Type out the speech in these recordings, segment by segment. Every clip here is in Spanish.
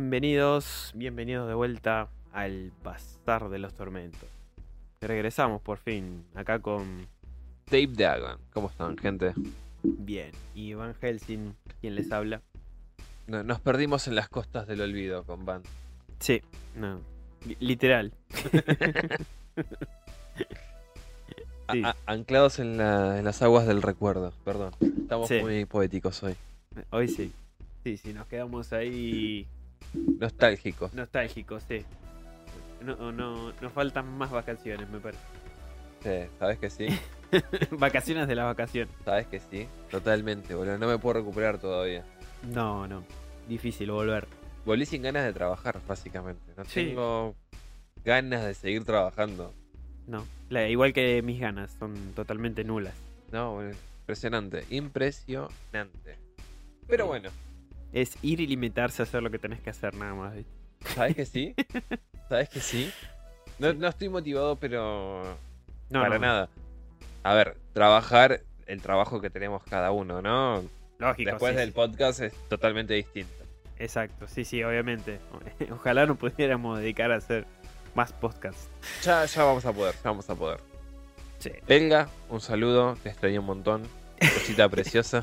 Bienvenidos, bienvenidos de vuelta al Bazar de los Tormentos. Regresamos por fin, acá con Dave Dagon. ¿Cómo están, gente? Bien, y Van Helsing, quien les habla. No- Nos perdimos en las costas del olvido con Van. Sí, no, li- literal. Sí. anclados en, la- en las aguas del recuerdo. Perdón. Estamos Sí. muy poéticos hoy. Hoy sí. Sí, sí, nos quedamos ahí Nostálgicos. nostálgicos, sí. No, no, nos faltan más vacaciones, me parece. Sí, ¿Sabes que sí? vacaciones de las vacaciones. ¿Sabes que sí? Totalmente, boludo. No me puedo recuperar todavía. No, no, difícil volver. Volví sin ganas de trabajar, básicamente. No Sí. tengo ganas de seguir trabajando. No, la- igual que mis ganas, son totalmente nulas. No, boludo. Impresionante. Impresionante. Pero bueno, Es ir y limitarse a hacer lo que tenés que hacer nada más. ¿sabes que sí? ¿Sabes que sí? No, no estoy motivado, pero No, para no, nada. A ver, trabajar el trabajo que tenemos cada uno, ¿no? Lógico. Después sí, del sí. podcast es totalmente distinto. Exacto, sí, sí, obviamente. Ojalá nos pudiéramos dedicar a hacer más podcasts. Ya, ya vamos a poder, ya vamos a poder. Sí. Belga, un saludo, te extraño un montón. Cosita preciosa.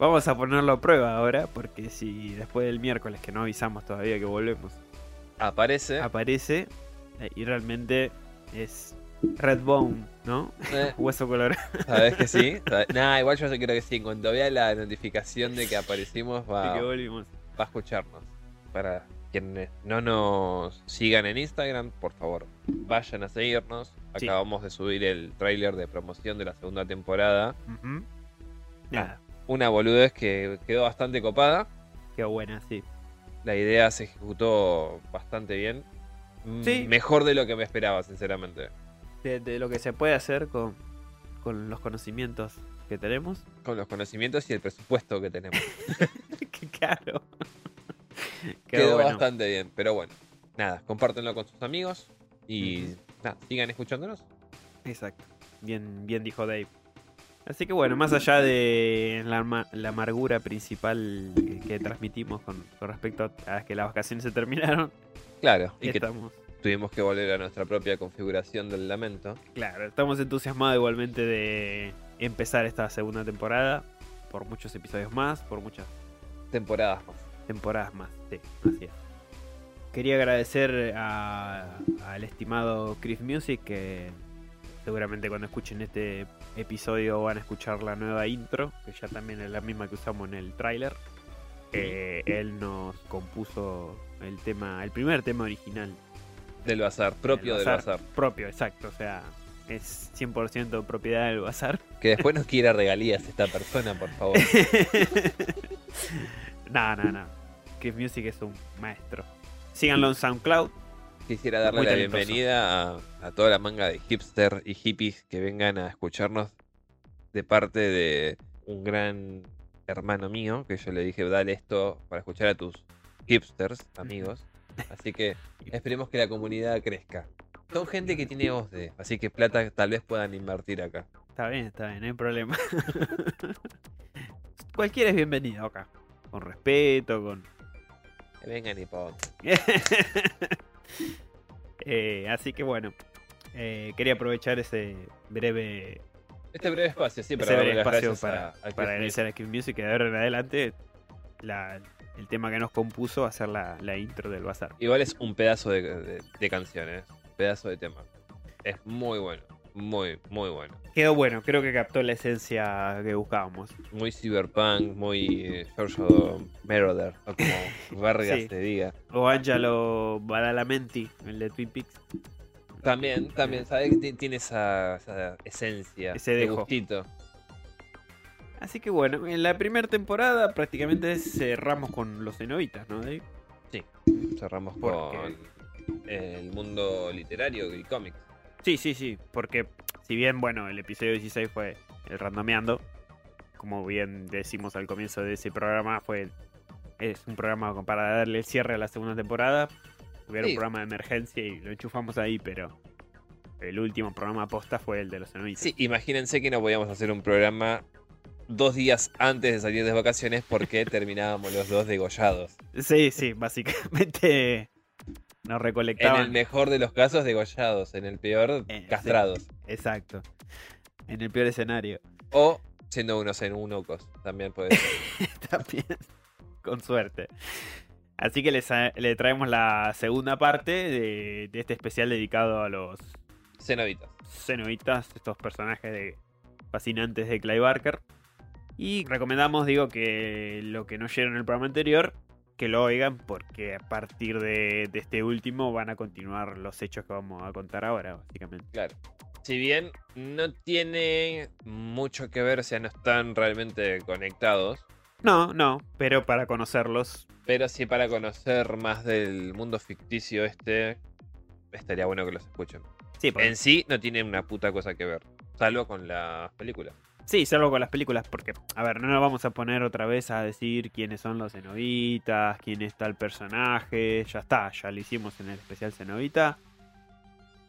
Vamos a ponerlo a prueba ahora, porque si después del miércoles que no avisamos todavía que volvemos, Aparece. aparece eh, y realmente es Redbone, ¿no? Eh, Hueso colorado. ¿Sabes que sí? Nah, igual yo creo que sí. En cuanto vea la notificación de que aparecimos, va, de que volvimos. va a escucharnos. Para quienes no nos sigan en Instagram, por favor, vayan a seguirnos. Sí. Acabamos de subir el tráiler de promoción de la segunda temporada. Nada, Una boludez que quedó bastante copada. qué buena, sí. La idea se ejecutó bastante bien. Sí. Mejor de lo que me esperaba, sinceramente. De, de lo que se puede hacer con, con los conocimientos que tenemos. Con los conocimientos y el presupuesto que tenemos. qué caro. Quedó bueno. bastante bien, pero bueno. Nada, compártenlo con sus amigos y nada, sigan escuchándonos. Exacto. Bien, bien dijo Dave. Así que bueno, más allá de la, ama- la amargura principal que, que transmitimos con, con respecto a que las vacaciones se terminaron, Claro, y que estamos, tuvimos que volver a nuestra propia configuración del lamento. claro, estamos entusiasmados igualmente de empezar esta segunda temporada por muchos episodios más, por muchas Temporadas más. temporadas más. Sí, así es. Quería agradecer a- al estimado Chris Music que seguramente cuando escuchen este episodio van a escuchar la nueva intro, que ya también es la misma que usamos en el tráiler. Eh, él nos compuso el tema, el primer tema original. Del bazar, propio del del bazar. Propio, exacto. O sea, es 100% propiedad del bazar. Que después nos quiera regalías esta persona, por favor. no, no, no. Chris Music es un maestro. Síganlo en SoundCloud. Quisiera darle la bienvenida a, a toda la manga de hipster y hippies que vengan a escucharnos de parte de un gran hermano mío, que yo le dije, dale esto para escuchar a tus hipsters, amigos. Así que esperemos que la comunidad crezca. Son gente que tiene voz de, así que plata tal vez puedan invertir acá. Está bien, está bien, no hay problema. Cualquiera es bienvenido acá. Con respeto, con. Que vengan y po- Eh, así que bueno. eh, quería aprovechar ese breve, Este breve espacio, sí, para breve espacio para, a- a para agradecer a Music que de ahora en adelante la- el tema que nos compuso ser la, la intro del bazar. Igual es un pedazo de, de- de canciones, un pedazo de tema. Es muy bueno, muy, muy bueno. Quedó bueno, creo que captó la esencia que buscábamos. Muy cyberpunk, muy eh, Giorgio Moroder, o como verga Sí. se diga. O Angelo Badalamenti, el de Twin Peaks. También, también, ¿sabes? Ti- Tiene esa, esa esencia, Ese de gustito. Así que bueno, en la primera temporada prácticamente cerramos con los cenobitas, ¿no? Dave? Cerramos Porque- con el mundo literario y cómics. Sí, sí, sí, porque si bien, bueno, el episodio 16 fue el randomeando, como bien decimos al comienzo de ese programa, fue es un programa para darle el cierre a la segunda temporada. Hubiera Sí. un programa de emergencia y lo enchufamos ahí, pero el último programa posta fue el de los cenobitas. Sí, imagínense que no podíamos hacer un programa dos días antes de salir de vacaciones porque terminábamos los dos degollados. Sí, sí, básicamente nos En el mejor de los casos, degollados. En el peor, Eh, sí. castrados. Exacto. En el peor escenario. O siendo unos en eunucos. También puede ser. También. Con suerte. Así que le traemos la segunda parte de, de este especial dedicado a los Cenobitas. cenobitas, estos personajes de- fascinantes de Clive Barker. Y recomendamos, digo, que lo que no oyeron en el programa anterior, que lo oigan, porque a partir de, de este último van a continuar los hechos que vamos a contar ahora, básicamente. Claro. Si bien no tiene mucho que ver, o sea, no están realmente conectados. No, no, pero para conocerlos, Pero sí para conocer más del mundo ficticio este, estaría bueno que los escuchen. sí, porque- En sí no tienen una puta cosa que ver. Salvo con las películas. Sí, salvo con las películas, porque, a ver, no nos vamos a poner otra vez a decir quiénes son los cenobitas, quién está el personaje, ya está, ya lo hicimos en el especial cenovita.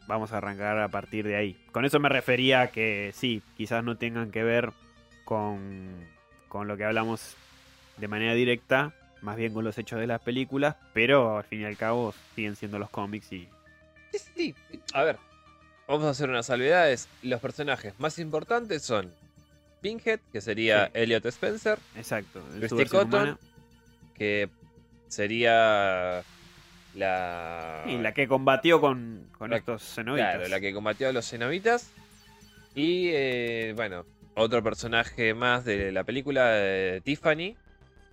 Vamos a arrancar a partir de ahí. Con eso me refería a que sí, quizás no tengan que ver con, con lo que hablamos de manera directa, más bien con los hechos de las películas, pero al fin y al cabo siguen siendo los cómics y... Sí, sí. A ver, vamos a hacer unas salvedades. Los personajes más importantes son Pinhead, que sería Sí. Elliot Spencer, Exacto. Christy Cotton, humana. que sería la... Y la que combatió con, con La- estos cenobitas. Claro, la que combatió a los cenobitas. Y eh, bueno, otro personaje más de la película, eh, Tiffany,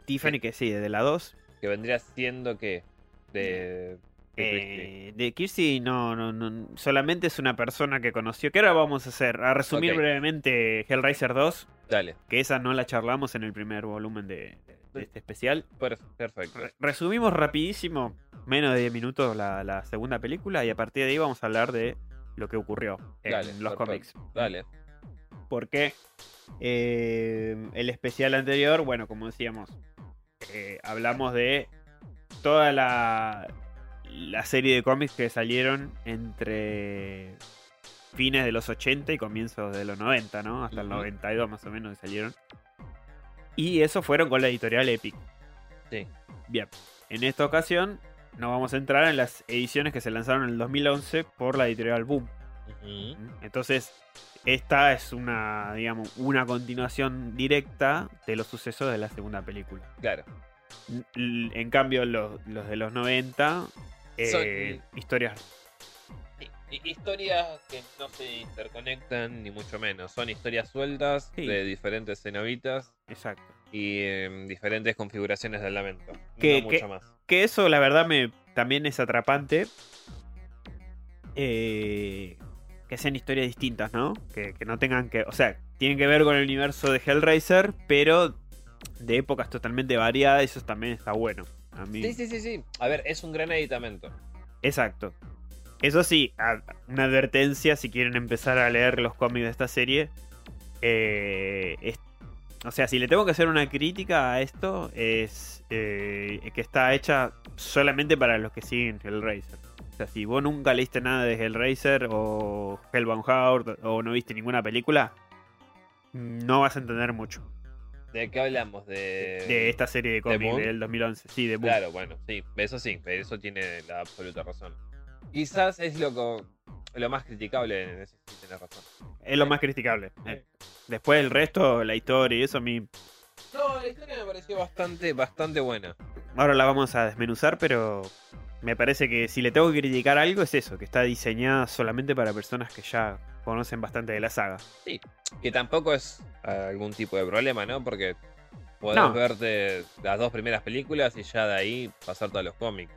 Tiffany, que sí, de la 2. que vendría siendo que de. Eh, de Kirsty no, no, no, solamente es una persona que conoció. ¿Qué ahora vamos a hacer? A resumir brevemente Hellraiser 2, Dale, que esa no la charlamos en el primer volumen de, de este especial. per- perfecto. Re- resumimos rapidísimo, menos de 10 minutos la, la segunda película y a partir de ahí vamos a hablar de lo que ocurrió en Dale, los cómics. Dale. Porque eh, el especial anterior, bueno, como decíamos, eh, hablamos de toda la, la serie de cómics que salieron entre fines de los 80 y comienzos de los 90, ¿no? Hasta el Ujú. 92 más o menos que salieron. Y eso fueron con la editorial Epic. Sí. Bien, en esta ocasión nos vamos a entrar en las ediciones que se lanzaron en el 2011 por la editorial Boom. Entonces, esta es una, digamos, una continuación directa de los sucesos de la segunda película. Claro. En cambio, los, los de los 90, eh, historias... Hi- Historias que no se interconectan, ni mucho menos. Son historias sueltas Sí. de diferentes cenobitas Exacto. y em, diferentes configuraciones del lamento. Que- no que- mucho más. Que eso, la verdad, me también es atrapante. Eh, que sean historias distintas, ¿no? Que, que no tengan que... O sea, tienen que ver con el universo de Hellraiser, pero de épocas totalmente variadas. Eso también está bueno. A mí... Sí, sí, sí, sí. A ver, es un gran aditamento. Exacto. Eso sí, una advertencia si quieren empezar a leer los cómics de esta serie. eh, es- o sea, si le tengo que hacer una crítica a esto, es eh, que está hecha solamente para los que siguen Hellraiser. O sea, si vos nunca leíste nada de Hellraiser o Hellbound Heart o no viste ninguna película, no vas a entender mucho ¿De qué hablamos? De, de esta serie de cómics del 2011. Sí, de Boom. Claro, bueno, sí, eso sí, eso tiene la absoluta razón. Quizás es lo, lo más criticable en ese sí, tenés razón. Es lo más criticable. Eh, Después el resto, la historia y eso a mí No, la historia me pareció bastante, bastante buena. Ahora la vamos a desmenuzar, pero me parece que si le tengo que criticar algo es eso, que está diseñada solamente para personas que ya conocen bastante de la saga. Que tampoco es algún tipo de problema, ¿no? Porque podés No. verte las dos primeras películas y ya de ahí pasar todos los cómics.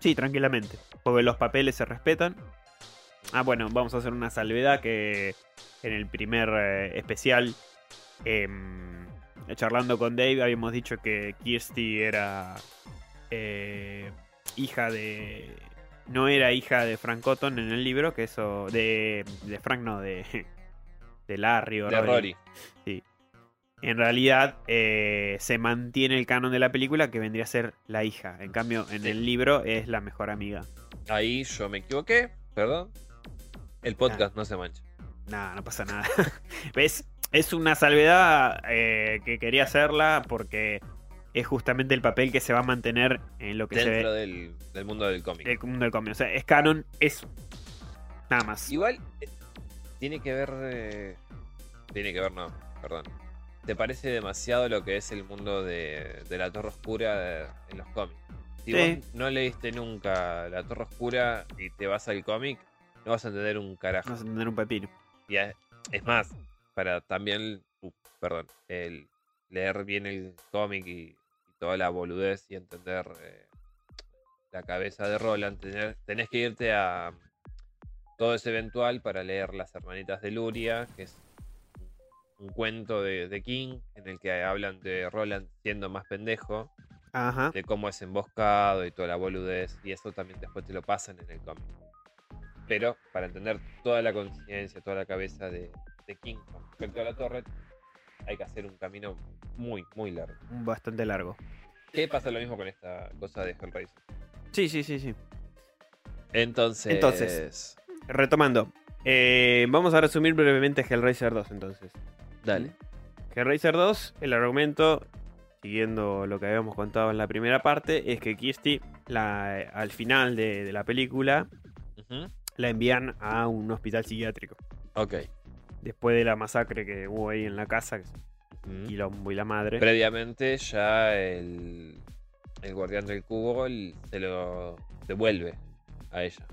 Sí, tranquilamente, porque los papeles se respetan. Ah, bueno, vamos a hacer una salvedad que en el primer eh, especial, em, charlando con Dave, habíamos dicho que Kirsty era eh, hija de... No era hija de Frank Cotton en el libro, que eso... De, de Frank, no, de, de Larry o De Rory. En realidad eh, se mantiene el canon de la película que vendría a ser la hija. En cambio, en Sí. el libro es la mejor amiga. Ahí yo me equivoqué, perdón. El podcast no se mancha. Nada, no pasa nada. ¿Ves? es una salvedad eh, que quería hacerla porque es justamente el papel que se va a mantener en lo que se Dentro ve del, del mundo del cómic. del mundo del cómic. O sea, es canon eso. Nada más. Igual, eh, tiene que ver. eh, tiene que ver, no, perdón. ¿Te parece demasiado lo que es el mundo de, de la Torre Oscura eh, en los cómics? Si Sí. vos no leíste nunca la Torre Oscura y te vas al cómic, no vas a entender un carajo. Vamos a tener un pepino. Y es, es más, para también, uh, perdón, el leer bien el cómic y toda la boludez y entender eh, la cabeza de Roland, tener- tenés que irte a todo ese eventual para leer Las Hermanitas de Luria, que es un cuento de, de King en el que hablan de Roland siendo más pendejo, Ajá. de cómo es emboscado y toda la boludez, y eso también después te lo pasan en el cómic. Pero para entender toda la conciencia, toda la cabeza de, de King con respecto a la torre, hay que hacer un camino muy, muy largo. Bastante largo. ¿Qué pasa lo mismo con esta cosa de Hellraiser? Sí, sí, sí, sí. Entonces, Entonces. Retomando. eh, vamos a resumir brevemente Hellraiser 2 entonces. dale. Hellraiser 2, el argumento, siguiendo lo que habíamos contado en la primera parte, es que Kirsty, la, al final de, de la película, la envían a un hospital psiquiátrico. Ok. Después de la masacre que hubo ahí en la casa, Ujú. Quilombo y la madre. Previamente ya el, el guardián del cubo se lo devuelve a ella.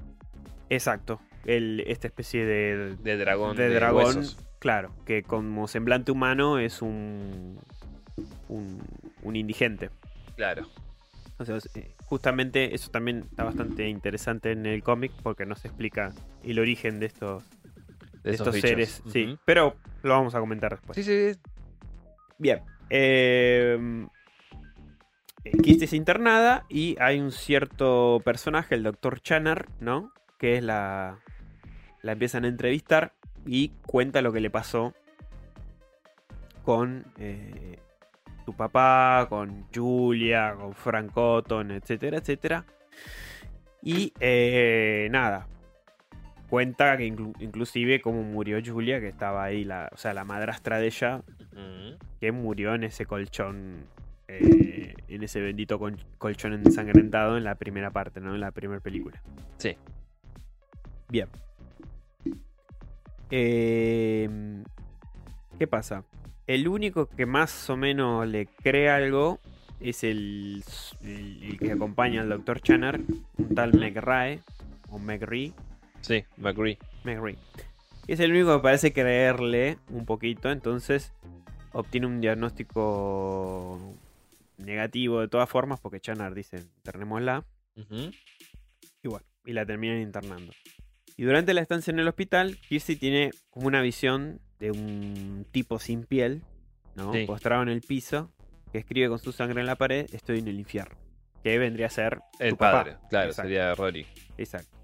Exacto. El, esta especie de, De dragón. de de dragón, huesos. claro, que como semblante humano es un, un, un indigente. Claro. Eh, justamente eso también está bastante interesante en el cómic porque nos explica el origen de estos, De estos bichos. seres. Sí, pero lo vamos a comentar después. Sí, sí, sí. Bien. Eh, Kirsty es internada y hay un cierto personaje, el Dr. Channer, ¿no? Que es la. La empiezan a entrevistar y cuenta lo que le pasó con eh, su papá, con Julia, con Frank Cotton, etcétera, etcétera. Y eh, nada. Cuenta que inclu- inclusive cómo murió Julia, que estaba ahí, la, o sea, la madrastra de ella, que murió en ese colchón, eh, en ese bendito col- colchón ensangrentado en la primera parte, ¿no? En la primera película. Sí. Bien. Eh, ¿Qué pasa? El único que más o menos le cree algo es el, el- el que acompaña al Dr. Channer, un tal McRae, o McRee, Sí, McCree. McRae. Es el único que parece creerle un poquito, entonces obtiene un diagnóstico negativo de todas formas, porque Channer dice, internémosla, y bueno, y la terminan internando. Y durante la estancia en el hospital, Kirsty tiene como una visión de un tipo sin piel, ¿no? Sí. Postrado en el piso, que escribe con su sangre en la pared, estoy en el infierno. Que vendría a ser El papá. padre, claro, Exacto. sería Rory. Exacto.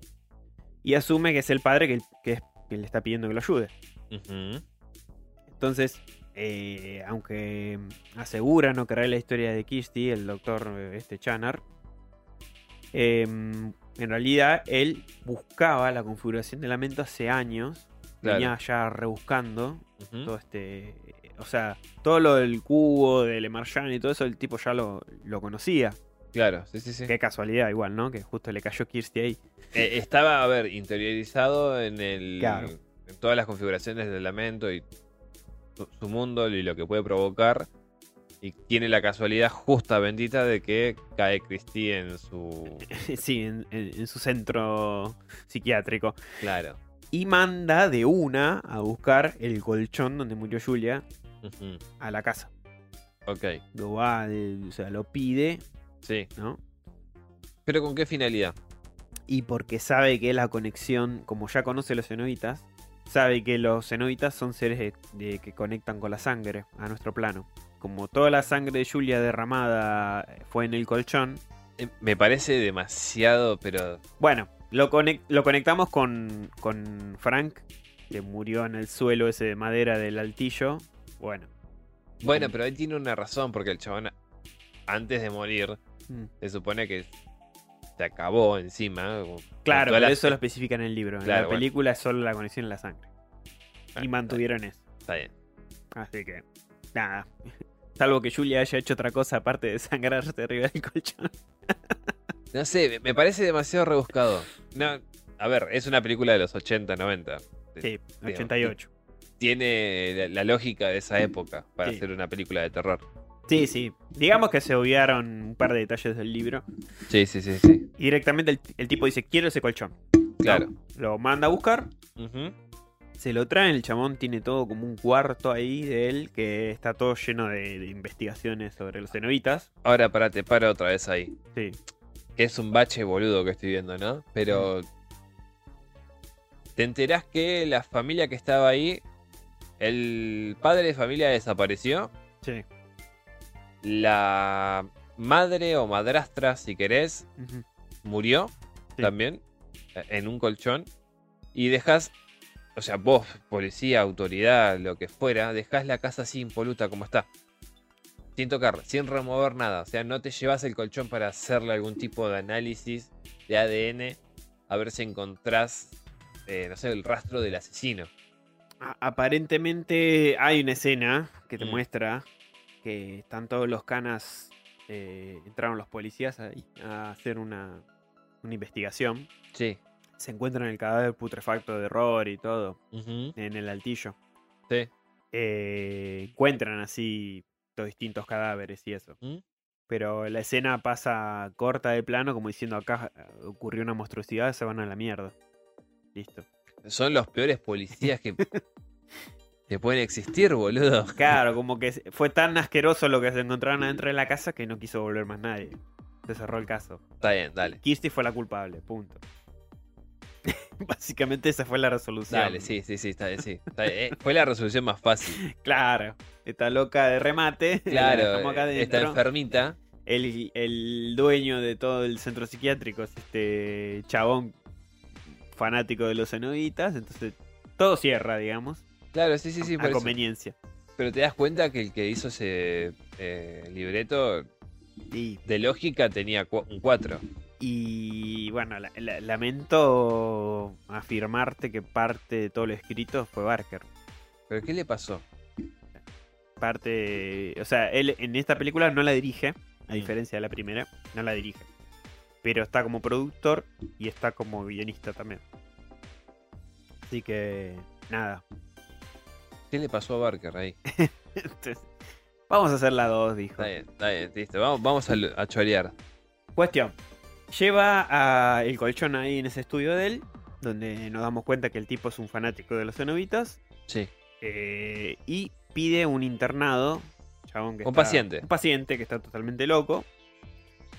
Y asume que es el padre que, que es le está pidiendo que lo ayude. Entonces, eh, aunque asegura no creer la historia de Kirsty, el doctor eh, este eh, en realidad él buscaba la configuración de la mente hace años. Claro. Venía ya rebuscando todo este. O sea, todo lo del cubo, del Emarjan y todo eso, el tipo ya lo, lo conocía. Claro, sí, sí, sí. Qué casualidad, igual, ¿no? Que justo le cayó Kirsty ahí. Eh, estaba, a ver, interiorizado en el. Claro. En todas las configuraciones del lamento y su, su mundo y lo que puede provocar. Y tiene la casualidad justa, bendita, de que cae Christie en su. sí, en- en- en su centro psiquiátrico. Claro. y manda de una a buscar el colchón donde murió Julia a la casa. Ok, Lo va, o sea, lo pide, sí. ¿no? ¿Pero con qué finalidad? Y porque sabe que la conexión, como ya conoce los cenobitas, sabe que los cenobitas son seres de- de- que conectan con la sangre a nuestro plano. Como toda la sangre de Julia derramada fue en el colchón, Eh, me parece demasiado, pero. bueno, lo, conec- lo conectamos con, con Frank, que murió en el suelo ese de madera del altillo. Bueno. Bueno, pero ahí tiene una razón, porque el chabón, antes de morir, Mm. se supone que se acabó encima. Claro, pero la- eso lo especifican en el libro. En la bueno. película es solo la conexión en la sangre. Ah, Y mantuvieron eso. Está bien. Así que, nada. Salvo que Julia haya hecho otra cosa aparte de sangrarse arriba del colchón. No sé, me- parece demasiado rebuscado. No, a ver, es una película de los 80, 90. Sí, Digo, 88. Tiene la, la lógica de esa época para Sí. hacer una película de terror. Sí, sí. Digamos que se obviaron un par de detalles del libro. Sí, sí, sí, sí. Y directamente el, el tipo dice, quiero ese colchón. Claro. Lo manda a buscar. Se lo traen, el chamón tiene todo como un cuarto ahí de él que está todo lleno de, de investigaciones sobre los cenobitas. Ahora para te paro otra vez ahí. Sí. Que es un bache boludo que estoy viendo, ¿no? Pero. Te enterás que la familia que estaba ahí. El padre de familia desapareció. Sí. La madre o madrastra, si querés, murió Sí. también. eh, En un colchón. Y dejas. O sea, vos, policía, autoridad, lo que fuera, dejás la casa así impoluta como está. Sin tocar, sin remover nada. O sea, no te llevas el colchón para hacerle algún tipo de análisis de ADN. A ver si encontrás, eh, no sé, el rastro del asesino. Aparentemente hay una escena que te Mm. muestra que están todos los canas, eh, entraron los policías ahí a hacer una, una investigación. Sí. Se encuentran el cadáver putrefacto de Rory y todo en el altillo. Sí. Eh, encuentran así los distintos cadáveres y eso. ¿Mm? Pero la escena pasa corta de plano como diciendo acá eh, ocurrió una monstruosidad, se van a la mierda. Listo. Son los peores policías que, que pueden existir, boludo. Claro, como que fue tan asqueroso lo que se encontraron adentro de la casa que no quiso volver más nadie. Se cerró el caso. Está bien, dale. Kirsty fue la culpable, punto. Básicamente esa fue la resolución. Dale, sí, sí, sí, está bien, sí. Está bien, eh, Fue la resolución más fácil. Claro. Está loca de remate. la Claro, acá está enfermita. El, el dueño de todo el centro psiquiátrico es este chabón fanático de los cenobitas. Entonces todo cierra, digamos. Claro, sí, sí, sí. a por conveniencia. Pero te das cuenta que el que hizo ese eh, libreto de lógica tenía un 4. y, bueno, la- la- lamento afirmarte que parte de todo lo escrito fue Barker. ¿Pero qué le pasó? Parte. O sea, él en esta película no la dirige, a Mm. diferencia de la primera, no la dirige. Pero está como productor y está como guionista también. Así que, nada. ¿Qué le pasó a Barker ahí? Entonces, vamos a hacer la 2, dijo. Está bien, está bien, listo. Vamos, vamos a, a chorear. Cuestión. Lleva a el colchón ahí en ese estudio de él, donde nos damos cuenta que el tipo es un fanático de los cenobitas. Sí. eh, y pide un internado. Chabón que Un está- paciente. Un paciente que está totalmente loco.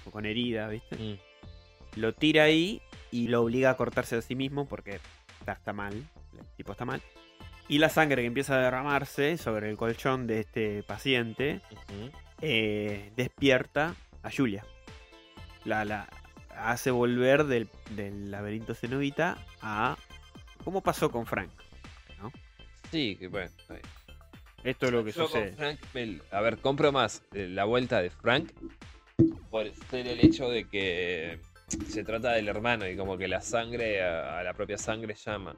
o Con herida, ¿viste? Mm. Lo tira ahí y lo obliga a cortarse a sí mismo porque está, está mal. El tipo está mal. Y la sangre que empieza a derramarse sobre el colchón de este paciente eh, despierta a Julia. La, la hace volver del, del laberinto cenobita a. ¿Cómo pasó con Frank? Sí, que bueno. está bien. Esto es lo que Yo sucede. Frank a ver, compro más eh, la vuelta de Frank por ser el hecho de que se trata del hermano y como que la sangre a, a la propia sangre llama.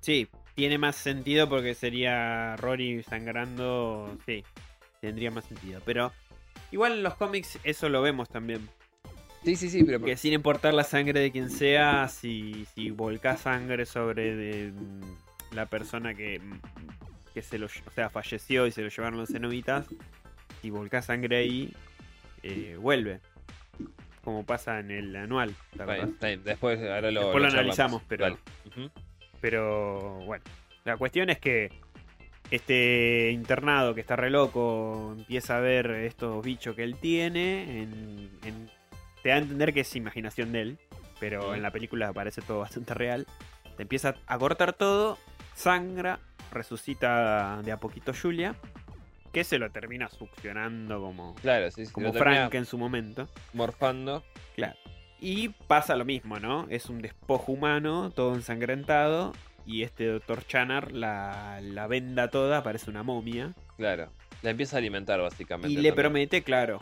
Sí, tiene más sentido porque sería Rory sangrando. Sí, tendría más sentido. Pero igual en los cómics eso lo vemos también. Sí, sí, sí, pero Que sin importar la sangre de quien sea, si, si volcás sangre sobre de, mm, la persona que, mm, que se lo, o sea, falleció y se lo llevaron los cenobitas, si volcás sangre ahí, eh, vuelve. Como pasa en el anual. ¿te Está acordás? bien, está bien. Después ahora lo, Después lo analizamos, pero-. Pero bueno, la cuestión es que este internado que está re loco empieza a ver estos bichos que él tiene. en- en- te da a entender que es imaginación de él, pero en la película parece todo bastante real. Te empieza a cortar todo, sangra, resucita de a poquito Julia, que se lo termina succionando como, Claro, sí, sí. como termina Frank en su momento. morfando. Y pasa lo mismo, ¿no? Es un despojo humano, todo ensangrentado. Y este doctor Channar la, la venda toda, parece una momia. Claro. La empieza a alimentar básicamente. Y le promete, claro,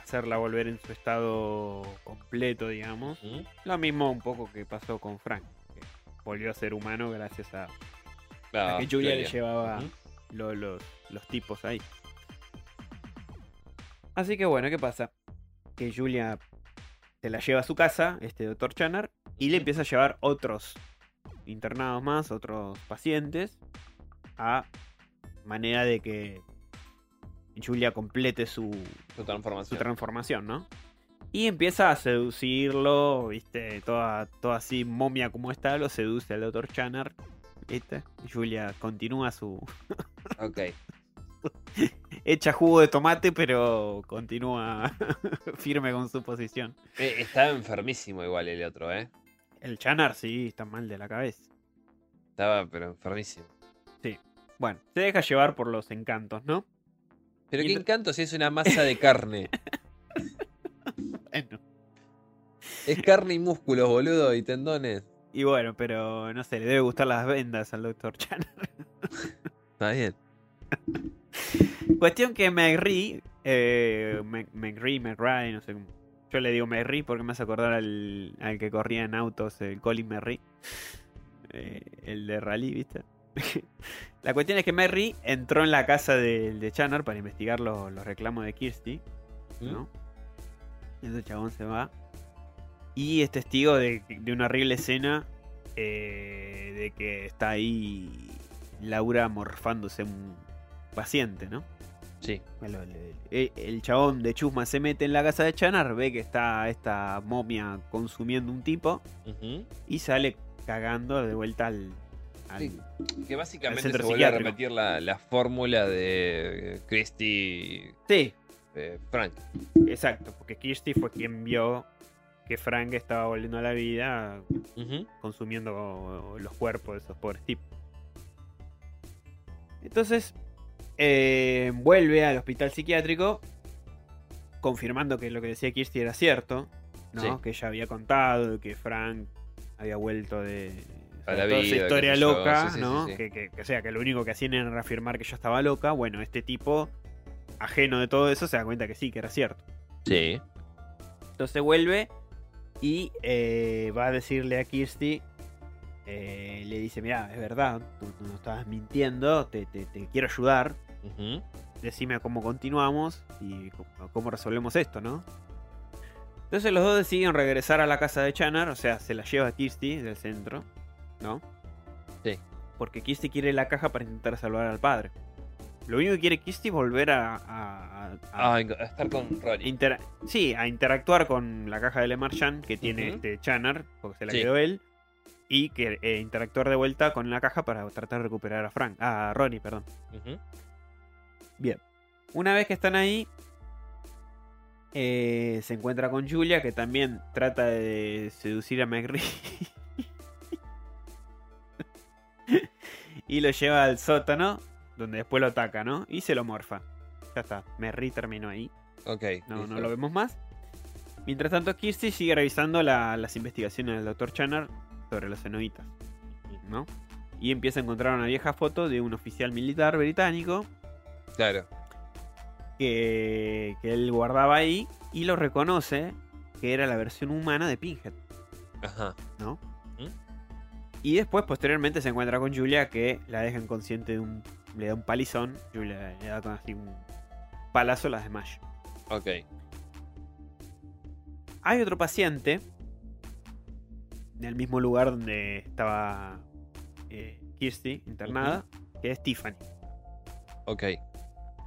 hacerla volver en su estado completo, digamos. Ujú. Lo mismo un poco que pasó con Frank. Que volvió a ser humano gracias a, Ah, a que Julia le llevaba, lo- los tipos ahí. Así que bueno, ¿qué pasa? Que Julia se la lleva a su casa, este doctor Channer, y le empieza a llevar otros internados más, otros pacientes, a manera de que Julia complete su, Su su transformación. ¿no? Y empieza a seducirlo, ¿viste? Toda, toda así momia como está, lo seduce al doctor Channer, ¿viste? Julia continúa su... ok. Echa jugo de tomate, pero continúa firme con su posición. Eh, estaba enfermísimo igual el otro, ¿eh? El Channer sí, está mal de la cabeza. Estaba, pero enfermísimo. Bueno, se deja llevar por los encantos, ¿no? Pero Y qué no- encanto si es una masa de carne. Bueno. es carne y músculos, boludo, y tendones. Y bueno, pero no sé, le debe gustar las vendas al doctor Channer. Está bien. Cuestión que McRee, eh, Mc- McRee, McRae, no sé cómo. Yo le digo McRee porque me hace acordar al, al que corría en autos, el Colin McRee. Eh, el de rally, ¿viste? la cuestión es que McRee entró en la casa de, de Channer para investigar los, los reclamos de Kirsty, ¿no? Y ese chabón se va. Y es testigo de, de una horrible escena eh, de que está ahí Laura morfándose un paciente, ¿no? Sí. El chabón de Chusma se mete en la casa de Chanar, ve que está esta momia consumiendo un tipo y sale cagando de vuelta al. al- Sí. Que básicamente se vuelve a repetir la, la fórmula de Christy Sí, eh, Frank. exacto, porque Kirsty fue quien vio que Frank estaba volviendo a la vida consumiendo los cuerpos de esos pobres tipos. Entonces, eh, vuelve al hospital psiquiátrico, confirmando que lo que decía Kirsty era cierto, ¿no? Sí. que ella había contado que Frank había vuelto de A de la toda vida, esa historia loca, sí, sí, ¿no? Que, que- sea, que lo único que hacían era reafirmar que yo estaba loca. Bueno, este tipo, ajeno de todo eso, se da cuenta que sí, que era cierto. Sí. Entonces vuelve y eh, va a decirle a Kirsty, eh, le dice, mira, es verdad, tú, tú no estabas mintiendo, te, te- te quiero ayudar, Ujú. decime cómo continuamos y cómo, cómo resolvemos esto, ¿no? Entonces los dos deciden regresar a la casa de Channer, o sea, se la lleva a Kirsty del centro, ¿no? Sí. Porque Kirsty quiere la caja para intentar salvar al padre. Lo único que quiere Kirsty es volver a, a- a- a- Ah, a estar con Rory. Sí, a interactuar con la caja de Le Marchand que tiene Ujú. este Channer, porque se la Sí. quedó él. Y que eh, interactuar de vuelta con la caja para tratar de recuperar a Frank. A Ronnie, perdón. Bien. Una vez que están ahí, eh, se encuentra con Julia, que también trata de seducir a McRee. y lo lleva al sótano, donde después lo ataca, ¿no? Y se lo morfa. Ya está, McRee terminó ahí. Ok. No, listo. no lo vemos más. Mientras tanto, Kirsty sigue revisando la- las investigaciones del Dr. Channer sobre los cenobitas, ¿no? Y empieza a encontrar una vieja foto de un oficial militar británico Claro. que, que él guardaba ahí y lo reconoce que era la versión humana de Pinhead, Ajá. ¿no? ¿Mm? Y después, posteriormente, se encuentra con Julia que la deja inconsciente de un. le da un palizón. Julia le da con así un palazo, las desmaya. Ok. Hay otro paciente en el mismo lugar donde estaba eh, Kirsty internada, que es Tiffany. Ok.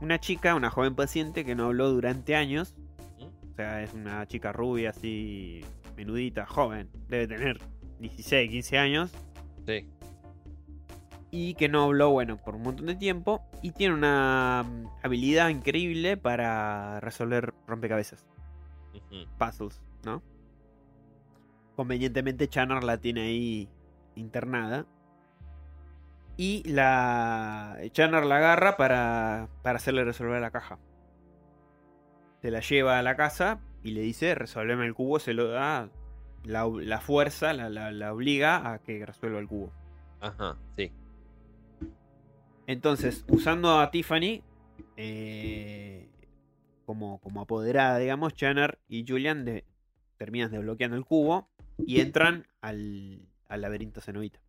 Una chica, una joven paciente que no habló durante años. O sea, es una chica rubia, así, menudita, joven. Debe tener 16, 15 años. Sí. Y que no habló, bueno, por un montón de tiempo. Y tiene una mm, habilidad increíble para resolver rompecabezas. Puzzles, ¿no? Convenientemente Channer la tiene ahí internada. Y la. Channer la agarra para, para hacerle resolver la caja. Se la lleva a la casa y le dice: Resolveme el cubo. Se lo da. La, la fuerza la, la- la obliga a que resuelva el cubo. Ajá. Sí. Entonces, usando a Tiffany eh, como, como apoderada, digamos, Channer y Julian de- terminan desbloqueando el cubo y entran al, al laberinto cenobita.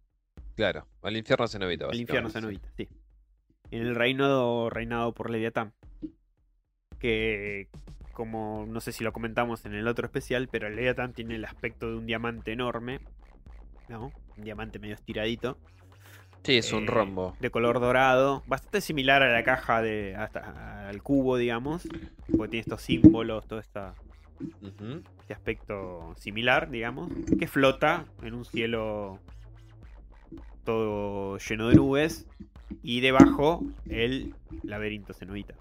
Claro. Al infierno cenobita. Al infierno cenobita, sí. en el reino reinado por Leviatán. Que, como no sé si lo comentamos en el otro especial, pero Leviatán tiene el aspecto de un diamante enorme. ¿No? Un diamante medio estiradito. Sí, es un eh, rombo. De color dorado. Bastante similar a la caja de. hasta al cubo, digamos. Porque tiene estos símbolos, todo esta, Ujú. este aspecto similar, digamos. Que flota en un cielo todo lleno de nubes. Y debajo el laberinto cenobita.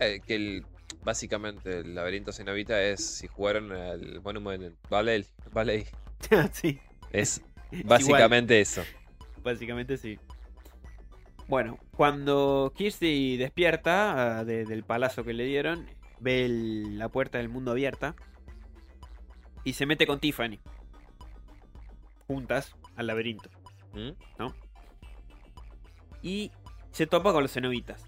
Eh, que el, básicamente el laberinto cenobita es, si jugaron al Monument Valley, Valley sí, es básicamente eso. básicamente sí. Bueno, cuando Kirsty despierta ah, de- del palazo que le dieron, ve el- la puerta del mundo abierta y se mete con Tiffany. Juntas al laberinto. ¿Mm? Y se topa con los cenobitas.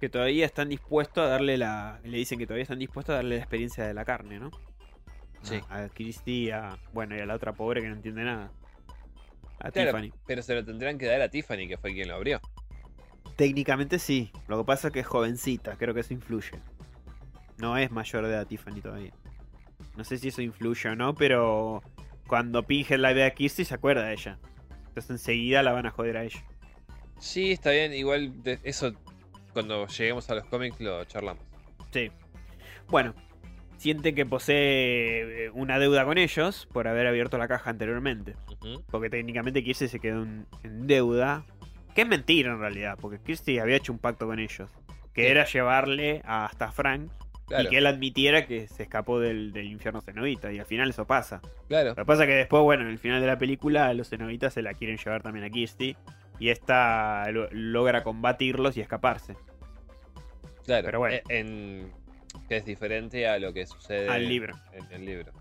Que todavía están dispuestos a darle la. Le dicen que todavía están dispuestos a darle la experiencia de la carne, ¿no? Sí. A, a Christie, a. Bueno, y a la otra pobre que no entiende nada. A Claro, Tiffany. pero se lo tendrán que dar a Tiffany, que fue quien lo abrió. Técnicamente sí. Lo que pasa es que es jovencita. Creo que eso influye. No es mayor de edad Tiffany todavía. No sé si eso influye o no, pero. Cuando Pinhead la ve a Kirsty se acuerda de ella. Entonces enseguida la van a joder a ella. Sí, está bien, igual de- eso cuando lleguemos a los cómics lo charlamos. Sí. Bueno, siente que posee eh, una deuda con ellos por haber abierto la caja anteriormente. Porque técnicamente Kirsty se quedó en, en deuda. Que es mentira en realidad, porque Kirsty había hecho un pacto con ellos. Que Sí. era llevarle hasta Frank Claro, y que él admitiera que se escapó del, del infierno cenobita. Y al final eso pasa. claro. Lo que pasa es que después, bueno, en el final de la película, los cenobitas se la quieren llevar también a Kirsty. Y esta lo- logra combatirlos y escaparse. Claro, Pero bueno. eh, en, que es diferente a lo que sucede Al libro. en el libro.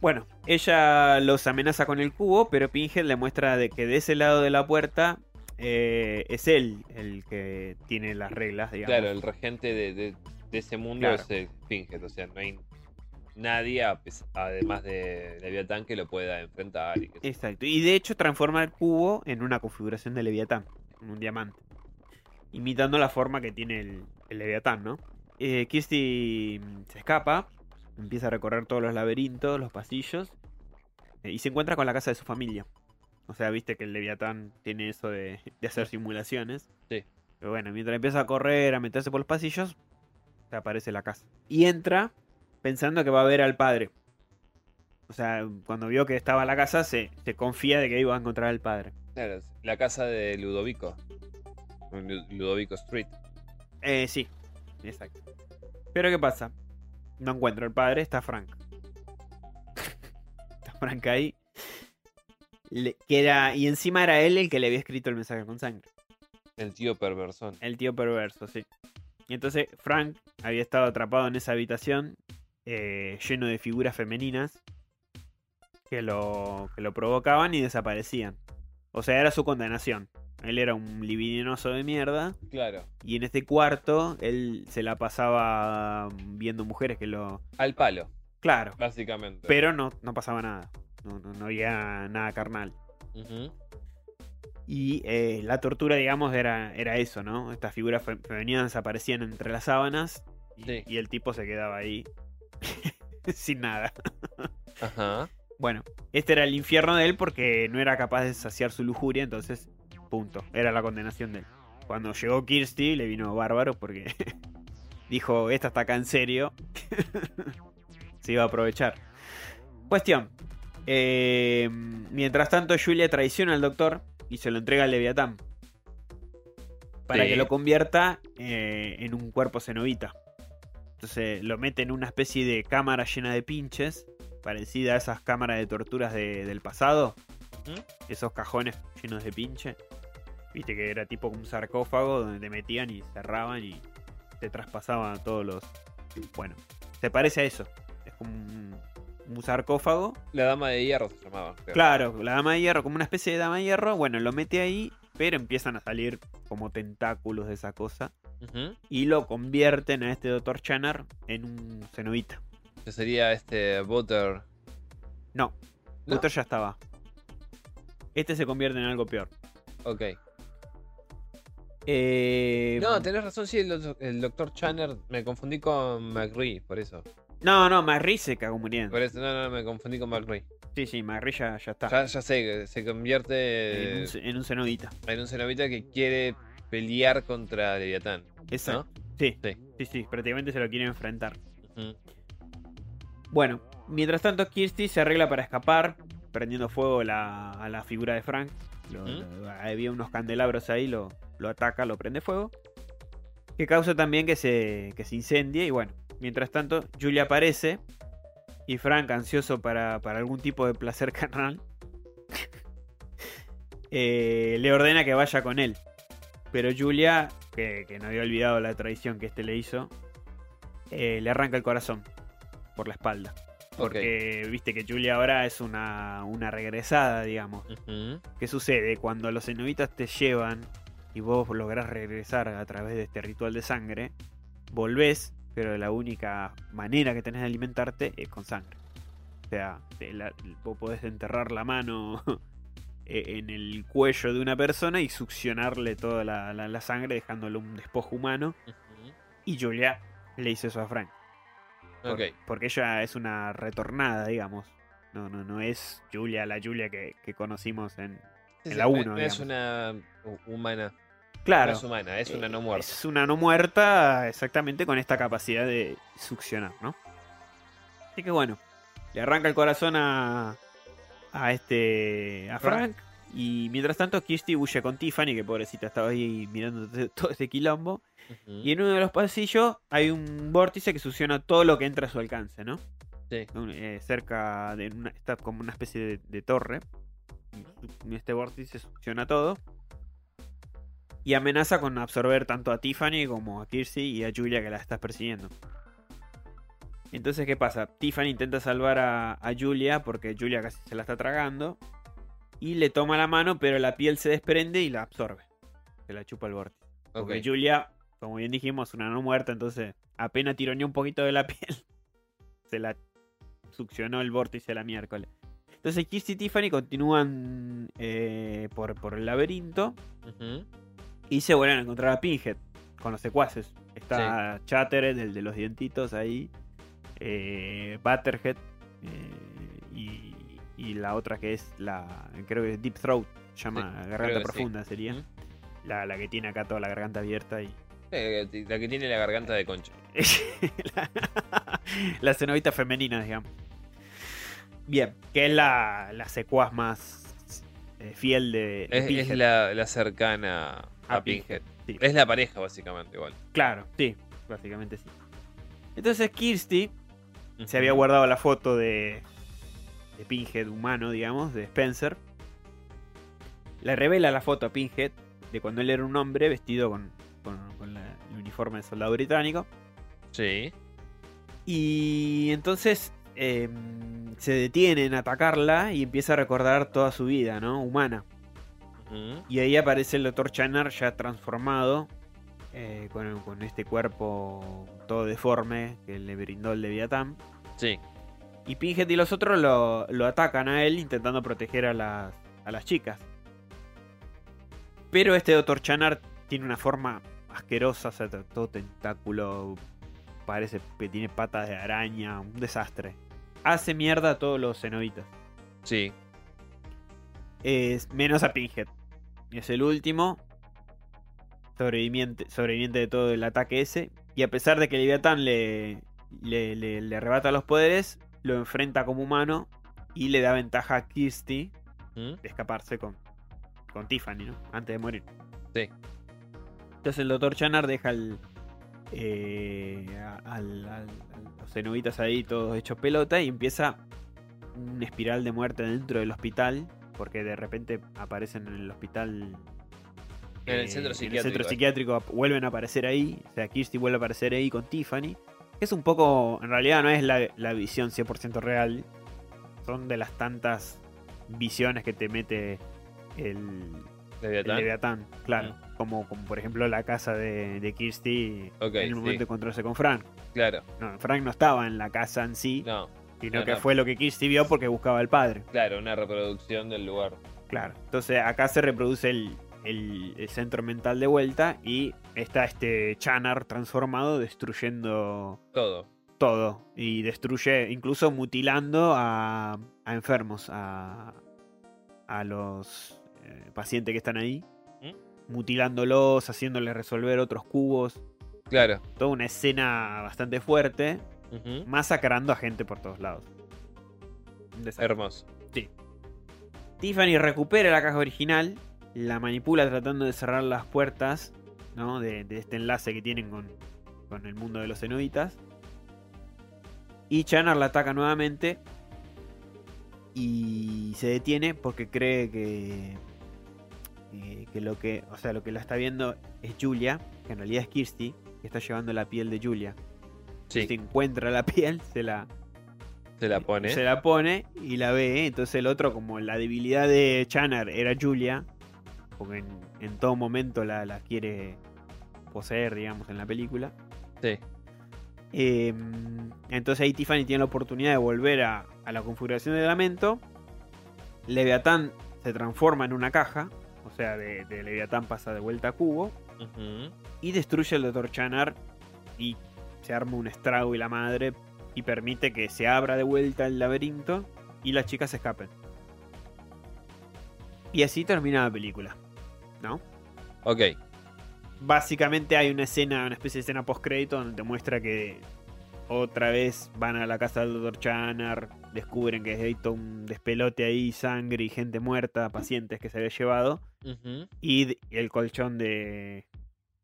Bueno, ella los amenaza con el cubo, pero Pinhead le muestra de que de ese lado de la puerta eh, es él el que tiene las reglas, digamos. Claro, el regente de, de- de ese mundo Claro. es el Pinhead, o sea, no hay nadie, además de Leviatán, que lo pueda enfrentar. Y que- Exacto. Y de hecho transforma el cubo en una configuración de Leviatán, en un diamante. Imitando la forma que tiene el, el Leviatán, ¿no? Eh, Kirsty se escapa, empieza a recorrer todos los laberintos, los pasillos, eh, y se encuentra con la casa de su familia. O sea, viste que el Leviatán tiene eso de, de hacer simulaciones. Sí. Pero bueno, mientras empieza a correr, a meterse por los pasillos, aparece la casa. Y entra pensando que va a ver al padre. O sea, cuando vio que estaba la casa, se, se confía de que iba a encontrar al padre. Claro, la casa de Ludovico. Ludovico Street. Eh, sí, exacto. Pero ¿qué pasa? No encuentra al padre, está Frank. está Frank ahí. Le- que era- y encima era él el que le había escrito el mensaje con sangre. El tío perversón. El tío perverso, sí. Y entonces Frank había estado atrapado en esa habitación eh, lleno de figuras femeninas que lo, que lo provocaban y desaparecían. O sea, era su condenación. Él era un libidinoso de mierda Claro. y en este cuarto él se la pasaba viendo mujeres que lo... Al palo, Claro, básicamente. pero no, no pasaba nada. No, no, no había nada carnal. Y eh, la tortura, digamos, era, era eso, ¿no? Estas figuras fe- femeninas desaparecían entre las sábanas y, Sí. y el tipo se quedaba ahí sin nada. Ajá. Bueno, este era el infierno de él porque no era capaz de saciar su lujuria, entonces, punto. Era la condenación de él. Cuando llegó Kirsty, le vino bárbaro porque dijo, esta está acá en serio. se iba a aprovechar. Cuestión. Eh, mientras tanto, Julia traiciona al doctor y se lo entrega al Leviatán. Para Sí. que lo convierta eh, en un cuerpo cenobita. Entonces lo mete en una especie de cámara llena de pinches, parecida a esas cámaras de torturas de- del pasado. ¿Mm? Esos cajones llenos de pinche. Viste que era tipo un sarcófago donde te metían y cerraban y te traspasaban todos los... Bueno, se parece a eso. Es como un, un sarcófago. La dama de hierro se llamaba. creo. Claro, la dama de hierro, como una especie de dama de hierro. Bueno, lo mete ahí, pero empiezan a salir como tentáculos de esa cosa. Y lo convierten a este Dr. Channer en un cenobita. Que sería este Butter. No, ¿No? Butter ya estaba. Este se convierte en algo peor. Ok. Eh, No, tenés razón, sí, el, el doctor Channer. Me confundí con McRee, por eso. No, no, Marri se cagó muriendo. Por eso, no, no, me confundí con McRee. Sí, sí, Marri ya, ya está. Ya, ya sé, se en, convierte un, en un cenodita. en un cenobita que quiere pelear contra Leviatán. Exacto. ¿no? Sí, Sí. sí, sí, prácticamente se lo quiere enfrentar. Bueno, mientras tanto Kirsty se arregla para escapar, prendiendo fuego la- a la figura de Frank. Lo- ¿Mm? lo- había unos candelabros ahí, lo, lo ataca, lo prende fuego. Que causa también que se, que se incendie. Y bueno, mientras tanto, Julia aparece. Y Frank, ansioso para, para algún tipo de placer carnal, eh, le ordena que vaya con él. Pero Julia, que, que no había olvidado la traición que este le hizo, eh, le arranca el corazón por la espalda. Porque viste que Julia ahora es una, una regresada, digamos. ¿Qué sucede? Cuando los cenobitas te llevan y vos lográs regresar a través de este ritual de sangre, volvés, pero la única manera que tenés de alimentarte es con sangre. O sea, te la- vos podés enterrar la mano e- en el cuello de una persona y succionarle toda la, la- la sangre dejándole un despojo humano. Y Julia le hizo eso a Frank. Por-. Porque ella es una retornada, digamos. No, no, no es Julia, la Julia que, que conocimos en. Sí, en sí, la no- uno, no es digamos. una hu- humana. Claro. No es humana, es una eh, no muerta. Es una no muerta, exactamente con esta capacidad de succionar, ¿no? Así que bueno, le arranca el corazón a. a este. a Frank. Y mientras tanto, Kirsty huye con Tiffany, que pobrecita estaba ahí mirando todo este quilombo. Y en uno de los pasillos hay un vórtice que succiona todo lo que entra a su alcance, ¿no? Sí. Eh, cerca de una, está como una especie de, de torre. Y Este vórtice succiona todo. Y amenaza con absorber tanto a Tiffany como a Kirsty y a Julia que la estás persiguiendo. Entonces, ¿qué pasa? Tiffany intenta salvar a, a Julia porque Julia casi se la está tragando. Y le toma la mano, pero la piel se desprende y la absorbe. Se la chupa el vórtice. Porque Ok. Julia, como bien dijimos, una no muerta, entonces apenas tironeó un poquito de la piel. Se la succionó el vórtice la miércoles. Entonces Kirsty y Tiffany continúan eh, por, por el laberinto Ujú. Y se vuelven a encontrar a Pinhead con los secuaces. Está Chattered, el de los dientitos ahí. eh, Butterhead. eh, y, y la otra que es la. Creo que es Deep Throat. Llama Sí, Garganta sí. Profunda sería. La, la que tiene acá toda la garganta abierta y. La que tiene la garganta de concha. la, la cenovita femenina, digamos. Bien, que es la, la secuaz más eh, fiel de, de Es, es Pinhead. la, la cercana a, A Pinhead. sí. Es la pareja, básicamente, igual. Claro, sí, básicamente sí. Entonces Kirsty se había guardado la foto de, de Pinhead humano, digamos, de Spencer. Le revela la foto a Pinhead de cuando él era un hombre vestido con, con- con la- el uniforme de soldado británico. Sí. Y entonces em, se detiene en atacarla y empieza a recordar toda su vida, ¿no? Humana. Y ahí aparece el Dr. Channer ya transformado, eh, con, con este cuerpo todo deforme que le brindó el Leviatán. Sí. Y Pinhead y los otros lo, lo atacan a él intentando proteger a las, a las chicas. Pero este Dr. Channer tiene una forma asquerosa, o sea, todo tentáculo, parece que tiene patas de araña, un desastre. Hace mierda a todos los cenobitas. Sí. Es menos a Pinhead. Es el último sobreviviente, sobreviviente de todo el ataque ese. Y a pesar de que Leviatán le, le, le- le arrebata los poderes, lo enfrenta como humano y le da ventaja a Kirsty Ujú. de escaparse con, con Tiffany, ¿no? Antes de morir. Sí. Entonces el Dr. Channar deja eh, al- al- a los cenobitas ahí todos hechos pelota y empieza una espiral de muerte dentro del hospital. Porque de repente aparecen en el hospital. En el eh, centro En el psiquiátrico, centro eh. psiquiátrico ap- vuelven a aparecer ahí. O sea, Kirsty vuelve a aparecer ahí con Tiffany. Es un poco. En realidad no es la, la visión 100% real. Son de las tantas visiones que te mete el, el Leviatán. Claro. Como, como por ejemplo la casa de, de Kirsty en el sí. momento de encontrarse con Frank. Claro. No, Frank no estaba en la casa en sí, No. Sino no, que fue lo que Kirsty vio porque buscaba al padre. Claro, una reproducción del lugar. Claro. Entonces acá se reproduce el, el, el centro mental de vuelta y está este Chanar transformado destruyendo Todo. todo y destruye, incluso mutilando a, a enfermos, a, a los eh, pacientes que están ahí, ¿Mm? mutilándolos, haciéndoles resolver otros cubos. Claro. Toda una escena bastante fuerte, Masacrando a gente por todos lados. Hermoso. Tiffany recupera la caja original, la manipula tratando de cerrar las puertas ¿no? de, de este enlace que tienen con, con el mundo de los cenobitas. Y Chanar la ataca nuevamente y se detiene porque cree que, que, que lo que, o sea, lo que la está viendo es Julia, que en realidad es Kirsty, que está llevando la piel de Julia. Sí, Se encuentra la piel, se la, se la pone. se la pone y la ve. Entonces el otro, como la debilidad de Chanar era Julia, porque en, en todo momento la, la quiere poseer, digamos, en la película. Sí. Eh, entonces ahí Tiffany tiene la oportunidad de volver a, a la configuración de Lamento. Leviatán se transforma en una caja. O sea, de, de Leviatán pasa de vuelta a cubo. Y destruye al Dr. Chanar. Y se arma un estrago y la madre. Y permite que se abra de vuelta el laberinto. Y las chicas se escapen. Y así termina la película. ¿No? Ok. Básicamente hay una escena, una especie de escena post crédito donde te muestra que otra vez van a la casa del Dr. Chanar, descubren que hay todo un despelote ahí, sangre y gente muerta, pacientes que se había llevado, y el colchón de,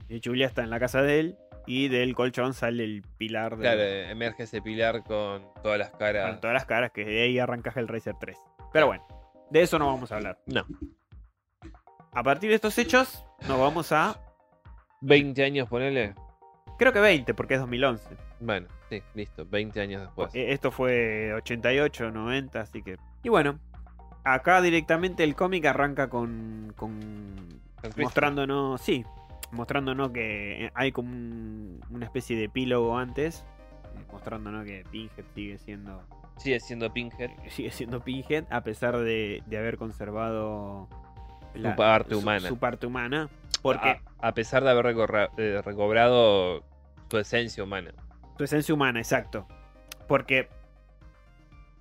de Julia está en la casa de él, y del colchón sale el pilar de Claro, emerge ese pilar con todas las caras. con todas las caras, que de ahí arranca el Racer 3. Pero bueno, de eso no vamos a hablar. No. A partir de estos hechos, nos vamos a, 20 años, ponele. creo que 20, porque es 2011. Bueno, sí, listo. 20 años después. Eh, Esto fue 88, 90, así que. Y bueno, acá directamente el cómic arranca con. con mostrándonos. Sí, mostrándonos que hay como un- una especie de epílogo antes. eh, Mostrándonos que Pinhead sigue siendo. Sigue siendo Pinhead. Sigue siendo Pinhead, a pesar de, de haber conservado. Su parte humana. Su parte humana. Porque A, a pesar de haber recorra- eh, recobrado su esencia humana. su esencia humana, exacto. Porque.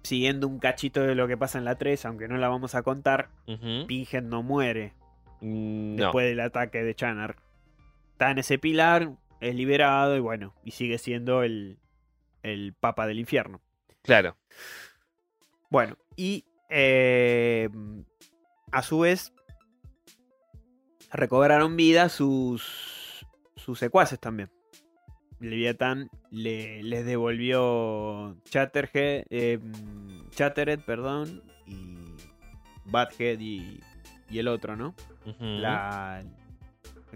Siguiendo un cachito de lo que pasa en la 3, aunque no la vamos a contar, Ujú. Pinhead no muere Mm, No. después del ataque de Chanar. Está en ese pilar, es liberado y bueno, y sigue siendo el, el papa del infierno. Claro. Bueno, y eh, a su vez recobraron vida sus, sus secuaces también. Leviatán le, les devolvió Chatterhead, eh, Chattered, perdón, y Badhead y, y el otro, ¿no? La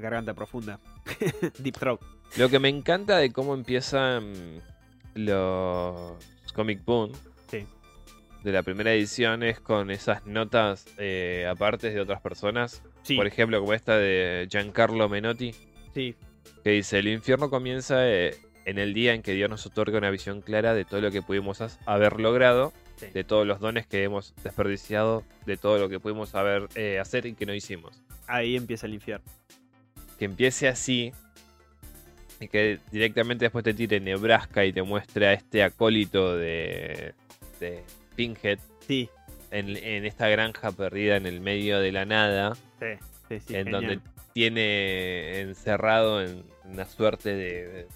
garganta profunda. Deep Throat. Lo que me encanta de cómo empiezan los Comic Boom Sí. de la primera edición es con esas notas eh, apartes de otras personas. Sí, Por ejemplo, como esta de Giancarlo Menotti, sí, que dice, el infierno comienza eh, en el día en que Dios nos otorga una visión clara de todo lo que pudimos haber logrado, sí. de todos los dones que hemos desperdiciado, de todo lo que pudimos haber, eh, hacer y que no hicimos. Ahí empieza el infierno. Que empiece así y que directamente después te tire Nebraska y te muestre a este acólito de, de Pinhead Sí, en, en esta granja perdida en el medio de la nada, sí, sí, sí, en genial. donde tiene encerrado en una suerte de,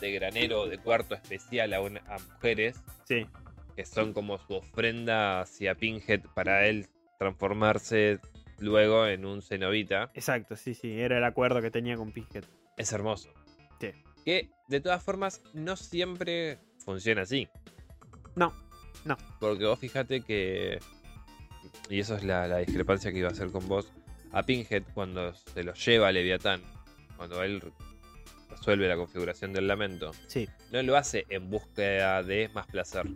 de granero o de cuarto especial a, una- a mujeres Sí, que son como su ofrenda hacia Pinhead para él transformarse luego en un cenobita. exacto, sí, sí. Era el acuerdo que tenía con Pinhead. Es hermoso. Sí. Que de todas formas no siempre funciona así. No, no. Porque vos fíjate que. Y eso es la, la discrepancia que iba a hacer con vos. A Pinhead, cuando se lo lleva a Leviatán, cuando él resuelve la configuración del lamento, Sí. no lo hace en búsqueda de más placer.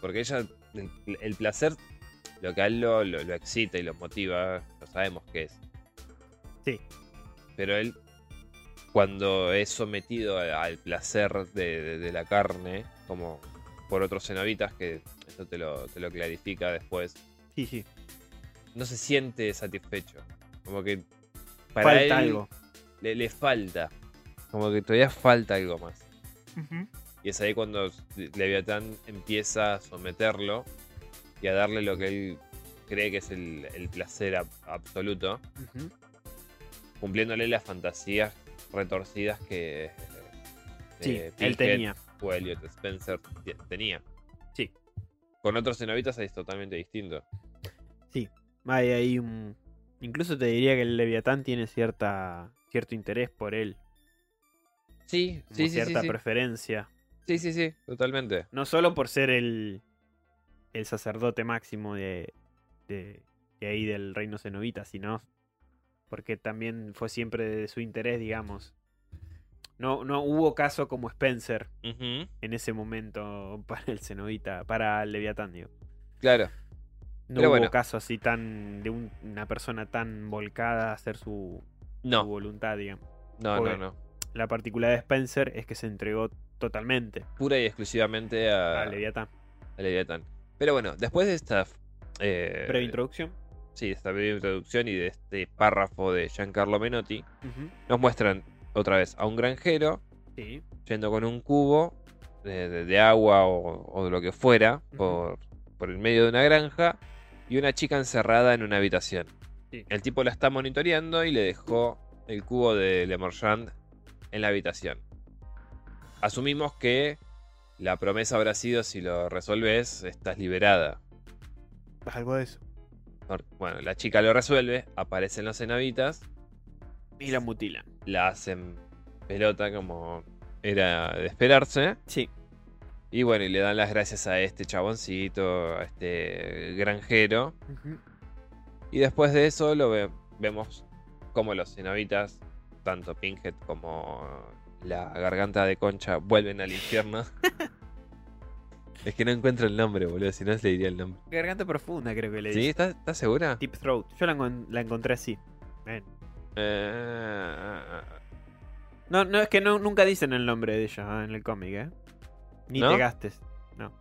Porque ella, el, el placer, lo que a él lo, lo- lo excita y lo motiva, lo sabemos que es. Sí. Pero él, cuando es sometido al placer de, de- de la carne, como por otros cenobitas, que eso te lo, te lo clarifica después, Sí, sí. no se siente satisfecho. Como que para Falta él algo. Le, le falta. Como que todavía falta algo más. Y es ahí cuando Leviatán empieza a someterlo y a darle lo que él cree que es el, el placer ab- absoluto, cumpliéndole las fantasías retorcidas que eh, Sí, eh, él tenía. o Elliot Spencer te- tenía. Sí. Con otros cenobitas es totalmente distinto. Hay ahí un. Incluso te diría que el Leviatán tiene cierta cierto interés por él. Sí, como sí, sí, sí, cierta sí. preferencia. Sí, sí, sí, totalmente. No solo por ser el, el sacerdote máximo de, de, de ahí del reino cenobita, sino porque también fue siempre de su interés, digamos. No, no hubo caso como Spencer en ese momento para el cenobita, para el Leviatán, digo. Claro. No Pero hubo bueno. caso así tan de un- una persona tan volcada a hacer su, su No, voluntad, digamos. no, porque- no, no. La particularidad de Spencer es que se entregó totalmente Pura y exclusivamente a, a Leviatán. a Leviatán. Pero bueno, después de esta. eh, Breve introducción. sí, de esta breve introducción y de este párrafo de Giancarlo Menotti, nos muestran otra vez a un granjero Sí. yendo con un cubo de, de- de agua o, o de lo que fuera por, por el medio de una granja y una chica encerrada en una habitación. Sí. El tipo la está monitoreando y le dejó el cubo de Lemarchand en la habitación. Asumimos que la promesa habrá sido si lo resolves, estás liberada. Algo de eso. Bueno, la chica lo resuelve, aparecen los cenobitas, Y la mutilan. la hacen pelota como era de esperarse. Sí. Y bueno, y le dan las gracias a este chaboncito, a este granjero. Y después de eso lo ve- vemos como los cenobitas, tanto Pinhead como la garganta de concha, vuelven al infierno. es que no encuentro el nombre, boludo, si no le diría el nombre. Garganta profunda, creo que le ¿Sí? dice. ¿Estás, estás segura? Deep Throat. Yo la, encon- la encontré así. Ven. Eh, No, no, es que no, nunca dicen el nombre de ella ah, en el cómic, ¿eh? Ni ¿No? te gastes. No.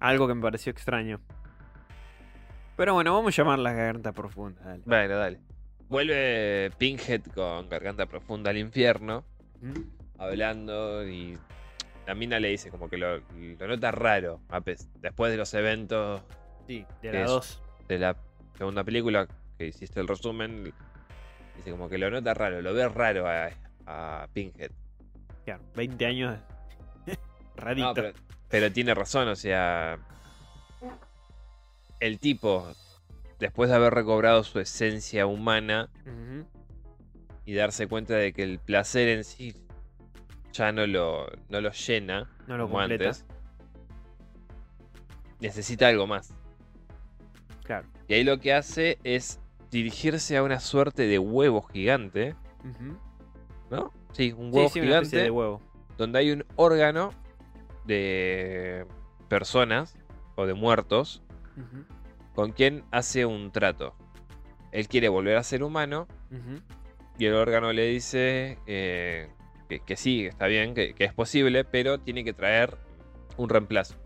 Algo que me pareció extraño. Pero bueno, vamos a llamarla garganta profunda. dale. Bueno, dale. Vuelve Pinhead con garganta profunda al infierno. ¿Mm? hablando y la mina le dice como que lo, lo nota raro después de los eventos Sí, de ¿Qué la es? 2. de la segunda película que hiciste el resumen dice como que lo nota raro lo ve raro a, a Pinhead Claro, 20 años. Rarito. No, pero, pero tiene razón o sea el tipo después de haber recobrado su esencia humana. Y darse cuenta de que el placer en sí ya no lo, no lo llena No lo como completa. antes, necesita algo más. Claro. Y ahí lo que hace es dirigirse a una suerte de huevo gigante. ¿no? Sí, un huevo sí, una gigante de huevo. donde hay un órgano de personas o de muertos con quien hace un trato. Él quiere volver a ser humano Ujú. Y el órgano le dice eh, que, que sí, está bien, que, que es posible, pero tiene que traer un reemplazo.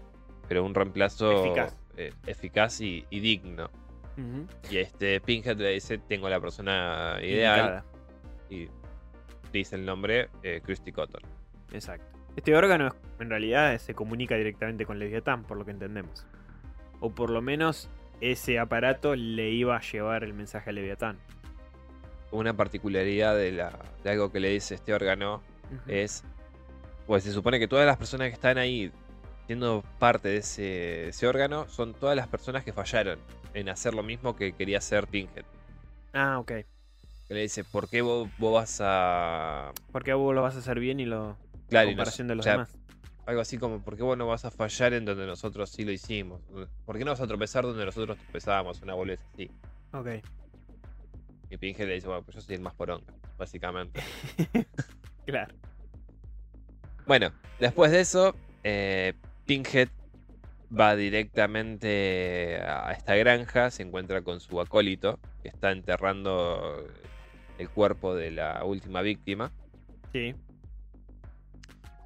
Pero un reemplazo Eficaz. eh, eficaz y, y digno. Y este Pinhead le dice, tengo la persona ideal. Y dice el nombre, eh, Christy Cotton. Exacto. Este órgano en realidad se comunica directamente con Leviatán, por lo que entendemos. O por lo menos ese aparato le iba a llevar el mensaje a Leviatán. Una particularidad de, la, de algo que le dice este órgano es, pues se supone que todas las personas que están ahí siendo parte de ese, ese órgano son todas las personas que fallaron en hacer lo mismo que quería hacer Pinhead. Ah, ok. Que le dice, ¿por qué vos, vos vas a... Porque vos lo vas a hacer bien y lo. Claro, y nos- comparación de los o sea, demás. Algo así como, ¿por qué vos no vas a fallar en donde nosotros sí lo hicimos? ¿Por qué no vas a tropezar donde nosotros tropezábamos? Una boludez así. Ok. Y Pinhead le dice, bueno, pues yo soy el más poronga, básicamente. Claro. Bueno, después de eso, eh, Pinhead va directamente a esta granja, se encuentra con su acólito, que está enterrando el cuerpo de la última víctima, Sí.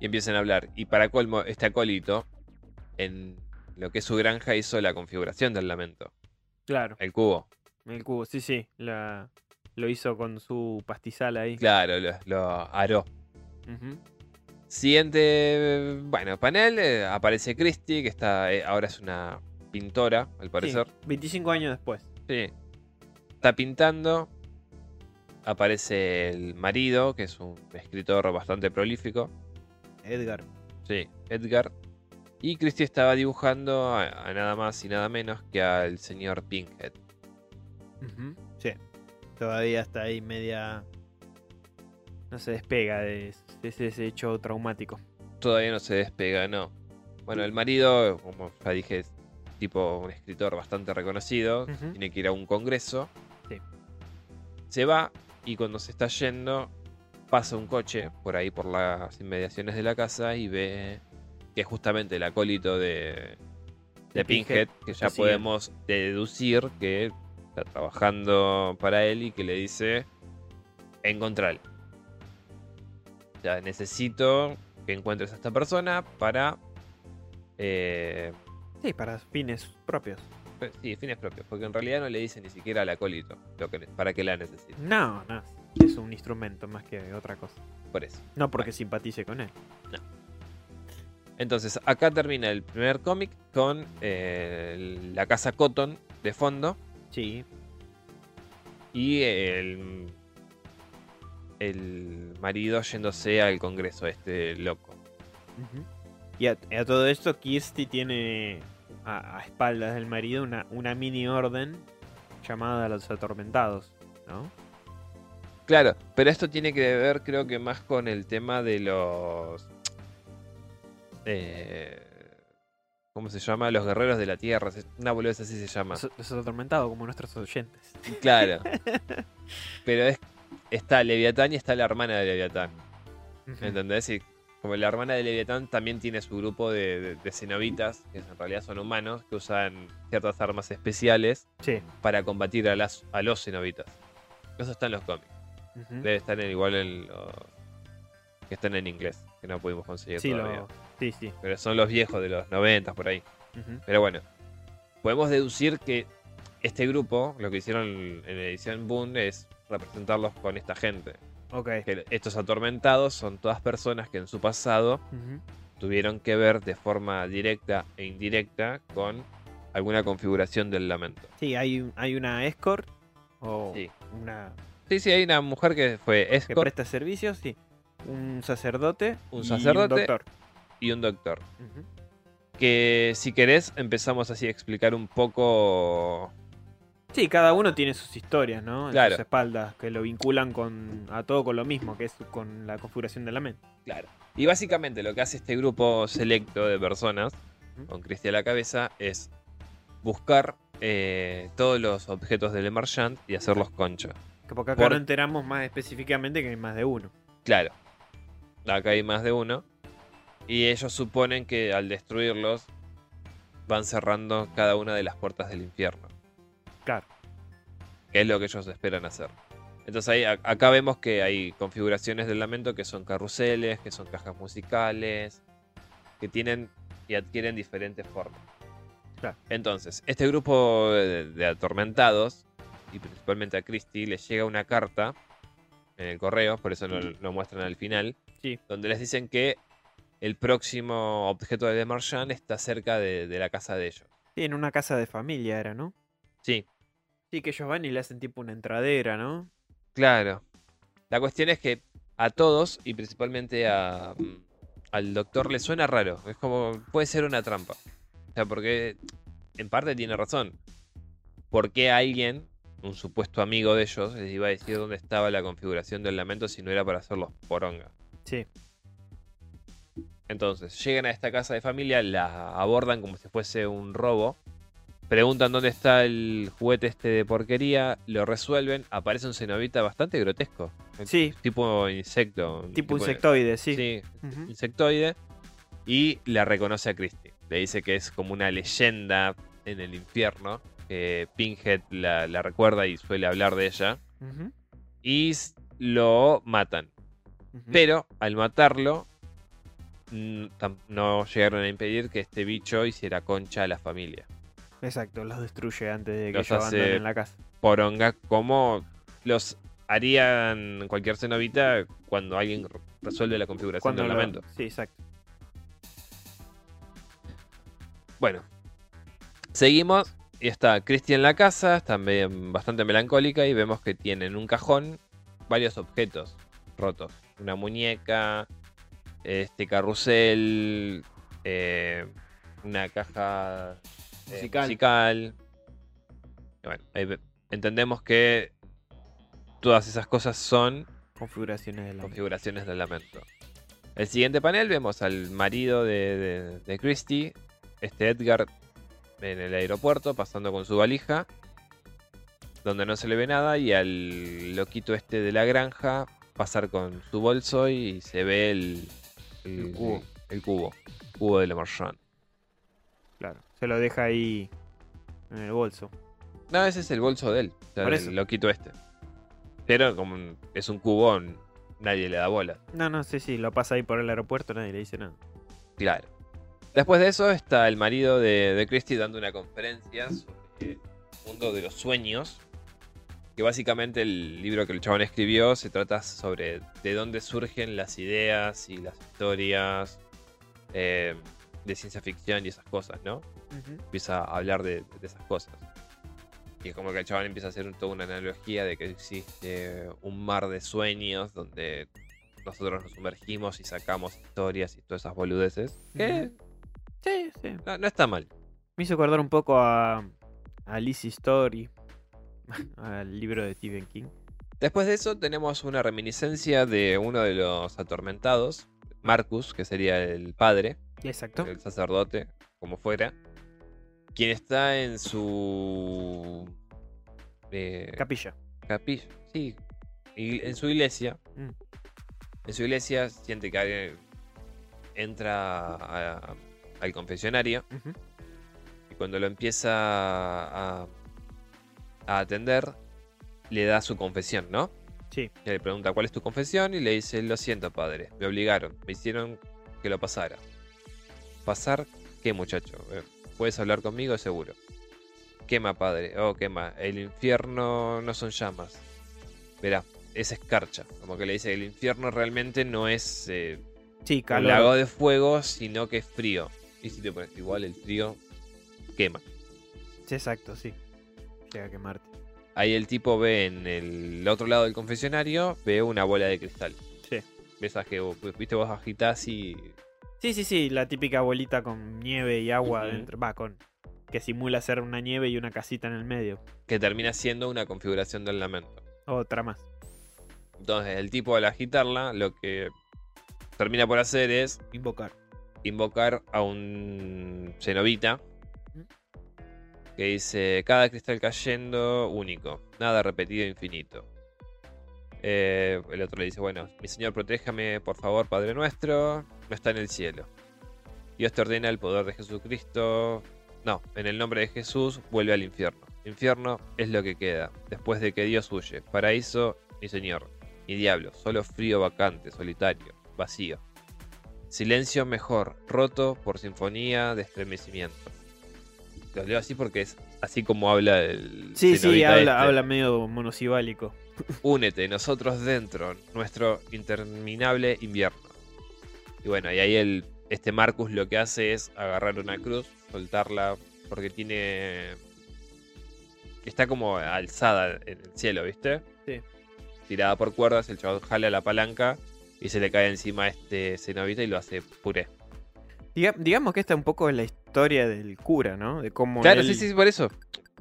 y empiezan a hablar. Y para colmo, este acólito, en lo que es su granja, hizo la configuración del lamento, Claro. el cubo. El cubo, sí, sí. La, lo hizo con su pastizal ahí. Claro, lo, lo aró. Siguiente, bueno, panel, eh, aparece Christie, que está eh, ahora es una pintora, al Sí, parecer. 25 años después. Sí. Está pintando. Aparece el marido, que es un escritor bastante prolífico. Edgar. Sí, Edgar. Y Christie estaba dibujando a, a nada más y nada menos que al señor Pinkhead. Sí. Todavía está ahí media. No se despega de, de ese, hecho traumático. Todavía no se despega, no. Bueno, el marido, como ya dije, es tipo un escritor bastante reconocido. Tiene que ir a un congreso. Sí. Se va y cuando se está yendo pasa un coche por ahí por las inmediaciones de la casa y ve que es justamente el acólito de, de De Pinhead, Pinhead, que ya podemos deducir que está trabajando para él y que le dice encontrarlo. O sea, necesito que encuentres a esta persona para eh, Sí, para fines propios. Pe- Sí, fines propios, porque en realidad no le dice ni siquiera al acólito lo que, para qué la necesita. No, no. Es un instrumento más que otra cosa. Por eso. No porque simpatice con él. Entonces, acá termina el primer cómic con eh, la casa Cotton de fondo Sí. y el, el marido yéndose al congreso, este loco. Y a, a todo esto, Kirsty tiene a, a espaldas del marido una, una mini orden llamada Los Atormentados, ¿no? Claro, pero esto tiene que ver, creo que más con el tema de los. eh, ¿Cómo se llama? Los guerreros de la tierra. Una boludez así se llama. Los, los Atormentados, como nuestros oyentes. Claro. Pero es, está Leviatán y está la hermana de Leviatán. ¿Entendés? Y como la hermana de Leviatán también tiene su grupo de, de, de cenobitas, que en realidad son humanos, que usan ciertas armas especiales Sí. para combatir a, las, a los cenobitas. Eso está en los cómics. Debe estar en, igual en los que están en inglés, que no pudimos conseguir Sí, todavía. lo- sí, sí. Pero son los viejos de los 90 por ahí. Pero bueno, podemos deducir que este grupo, lo que hicieron en la edición Boom, es representarlos con esta gente. Ok. Que estos atormentados son todas personas que en su pasado tuvieron que ver de forma directa e indirecta con alguna configuración del lamento. Sí, hay, un- hay una escort o Sí. una Sí, sí, hay una mujer que fue que escort presta servicios, sí. Un sacerdote. Un y sacerdote. Un doctor. Y un doctor. Que si querés empezamos así a explicar un poco... Sí, cada uno tiene sus historias, ¿no? En Claro. sus espaldas, que lo vinculan con a todo con lo mismo, que es con la configuración de la mente. Claro. Y básicamente lo que hace este grupo selecto de personas, con Cristi a la cabeza, es buscar eh, todos los objetos del Emergent y hacerlos concha. Que porque acá Por- no enteramos más específicamente que hay más de uno. Claro. Acá hay más de uno. Y ellos suponen que al destruirlos van cerrando cada una de las puertas del infierno. Claro. Que es lo que ellos esperan hacer. Entonces ahí, acá vemos que hay configuraciones del lamento que son carruseles, que son cajas musicales, que tienen y adquieren diferentes formas. Claro. Entonces, este grupo de, de atormentados, y principalmente a Christie, les llega una carta en el correo, por eso lo, lo muestran al final, Sí. donde les dicen que el próximo objeto de Marchand está cerca de, de la casa de ellos. Sí, en una casa de familia era, ¿no? Sí, Sí, que ellos van y le hacen tipo una entradera, ¿no? claro. La cuestión es que a todos, y principalmente a, mm, al doctor, le suena raro. Es como, puede ser una trampa. O sea, porque en parte tiene razón. ¿Por qué alguien, un supuesto amigo de ellos, les iba a decir dónde estaba la configuración del lamento si no era para hacerlos poronga? Sí. Entonces, llegan a esta casa de familia, la abordan como si fuese un robo. Preguntan dónde está el juguete este de porquería, lo resuelven, aparece un cenobita bastante grotesco. Sí, Tipo insecto. tipo de- insectoide, sí. Sí, insectoide. Y la reconoce a Christie. Le dice que es como una leyenda en el infierno. Que Pinhead la, la recuerda y suele hablar de ella. Y lo matan. Pero al matarlo, no llegaron a impedir que este bicho hiciera concha a la familia. Exacto, los destruye antes de que Los ellos abandonen la casa. poronga como los harían cualquier cenovita cuando alguien re- resuelve la configuración Cuando del lo- lamento. Sí, exacto. Bueno, seguimos y está Christy en la casa, está bastante melancólica y vemos que tiene en un cajón varios objetos rotos. Una muñeca, este carrusel, eh, una caja eh, Musical. Bueno, entendemos que todas esas cosas son Configuraciones de la configuraciones del lamento. El siguiente panel vemos al marido de, de, de Christie, este Edgar, en el aeropuerto, pasando con su valija, donde no se le ve nada, y al loquito este de la granja pasar con su bolso y se ve el, El cubo. El cubo, cubo de Le Marchand. Claro. Se lo deja ahí en el bolso. No, ese es el bolso de él, o sea, Por eso. loquito este. Pero como es un cubo, nadie le da bola. No, no sé si lo pasa ahí por el aeropuerto, nadie le dice nada. Claro. Después de eso está el marido de, de Christie dando una conferencia sobre el mundo de los sueños. Que básicamente el libro que el chabón escribió se trata sobre de dónde surgen las ideas y las historias eh, de ciencia ficción y esas cosas, ¿no? Empieza a hablar de, de esas cosas. Y es como que el chabón empieza a hacer toda una analogía de que existe un mar de sueños donde nosotros nos sumergimos y sacamos historias y todas esas boludeces. Que. Sí, sí. no, no está mal. Me hizo acordar un poco a, a Lizzie Story, al libro de Stephen King. Después de eso tenemos una reminiscencia de uno de los atormentados, Marcus, que sería el padre, Exacto. el sacerdote, como fuera, quien está en su eh, Capilla. capilla, sí, en su iglesia. Mm. En su iglesia siente que alguien entra a- al confesionario y cuando lo empieza a, a atender, le da su confesión, ¿no? Sí. Y le pregunta cuál es tu confesión y le dice, lo siento padre, me obligaron, me hicieron que lo pasara. ¿Pasar qué muchacho? Eh, ¿Puedes hablar conmigo? Seguro. Quema padre, oh quema, el infierno no son llamas. Verá, es escarcha, como que le dice, el infierno realmente no es eh, Sí, un calor. lago de fuego, sino que es frío. Y si te pones igual el frío, quema. Sí, exacto, sí. Llega a quemarte. Ahí el tipo ve en el otro lado del confesionario, ve una bola de cristal. Sí. Esas que vos- viste vos agitás y Sí, sí, sí, la típica bolita con nieve y agua dentro. Va, con. Que simula ser una nieve y una casita en el medio. que termina siendo una configuración del lamento. Otra más. Entonces el tipo al agitarla lo que termina por hacer es Invocar. invocar a un cenobita Ujú. Que dice cada cristal cayendo único, nada repetido infinito. Eh, el otro le dice, bueno, mi señor protéjame por favor Padre nuestro, no está en el cielo. Dios te ordena el poder de Jesucristo. No, en el nombre de Jesús vuelve al infierno. Infierno es lo que queda, después de que Dios huye. Paraíso, mi señor. Ni diablo, solo frío vacante, solitario, vacío. Silencio mejor, roto por sinfonía de estremecimiento. Lo leo así porque es así como habla el. Sí, sí, habla, este. habla medio monosibálico. Únete, nosotros dentro, nuestro interminable invierno. Y bueno, y ahí el, este Marcus lo que hace es agarrar una cruz, soltarla, porque tiene... Está como alzada en el cielo, ¿viste? Sí. Tirada por cuerdas, el chaval jala la palanca y se le cae encima a este cenobita y lo hace puré. Diga- digamos que esta un poco es la historia del cura, ¿no? De cómo. Claro, él- sí, sí, por eso.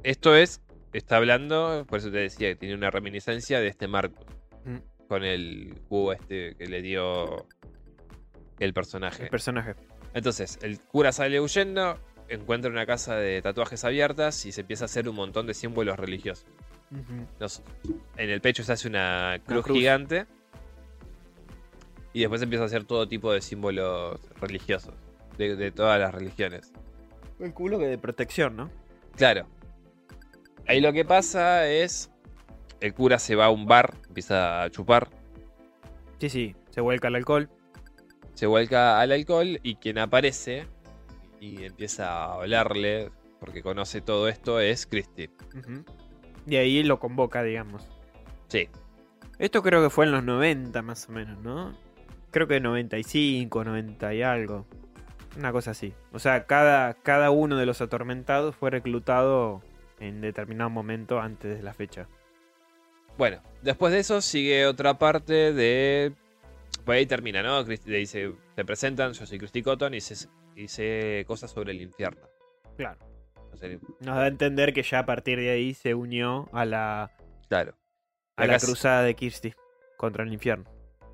Esto es, está hablando, por eso te decía que tiene una reminiscencia de este Marcus. Mm. Con el cubo este que le dio el personaje. El personaje. Entonces, el cura sale huyendo, encuentra una casa de tatuajes abiertas y se empieza a hacer un montón de símbolos religiosos. Nos- en el pecho se hace una cruz, cruz. gigante. Y después empieza a hacer todo tipo de símbolos religiosos. De, de todas las religiones. El culo que de protección, ¿no? Claro. Ahí lo que pasa es. El cura se va a un bar, empieza a chupar, Sí, sí. Se vuelca el alcohol. se vuelca al alcohol y quien aparece y empieza a hablarle porque conoce todo esto, es Christie. Y ahí lo convoca, digamos. Sí, Esto creo que fue en los 90 más o menos, ¿no? Creo que 95, 90 y algo. Una cosa así. O sea, cada, cada uno de los atormentados fue reclutado en determinado momento antes de la fecha. Bueno, después de eso sigue otra parte de. Pues ahí termina, ¿no? Le dice: Te presentan, yo soy Christy Cotton y sé, y sé cosas sobre el infierno. Claro. O sea, Nos da a entender que ya a partir de ahí se unió a la, claro. a Acá la cruzada de Kirsty contra el infierno.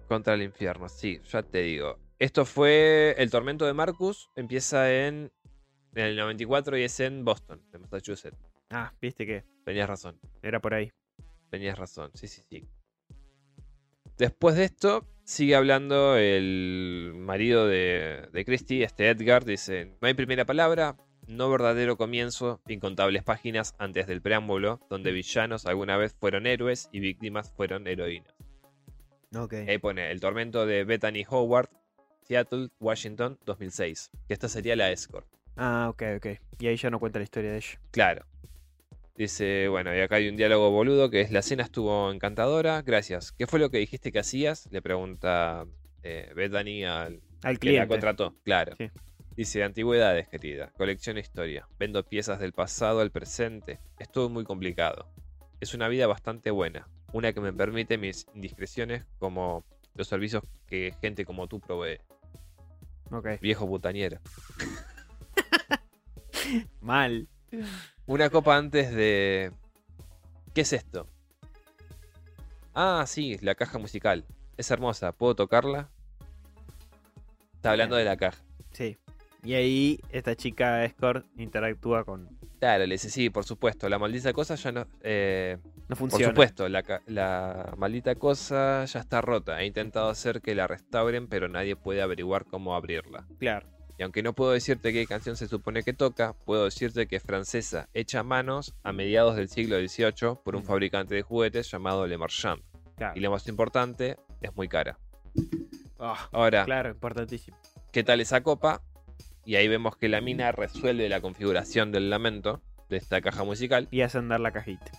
Contra el infierno, sí, ya te digo. Esto fue. El tormento de Marcus empieza en. En el 94 y es en Boston, en Massachusetts. Ah, viste que Tenías razón. era por ahí. Tenías razón, sí, sí, sí. Después de esto, sigue hablando el marido de, de Christie, este Edgar, dice, no hay primera palabra, no verdadero comienzo, incontables páginas antes del preámbulo, donde villanos alguna vez fueron héroes y víctimas fueron heroínas. Ok. Ahí pone el tormento de Bethany Howard, Seattle, Washington, 2006. Que esta sería la escort. Ah, ok, ok. Y ahí ya no cuenta la historia de ella. Claro. Dice, bueno, y acá hay un diálogo boludo que es la cena estuvo encantadora, gracias. ¿Qué fue lo que dijiste que hacías? Le pregunta eh, Bethany al Al que la cliente. contrató. Claro. Sí. Dice, antigüedades, querida. Colección historia. Vendo piezas del pasado al presente. Es todo muy complicado. Es una vida bastante buena. Una que me permite mis indiscreciones como los servicios que gente como tú provee. Ok. Viejo butaniero. Mal. Una copa antes de... ¿Qué es esto? Ah, sí, la caja musical. Es hermosa. ¿Puedo tocarla? Está hablando de la caja. Sí. Y ahí esta chica escort interactúa con. Claro, le dice, sí, por supuesto. La maldita cosa ya no... eh, No por funciona. supuesto, la, maldita cosa ya está rota. He intentado hacer que la restauren, pero nadie puede averiguar cómo abrirla. Claro. Y aunque no puedo decirte qué canción se supone que toca, puedo decirte que es francesa, hecha a manos a mediados del siglo XVIII por un fabricante de juguetes llamado Le Marchand. Claro. Y lo más importante, es muy cara. Ah, Ahora, claro, importantísimo. ¿qué tal esa copa? Y ahí vemos que la mina resuelve la configuración del lamento de esta caja musical. Y hace andar la cajita.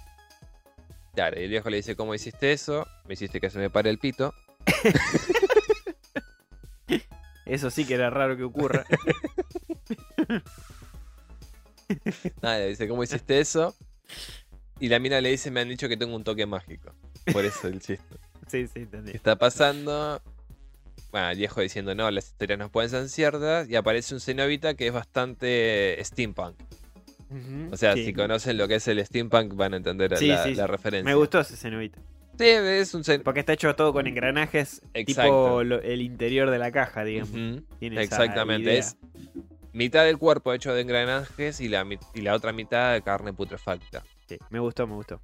Claro, y el viejo le dice, ¿cómo hiciste eso? Me hiciste que se me pare el pito. Eso sí que era raro que ocurra. Nada, le dice, ¿cómo hiciste eso? Y la mina le dice, me han dicho que tengo un toque mágico. Por eso el chiste. sí, sí, entendí. ¿Qué está pasando? Bueno, el viejo diciendo, no, las historias no pueden ser ciertas. Y aparece un cenobita que es bastante steampunk. O sea, sí. si conocen lo que es el steampunk van a entender Sí, la, sí, la sí. referencia. Me gustó ese cenobita. Sí, es un cen... Porque está hecho todo con engranajes Exacto. tipo lo- el interior de la caja, digamos. Tiene esa Exactamente, es mitad del cuerpo hecho de engranajes y la, y la otra mitad de carne putrefacta. Sí, me gustó, me gustó.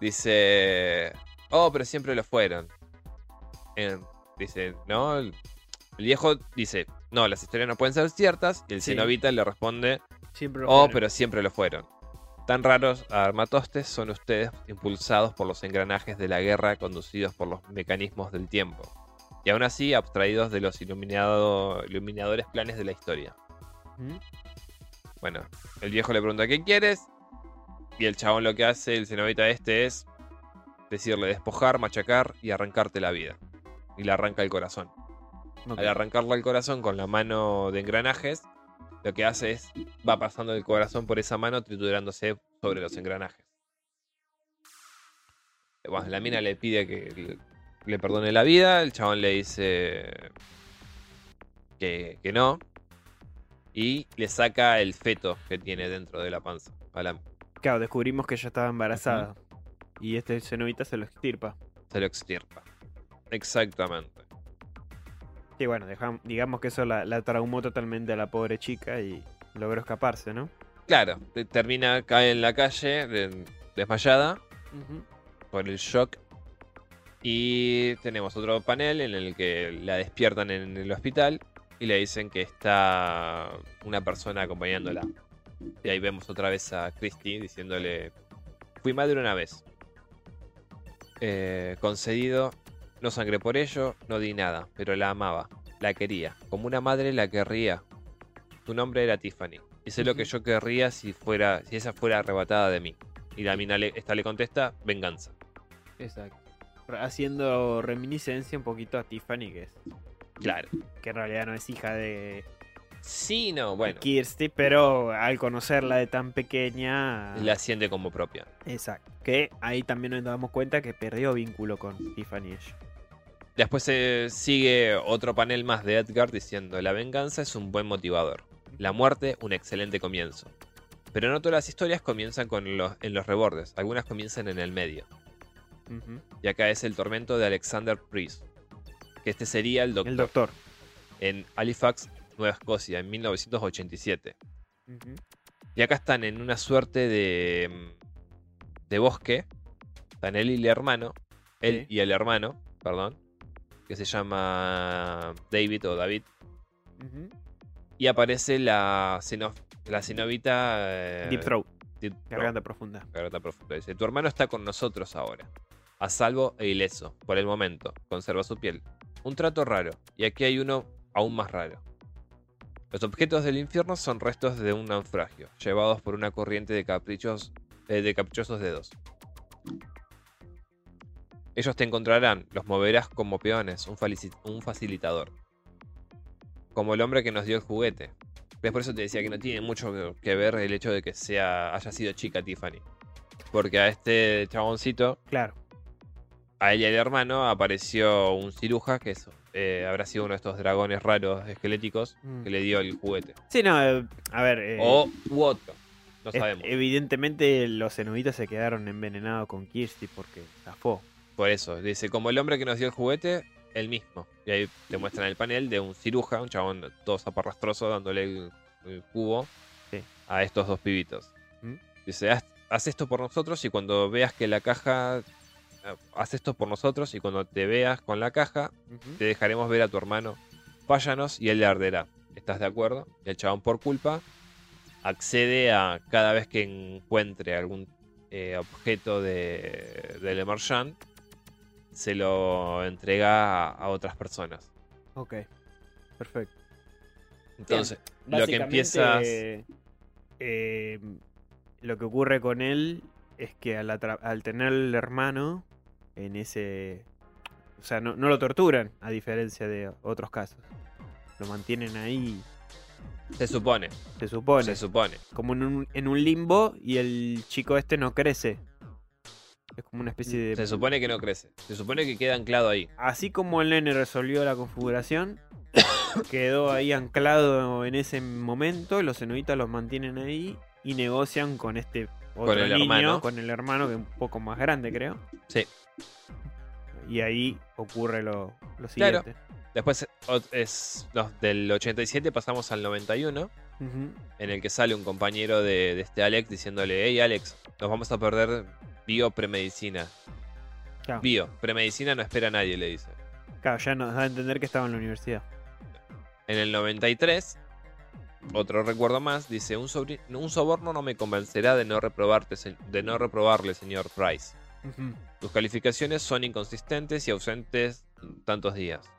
Dice, oh, pero siempre lo fueron. Eh, dice, no, el, el viejo dice, no, las historias no pueden ser ciertas. Y el Sí. cenobita le responde, Siempre oh, fueron. pero siempre lo fueron. Tan raros armatostes son ustedes impulsados por los engranajes de la guerra conducidos por los mecanismos del tiempo. Y aún así abstraídos de los iluminado- iluminadores planes de la historia. Ujú. Bueno, el viejo le pregunta ¿qué quieres? Y el chabón lo que hace, el cenobita este, es decirle despojar, machacar y arrancarte la vida. Y le arranca el corazón. Al arrancarle el corazón con la mano de engranajes, lo que hace es va pasando el corazón por esa mano triturándose sobre los engranajes. Bueno, la mina le pide que le, perdone la vida, el chabón le dice que, que no. Y le saca el feto que tiene dentro de la panza. a la- Claro, descubrimos que ella estaba embarazada. Y este cenobita se lo extirpa. se lo extirpa. Exactamente. Y bueno, dejam- digamos que eso la, la traumó totalmente a la pobre chica y logró escaparse, ¿no? Claro, te- termina, cae en la calle, de- desmayada, por el shock. Y tenemos otro panel en el que la despiertan en el hospital y le dicen que está una persona acompañándola. Y ahí vemos otra vez a Christy diciéndole, fui madre una vez. Eh, concedido, no sangré por ello, no di nada, pero la amaba, la quería, como una madre la querría. Tu nombre era Tiffany. y sé lo que yo querría si fuera si esa fuera arrebatada de mí. Y la mina le, esta le contesta, venganza. Exacto. Haciendo reminiscencia un poquito a Tiffany, que es Claro. que en realidad no es hija de Sí, no, bueno. Kirsty, pero al conocerla de tan pequeña. La siente como propia. Exacto. Que ahí también nos damos cuenta que perdió vínculo con Tiffany. Después se sigue otro panel más de Edgar diciendo, la venganza es un buen motivador. La muerte, un excelente comienzo. Pero no todas las historias comienzan con los, en los rebordes, algunas comienzan en el medio. Y acá es el tormento de Alexander Priest. Que este sería el doctor, El doctor. en Halifax, Nueva Escocia, en 1987. Ujú. Y acá están en una suerte de, mm, de bosque. Están él y el hermano. Él Sí. y el hermano, perdón. Que se llama David o David. Y aparece la, ceno- la cenovita. eh, Deep Throat. Deep- Garganta profunda. Garganta profunda. Dice: Tu hermano está con nosotros ahora. A salvo e ileso, por el momento. Conserva su piel. Un trato raro. Y aquí hay uno aún más raro. Los objetos del infierno son restos de un naufragio, llevados por una corriente de caprichos. eh, de caprichosos dedos. Ellos te encontrarán, los moverás como peones, un, facilitador. Como el hombre que nos dio el juguete. Es por eso te decía que no tiene mucho que ver el hecho de que sea haya sido chica Tiffany. Porque a este chaboncito, Claro. a ella y al hermano, apareció un ciruja que es, eh, habrá sido uno de estos dragones raros esqueléticos Mm. que le dio el juguete. Sí, no, eh, a ver. eh, o u otro. No sabemos. evidentemente los cenobitas se quedaron envenenados con Kirsty porque zafó. Por eso, dice, como el hombre que nos dio el juguete, el mismo. Y ahí te muestran el panel de un ciruja, un chabón todo zaparrastroso dándole el, el cubo Sí. a estos dos pibitos. ¿Mm? Dice, haz, haz esto por nosotros y cuando veas que la caja... eh, Haz esto por nosotros y cuando te veas con la caja, te dejaremos ver a tu hermano. Váyanos y él le arderá. ¿Estás de acuerdo? Y el chabón por culpa accede a cada vez que encuentre algún eh, objeto de, de Le Marchand, se lo entrega a, a otras personas. Ok. Perfecto. Entonces, lo que empiezas... eh, lo que ocurre con él es que al, al tener el hermano en ese... O sea, no, no lo torturan, a diferencia de otros casos. Lo mantienen ahí, Se supone, se supone. se supone. como en un, en un limbo y el chico este no crece. Es como una especie de... Se supone que no crece. Se supone que queda anclado ahí. Así como el nene resolvió la configuración, quedó ahí anclado en ese momento, los cenobitas los mantienen ahí y negocian con este otro el niño, hermano. con el hermano que es un poco más grande, creo. Sí. Y ahí ocurre lo, lo Claro. siguiente. Después es del 87 pasamos al 91. Ujú. en el que sale un compañero de, de este Alex diciéndole, hey Alex, nos vamos a perder bio premedicina. Claro. Bio, premedicina no espera a nadie, le dice. Claro, ya nos da a entender que estaba en la universidad. En el 93, otro recuerdo más, dice, un, un soborno no me convencerá de no, reprobarte, de no reprobarle, señor Price. Ujú. Tus calificaciones son inconsistentes y ausentes tantos días.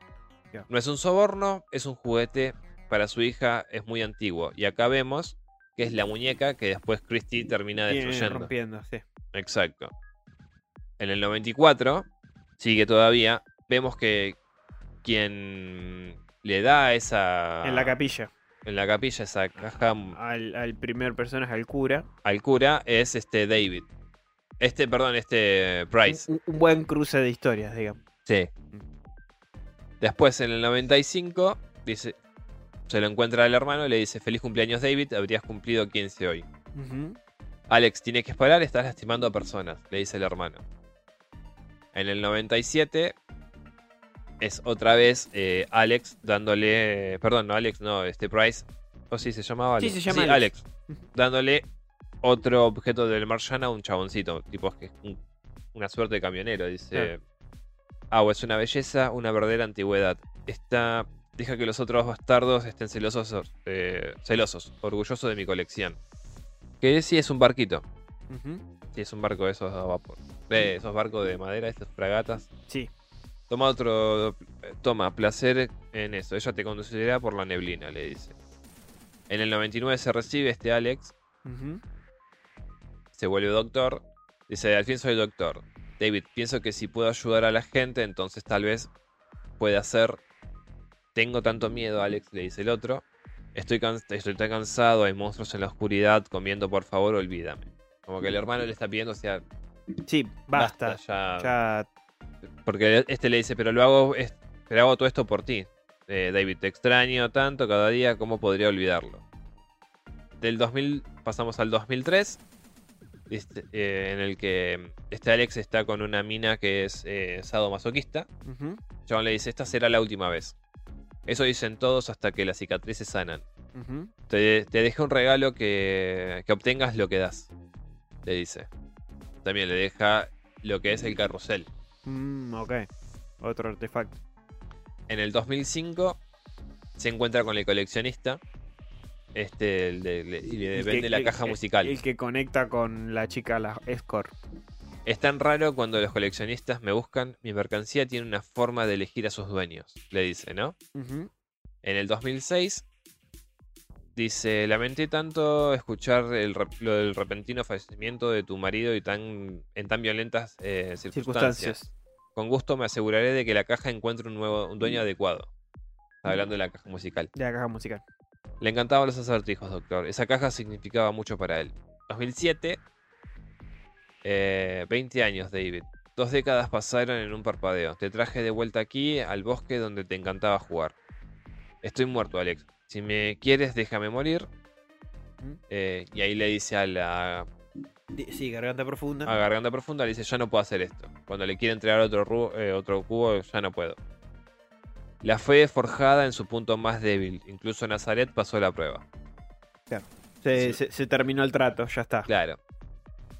No es un soborno, es un juguete para su hija, es muy antiguo. Y acá vemos que es la muñeca que después Christie termina destruyendo. rompiendo, sí. Exacto. En el 94, sigue todavía, vemos que quien le da esa... En la capilla. en la capilla esa caja Al, al primer personaje, al cura. al cura es este David. Este, perdón, este Price. Un, un buen cruce de historias, digamos. Sí. Después en el 95 dice se lo encuentra el hermano y le dice, "Feliz cumpleaños David, habrías cumplido 15 hoy." Alex, tienes que esperar, estás lastimando a personas, le dice el hermano. En el 97 es otra vez eh, Alex dándole, perdón, no Alex, no, este Price, o sí se llamaba Sí, Alex. se llama Alex. Alex, dándole otro objeto del Martian a un chaboncito, tipo que es un- una suerte de camionero, dice. Agua es una belleza, una verdadera antigüedad. Esta deja que los otros bastardos estén celosos, eh, celosos, orgullosos de mi colección. Que sí es un barquito. Ujú. Sí, es un barco de esos a vapor. De esos barcos de madera, esas fragatas. Sí. Toma otro. eh, Toma, placer en eso. Ella te conducirá por la neblina, le dice. En el 99 se recibe este Alex, Ujú. Se vuelve doctor. Dice, al fin soy doctor. David, pienso que si puedo ayudar a la gente, entonces tal vez pueda hacer... Tengo tanto miedo, Alex, le dice el otro. Estoy, can- estoy tan cansado, hay monstruos en la oscuridad, comiendo, por favor, olvídame. Como que el hermano le está pidiendo, o sea, Sí, basta. ya. Ya. Porque este le dice, pero lo hago, pero hago todo esto por ti. Eh, David, te extraño tanto cada día, ¿cómo podría olvidarlo? Del 2000 pasamos al 2003, este, eh, en el que este Alex está con una mina que es eh, sadomasoquista. John le dice, esta será la última vez. Eso dicen todos hasta que las cicatrices sanan. Te, te dejé un regalo que, que obtengas lo que das. Le dice. También le deja lo que es el carrusel. Mm, ok. Otro artefacto. En el 2005 se encuentra con el coleccionista. Este, el de- le- y le El vende que- la el- caja el- musical. El que conecta con la chica, la Escort. Es tan raro cuando los coleccionistas me buscan. Mi mercancía tiene una forma de elegir a sus dueños. Le dice, ¿no? En el 2006 dice, lamenté tanto escuchar el lo del repentino fallecimiento de tu marido y tan, en tan violentas eh, circunstancias. Circunstancias. Con gusto me aseguraré de que la caja encuentre un nuevo un dueño adecuado. Está hablando de la caja musical. De la caja musical. Le encantaban los acertijos, doctor. Esa caja significaba mucho para él. 2007, eh, 20 años, David. Dos décadas pasaron en un parpadeo. Te traje de vuelta aquí, al bosque donde te encantaba jugar. Estoy muerto, Alex. Si me quieres, déjame morir. Eh, y ahí le dice a la Sí, garganta profunda. a Garganta Profunda, le dice, yo no puedo hacer esto. Cuando le quiere entregar otro, eh, otro cubo, ya no puedo. La fe forjada en su punto más débil. Incluso Nazaret pasó la prueba. se, sí. se- se terminó el trato, ya está. Claro.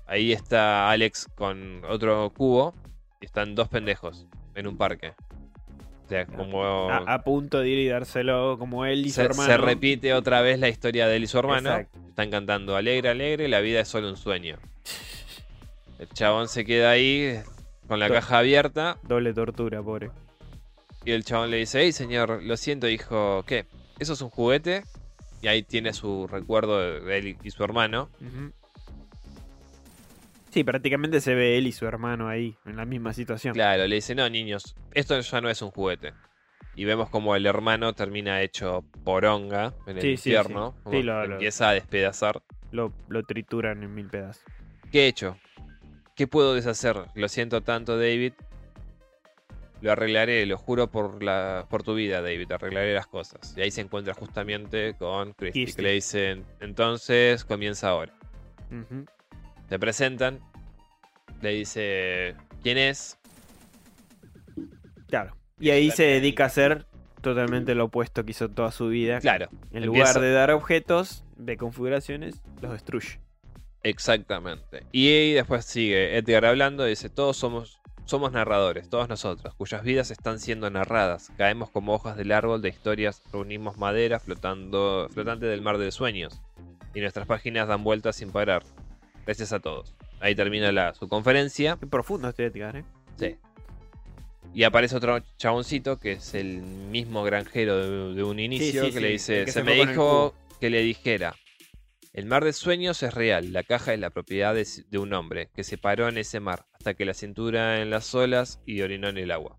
Ahí está Alex con otro cubo. Y están dos pendejos en un parque. O sea, como... A, a punto de ir y dárselo como él y su se, hermano. se repite otra vez la historia de él y su hermano. Exacto. Están cantando alegre, alegre, la vida es solo un sueño. El chabón se queda ahí con la To- caja abierta. Doble tortura, pobre. Y el chabón le dice, hey señor, lo siento, hijo, ¿qué? ¿Eso es un juguete? Y ahí tiene su recuerdo de él y su hermano. Sí, prácticamente se ve él y su hermano ahí, en la misma situación. Claro, le dice, no, niños, esto ya no es un juguete. Y vemos como el hermano termina hecho poronga en el Sí, infierno. sí. como Sí, lo- empieza a despedazar. Lo, lo trituran en mil pedazos. ¿Qué he hecho? ¿Qué puedo deshacer? Lo siento tanto, David. Lo arreglaré, lo juro por, la, por tu vida, David. Arreglaré las cosas. Y ahí se encuentra justamente con Christy, Christy. que le dicen, entonces comienza ahora. Ujú. Se presentan. Le dice, ¿quién es? Claro. Y ahí se dedica a hacer totalmente lo opuesto que hizo toda su vida. Claro, En empieza- lugar de dar objetos de configuraciones, los destruye. exactamente. Y ahí después sigue Edgar hablando y dice, todos somos, somos narradores, todos nosotros, cuyas vidas están siendo narradas. Caemos como hojas del árbol de historias, reunimos madera flotando, flotante del mar de sueños. Y nuestras páginas dan vueltas sin parar. Gracias a todos. Ahí termina la, su conferencia. Qué profundo este Edgar, ¿eh? Sí. Y aparece otro chaboncito que es el mismo granjero de, de un inicio sí, que sí, le dice, que se se me dijo que le dijera, el mar de sueños es real, la caja es la propiedad de, de un hombre que se paró en ese mar hasta que la cintura en las olas y orinó en el agua.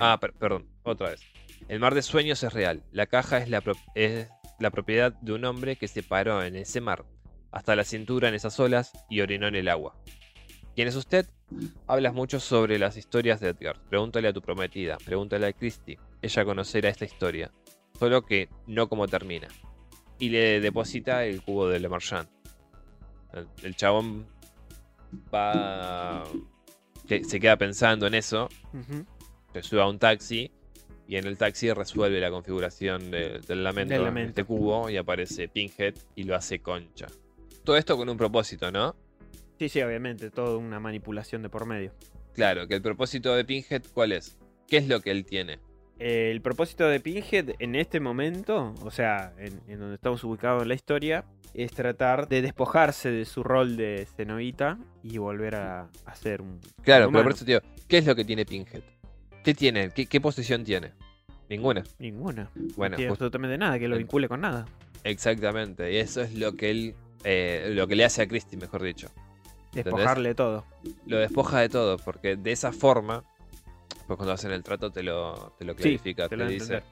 Ah, per- perdón, otra vez. El mar de sueños es real, la caja es la, pro- es la propiedad de un hombre que se paró en ese mar hasta la cintura en esas olas y orinó en el agua. ¿Quién es usted? Hablas mucho sobre las historias de Edgar. Pregúntale a tu prometida, pregúntale a Christie. Ella conocerá esta historia. Solo que no como termina. Y le deposita el cubo de Le Marchand. El, el chabón va. que se queda pensando en eso. Ujú. Se sube a un taxi. Y en el taxi resuelve la configuración de- del lamento Del lamento. este cubo. Y aparece Pinhead y lo hace concha. Todo esto con un propósito, ¿no? Sí, sí, obviamente, todo una manipulación de por medio. Claro, que el propósito de Pinhead, ¿cuál es? ¿Qué es lo que él tiene? Eh, el propósito de Pinhead en este momento, o sea, en, en donde estamos ubicados en la historia, es tratar de despojarse de su rol de cenovita y volver a, a ser un. Claro, pero por eso, tío, ¿qué es lo que tiene Pinhead? ¿Qué tiene? ¿Qué, qué posición tiene? Ninguna. Ninguna. Bueno, no tiene absolutamente nada que lo vincule con nada. exactamente. Y eso es lo que él. eh, lo que le hace a Christie, mejor dicho. Despojarle todo. Lo despoja de todo, porque de esa forma. Pues cuando hacen el trato te lo, te lo Sí, clarifica, te te, lo dice.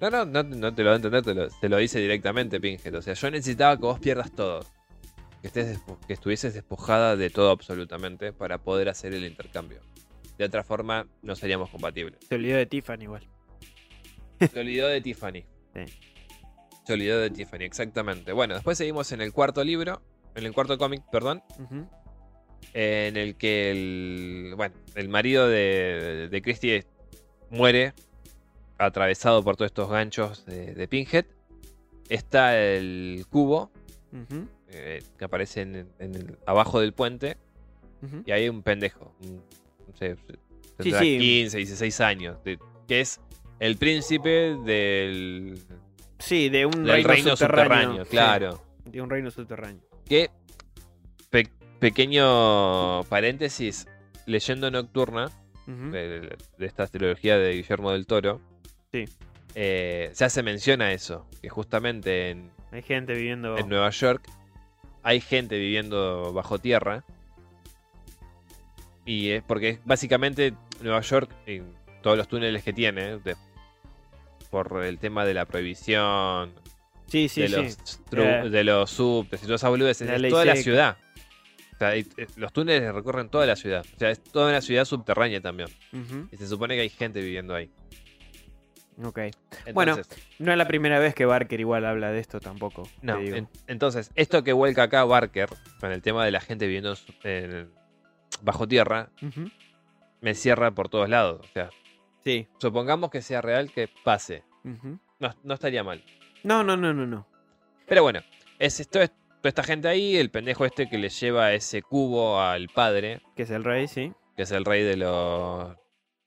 No, no, no, no te lo va a entender, te lo, te lo dice directamente, Pinhead. O sea, yo necesitaba que vos pierdas todo. Que, estés que estuvieses despojada de todo absolutamente para poder hacer el intercambio. De otra forma, no seríamos compatibles. Se olvidó de Tiffany igual. Se olvidó de Tiffany. Sí. Se olvidó de Tiffany, exactamente. Bueno, después seguimos en el cuarto libro, en el cuarto cómic, perdón, Ujú. En el que el, bueno, el marido de, de Christie muere atravesado por todos estos ganchos de, de Pinhead. Está el cubo eh, que aparece en, en el- abajo del puente y hay un pendejo, un- no sé, Sí, sí. 15, 16 años, de- que es el príncipe del, Sí, de un reino, reino subterráneo. subterráneo, sí, claro. de un reino subterráneo. Que, pequeño paréntesis, leyendo Nocturna, de, de esta trilogía de Guillermo del Toro, Sí. eh, se hace mención a eso, que justamente en, Hay gente viviendo. en Nueva York hay gente viviendo bajo tierra. Y es porque básicamente Nueva York, en todos los túneles que tiene, de- por el tema de la prohibición, Sí, sí, de, sí. los Eh. de los subtes y todas esas boludeces, es toda la ciudad. O sea, eh, los túneles recorren toda la ciudad. O sea, es toda una ciudad subterránea también. Y se supone que hay gente viviendo ahí. Ok. Bueno, No es la primera vez que Barker igual habla de esto tampoco. No, te digo. en- entonces, esto que vuelca acá Barker con el tema de la gente viviendo en bajo tierra, me cierra por todos lados. O sea, Sí. supongamos que sea real, que pase. No, no estaría mal. No, no, no, no, no. Pero bueno, es esto, es toda esta gente ahí, el pendejo este que le lleva ese cubo al padre, Que es el rey, sí. que es el rey de los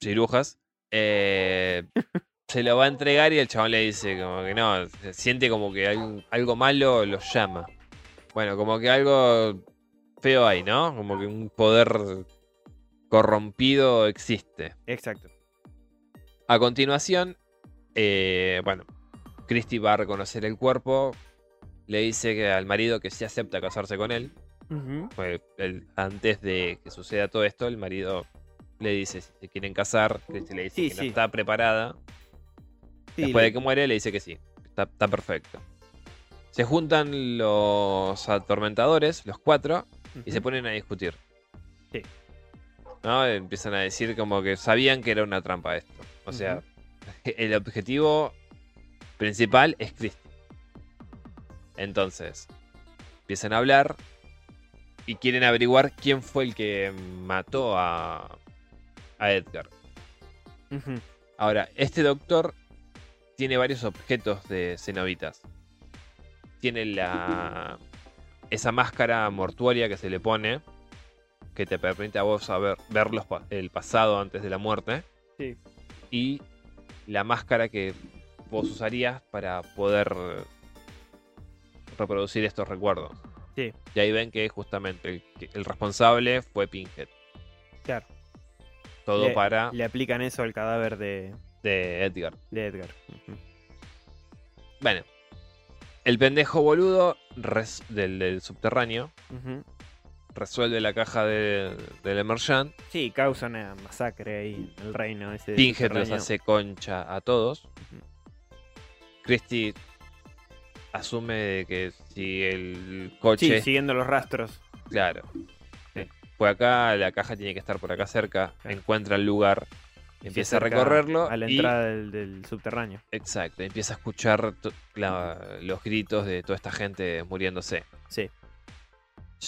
cirujas, eh, se lo va a entregar y el chabón le dice como que no, se siente como que algo, algo malo lo llama. Bueno, como que algo feo hay, ¿no? Como que un poder corrompido existe. Exacto. A continuación, eh, bueno, Christie va a reconocer el cuerpo, le dice que al marido que sí acepta casarse con él. Pues, antes de que suceda todo esto, el marido le dice si se quieren casar. Christie le dice Sí, que no está preparada. Sí, Después le- de que muere, le dice que sí. Está, está perfecto. Se juntan los atormentadores, los cuatro, y se ponen a discutir. Sí. ¿No? Empiezan a decir como que sabían que era una trampa esto. O sea, el objetivo principal es Christie. Entonces, empiezan a hablar y quieren averiguar quién fue el que mató a, a Edgar. Ahora, este doctor tiene varios objetos de cenobitas. Tiene la esa máscara mortuoria que se le pone que te permite a vos saber ver los el pasado antes de la muerte Sí. y la máscara que vos usarías para poder reproducir estos recuerdos. Sí. Y ahí ven que justamente el, responsable fue Pinhead. Claro. Todo Le- para Le aplican eso al cadáver de, de Edgar. de Edgar. Bueno, el pendejo boludo res- del, del subterráneo resuelve la caja de, del Emergent. Sí, causa una masacre ahí en el reino ese. Pinhead los hace concha a todos. Christie asume de que si el coche. Sí, siguiendo los rastros. Claro. Sí. Fue acá, la caja tiene que estar por acá cerca. Encuentra el lugar, empieza a recorrerlo. A la y- entrada del, del subterráneo. Exacto, empieza a escuchar la- los gritos de toda esta gente muriéndose. Sí.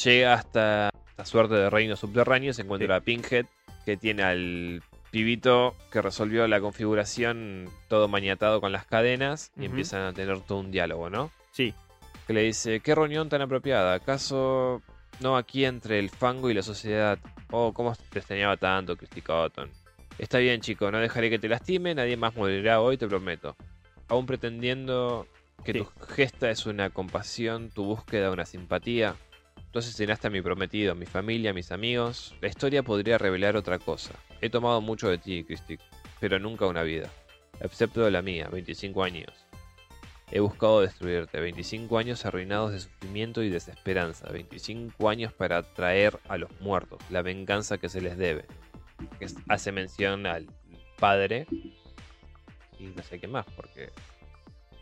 Llega hasta la suerte de reino subterráneo se encuentra a Pinhead, que tiene al pibito que resolvió la configuración todo maniatado con las cadenas y empiezan a tener todo un diálogo, ¿no? Sí. Que le dice, qué reunión tan apropiada, ¿acaso no aquí entre el fango y la sociedad? Oh, cómo te extrañaba tanto, Christy Cotton. Está bien, chico, no dejaré que te lastime, nadie más morirá hoy, te prometo. Aún pretendiendo que Sí. tu gesta es una compasión, tu búsqueda una simpatía. Tú asesinaste a mi prometido, a mi familia, a mis amigos. La historia podría revelar otra cosa. He tomado mucho de ti, Christy, pero nunca una vida. excepto la mía, 25 años. He buscado destruirte, 25 años arruinados de sufrimiento y desesperanza, 25 años para traer a los muertos, la venganza que se les debe. Que hace mención al padre y no sé qué más, porque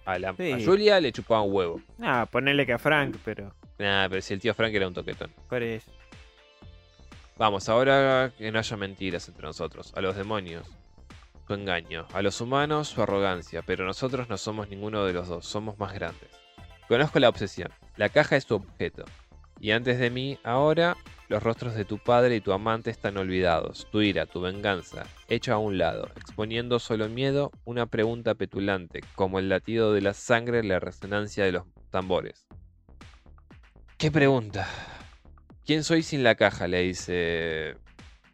a, la, a Sí. Julia le chupaba un huevo. Ah, ponele que a Frank, pero. Nah, pero si el tío Frank era un toquetón. Por eso. Vamos, ahora que no haya mentiras entre nosotros. A los demonios, su engaño. A los humanos, su arrogancia. Pero nosotros no somos ninguno de los dos, somos más grandes. Conozco la obsesión. La caja es tu objeto. Y antes de mí, ahora, los rostros de tu padre y tu amante están olvidados. Tu ira, tu venganza, hecho a un lado, exponiendo solo miedo, una pregunta petulante, como el latido de la sangre, la resonancia de los tambores. ¿Qué pregunta? ¿Quién soy sin la caja? Le dice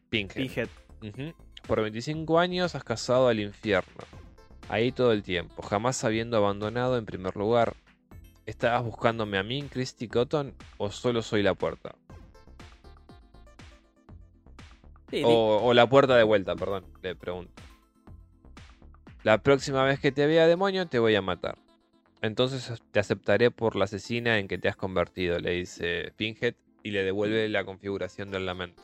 Pinkhead. Pinhead. Ujú. Por 25 años has cazado al infierno. Ahí todo el tiempo, jamás habiendo abandonado en primer lugar. ¿Estabas buscándome a mí, Christy Cotton, o solo soy la puerta? Sí, di- O, o la puerta de vuelta, perdón, le pregunto. La próxima vez que te vea demonio te voy a matar. Entonces te aceptaré por la asesina en que te has convertido, le dice Pinhead y le devuelve la configuración del lamento.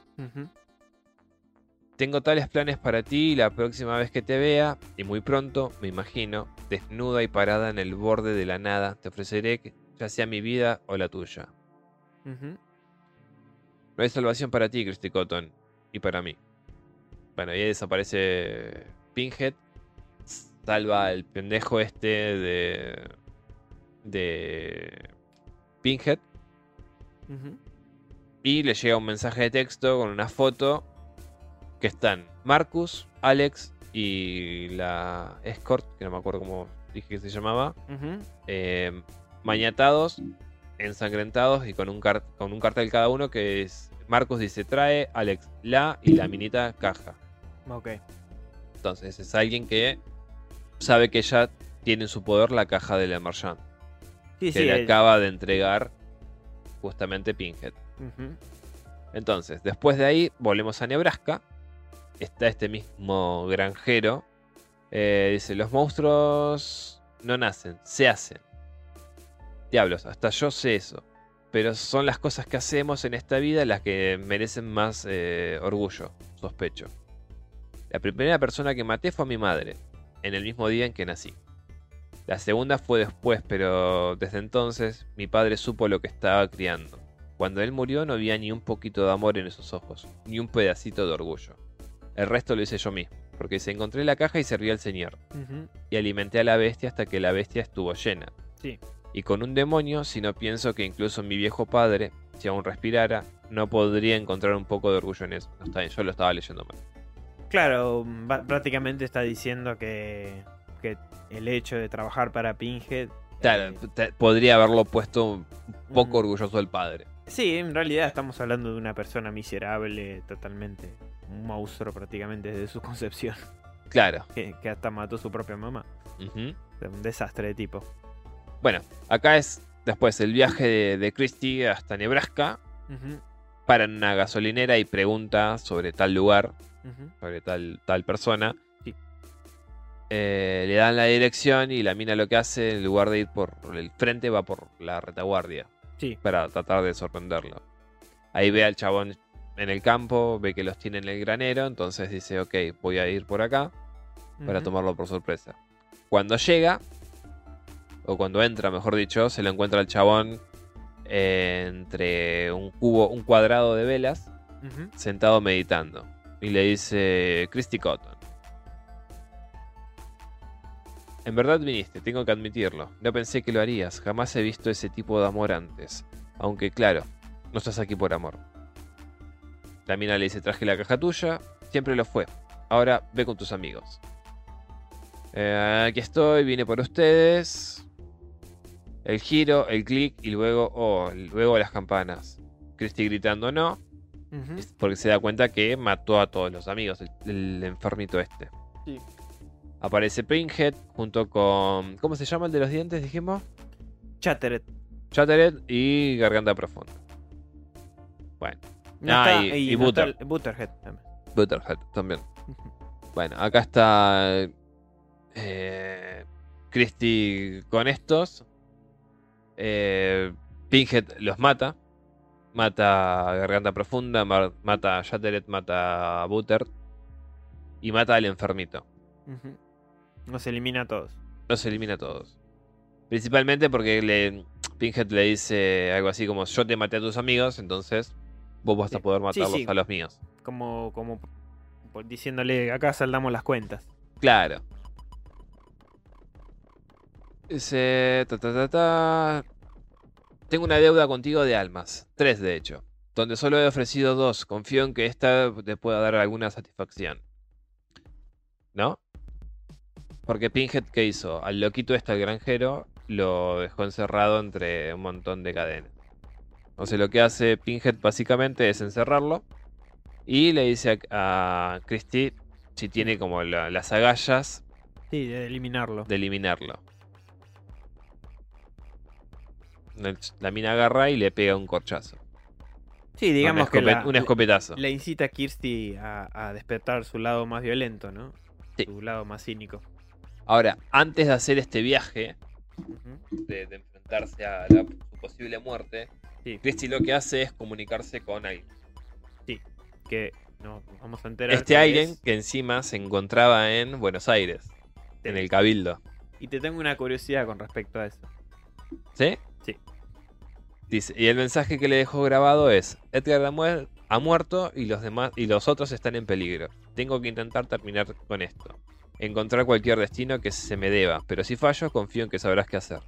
Tengo tales planes para ti y la próxima vez que te vea, y muy pronto, me imagino, desnuda y parada en el borde de la nada, te ofreceré que ya sea mi vida o la tuya. Ujú. No hay salvación para ti, Christy Cotton, y para mí. Bueno, y ahí desaparece Pinhead, salva al pendejo este de... de... Pinhead. Y le llega un mensaje de texto con una foto que están Marcus, Alex y la escort, que no me acuerdo cómo dije que se llamaba, Ujú. eh, mañatados, ensangrentados y con un, con un cartel cada uno que es Marcus dice trae, Alex la y la minita caja. Ok. Entonces es alguien que sabe que ya tiene en su poder la caja de la Marchand, Sí, que sí. le el- acaba de entregar justamente Pinhead. Entonces, después de ahí, volvemos a Nebraska. Está este mismo granjero. Eh, dice, los monstruos no nacen, se hacen. Diablos, hasta yo sé eso. Pero son las cosas que hacemos en esta vida las que merecen más eh, orgullo, sospecho. La primera persona que maté fue mi madre, en el mismo día en que nací. La segunda fue después, pero desde entonces mi padre supo lo que estaba criando. Cuando él murió no había ni un poquito de amor en esos ojos, ni un pedacito de orgullo. El resto lo hice yo mismo, porque se encontré la caja y serví al Señor, y alimenté a la bestia hasta que la bestia estuvo llena. Sí. Y con un demonio, si no pienso que incluso mi viejo padre, si aún respirara, no podría encontrar un poco de orgullo en eso. No está bien, yo lo estaba leyendo mal. Claro, prácticamente está diciendo que, que el hecho de trabajar para Pinhead. Claro, eh, podría haberlo puesto un poco orgulloso el padre. Sí, en realidad estamos hablando de una persona miserable, totalmente. Un monstruo prácticamente desde su concepción. Claro. Que, que hasta mató a su propia mamá. ujú. Un desastre de tipo. Bueno, acá es después el viaje de, de Christie hasta Nebraska. Ujú, Para en una gasolinera y pregunta sobre tal lugar, sobre tal, tal persona. Sí. Eh, le dan la dirección y la mina lo que hace, en lugar de ir por el frente, va por la retaguardia. Sí. Para tratar de sorprenderlo. Ahí ve al chabón en el campo, ve que los tiene en el granero, entonces dice, ok, voy a ir por acá para tomarlo por sorpresa. Cuando llega, o cuando entra, mejor dicho, se lo encuentra el chabón eh, entre un cubo, un cuadrado de velas, sentado meditando. Y le dice, Christy Cotton. En verdad viniste, tengo que admitirlo. No pensé que lo harías, jamás he visto ese tipo de amor antes. Aunque claro, no estás aquí por amor. La mina le dice, traje la caja tuya, siempre lo fue. Ahora ve con tus amigos. Eh, aquí estoy, vine por ustedes. El giro, el clic y luego, oh, luego las campanas. Christy gritando no, porque se da cuenta que mató a todos los amigos, el, el enfermito este. Sí. Aparece Pinhead junto con. ¿Cómo se llama el de los dientes? Dijimos. Chatteret. Chattered y Garganta Profunda. Bueno, No Ah, está- y- y no está Butter. el- Butterhead también. Butterhead también. Bueno, acá está Eh, Christie con estos. Eh, Pinhead los mata. Mata a Garganta Profunda, ma- mata a Shatteret, mata a Butter. Y mata al enfermito. Ujú. Nos elimina a todos. Los elimina a todos. Principalmente porque le, Pinhead le dice algo así como: Yo te maté a tus amigos, entonces vos vas a poder matarlos sí. a los míos. Como, como diciéndole, acá saldamos las cuentas. Claro. Dice. Ta, ta, ta, ta. Tengo una deuda contigo de almas. Tres, de hecho. Donde solo he ofrecido dos. Confío en que esta te pueda dar alguna satisfacción. ¿No? Porque Pinhead, ¿qué hizo? Al loquito este, al granjero, lo dejó encerrado entre un montón de cadenas. Entonces lo que hace Pinhead básicamente es encerrarlo. Y le dice a, a Christie si tiene como la- las agallas Sí, de eliminarlo. de eliminarlo. El- La mina agarra y le pega un corchazo. Sí, digamos que la, un escopetazo. la incita a Kirsty a, a despertar su lado más violento, ¿no? Sí. Su lado más cínico. Ahora, antes de hacer este viaje, de, de enfrentarse a la, su posible muerte, Sí, Christie lo que hace es comunicarse con alguien. que nos vamos a enterar. Este es- que encima se encontraba en Buenos Aires, en el Cabildo. Y te tengo una curiosidad con respecto a eso. ¿Sí? Sí. Dice, y el mensaje que le dejó grabado es: Edgar ha, muer- ha muerto y los demás y los otros están en peligro. Tengo que intentar terminar con esto. Encontrar cualquier destino que se me deba, pero si fallo, confío en que sabrás qué hacer.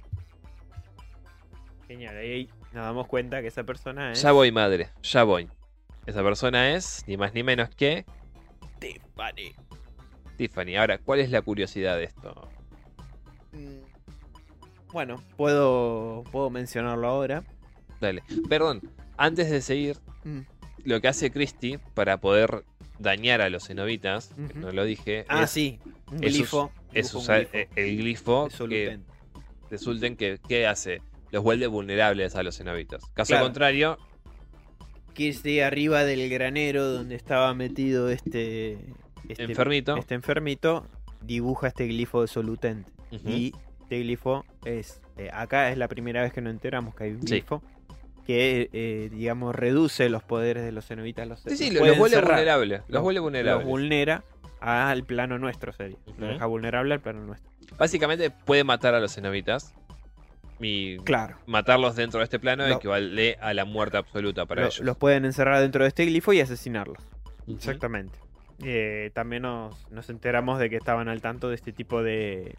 Genial, ahí nos damos cuenta que esa persona es. Ya voy, madre, ya voy. Esa persona es ni más ni menos que Tiffany. Tiffany. Ahora, ¿cuál es la curiosidad de esto? Mm, Bueno, puedo, puedo mencionarlo ahora. Dale. Perdón, antes de seguir, Mm. lo que hace Christie para poder dañar a los cenobitas, Ujú. no lo dije, Ah, es, sí. Es us- glifo. es usar el glifo de que de Sulten que ¿qué hace? Los vuelve vulnerables a los cenobitas. Caso Claro. contrario, Kirsty arriba del granero donde estaba metido este. este enfermito. Este enfermito dibuja este glifo de Solutente. Y este glifo es. eh, acá es la primera vez que nos enteramos que hay un Sí. glifo. Que, eh, digamos, reduce los poderes de los cenobitas. Los, Sí, sí, los los vuelve vulnerables. Los Los- vuelve Los vulnerables. vulnera al plano nuestro, sería. Lo deja vulnerable al plano nuestro. Básicamente puede matar a los cenobitas. Y Claro. matarlos dentro de este plano Lo- equivale a la muerte absoluta para Lo- ellos. los pueden encerrar dentro de este glifo y asesinarlos. Exactamente. Eh, también nos, nos enteramos de que estaban al tanto de este tipo de.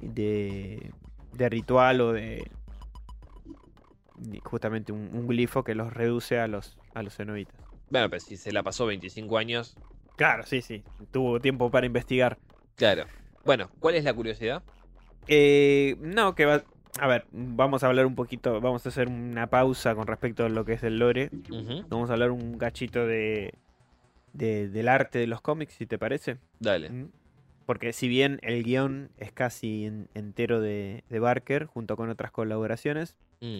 de. de ritual o de. justamente un, un glifo que los reduce a los, a los cenobitas. Bueno, pero si se la pasó 25 años, Claro, sí, sí. Tuvo tiempo para investigar. claro. Bueno, ¿cuál es la curiosidad? Eh, no, que va. A ver, vamos a hablar un poquito. Vamos a hacer una pausa con respecto a lo que es el lore. Vamos a hablar un cachito de, de- del arte de los cómics, si te parece. Dale. Mm. Porque si bien el guion es casi en- entero de, de Barker, junto con otras colaboraciones, Mm,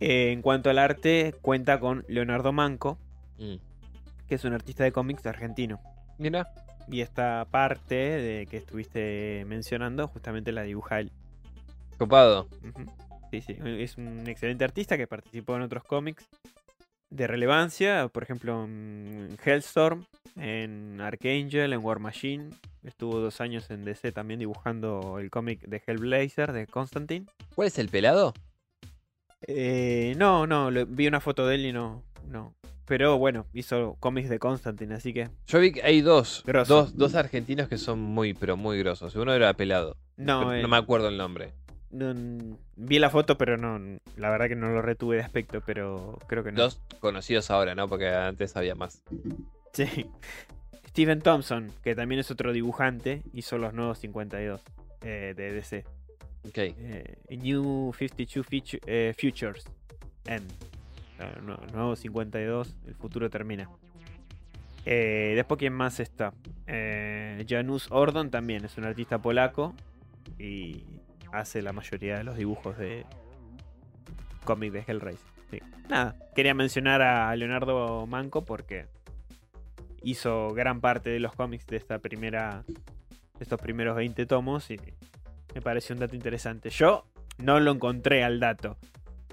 eh, en cuanto al arte, cuenta con Leonardo Manco, mm. Que es un artista de cómics argentino. Mira, Y esta parte de que estuviste mencionando, justamente la dibuja él. copado. Sí, sí, es un excelente artista que participó en otros cómics de relevancia, por ejemplo en Hellstorm, en Archangel, en War Machine. Estuvo dos años en DC también dibujando el cómic de Hellblazer de Constantine. ¿Cuál es el pelado? Eh, no, no, vi una foto de él y no, no. Pero bueno, hizo cómics de Constantine, así que Yo vi que hay dos, dos, dos argentinos que son muy, pero muy grosos. Uno era pelado. no, eh, no me acuerdo el nombre. no, vi la foto, pero no, la verdad que no lo retuve de aspecto, pero creo que no. Dos conocidos ahora, ¿no? Porque antes había más. Sí. Steven Thompson, que también es otro dibujante, hizo los nuevos 52 eh, de DC. Ok. Eh, New 52 feature- eh, Futures. End. Nuevo 52, el futuro termina. Eh, después, ¿quién más está? Eh, Janusz Ordon también es un artista polaco y hace la mayoría de los dibujos de cómic de Hellraiser. Sí. Nada, quería mencionar a Leonardo Manco porque hizo gran parte de los cómics de esta primera estos primeros 20 tomos y me pareció un dato interesante. Yo no lo encontré al dato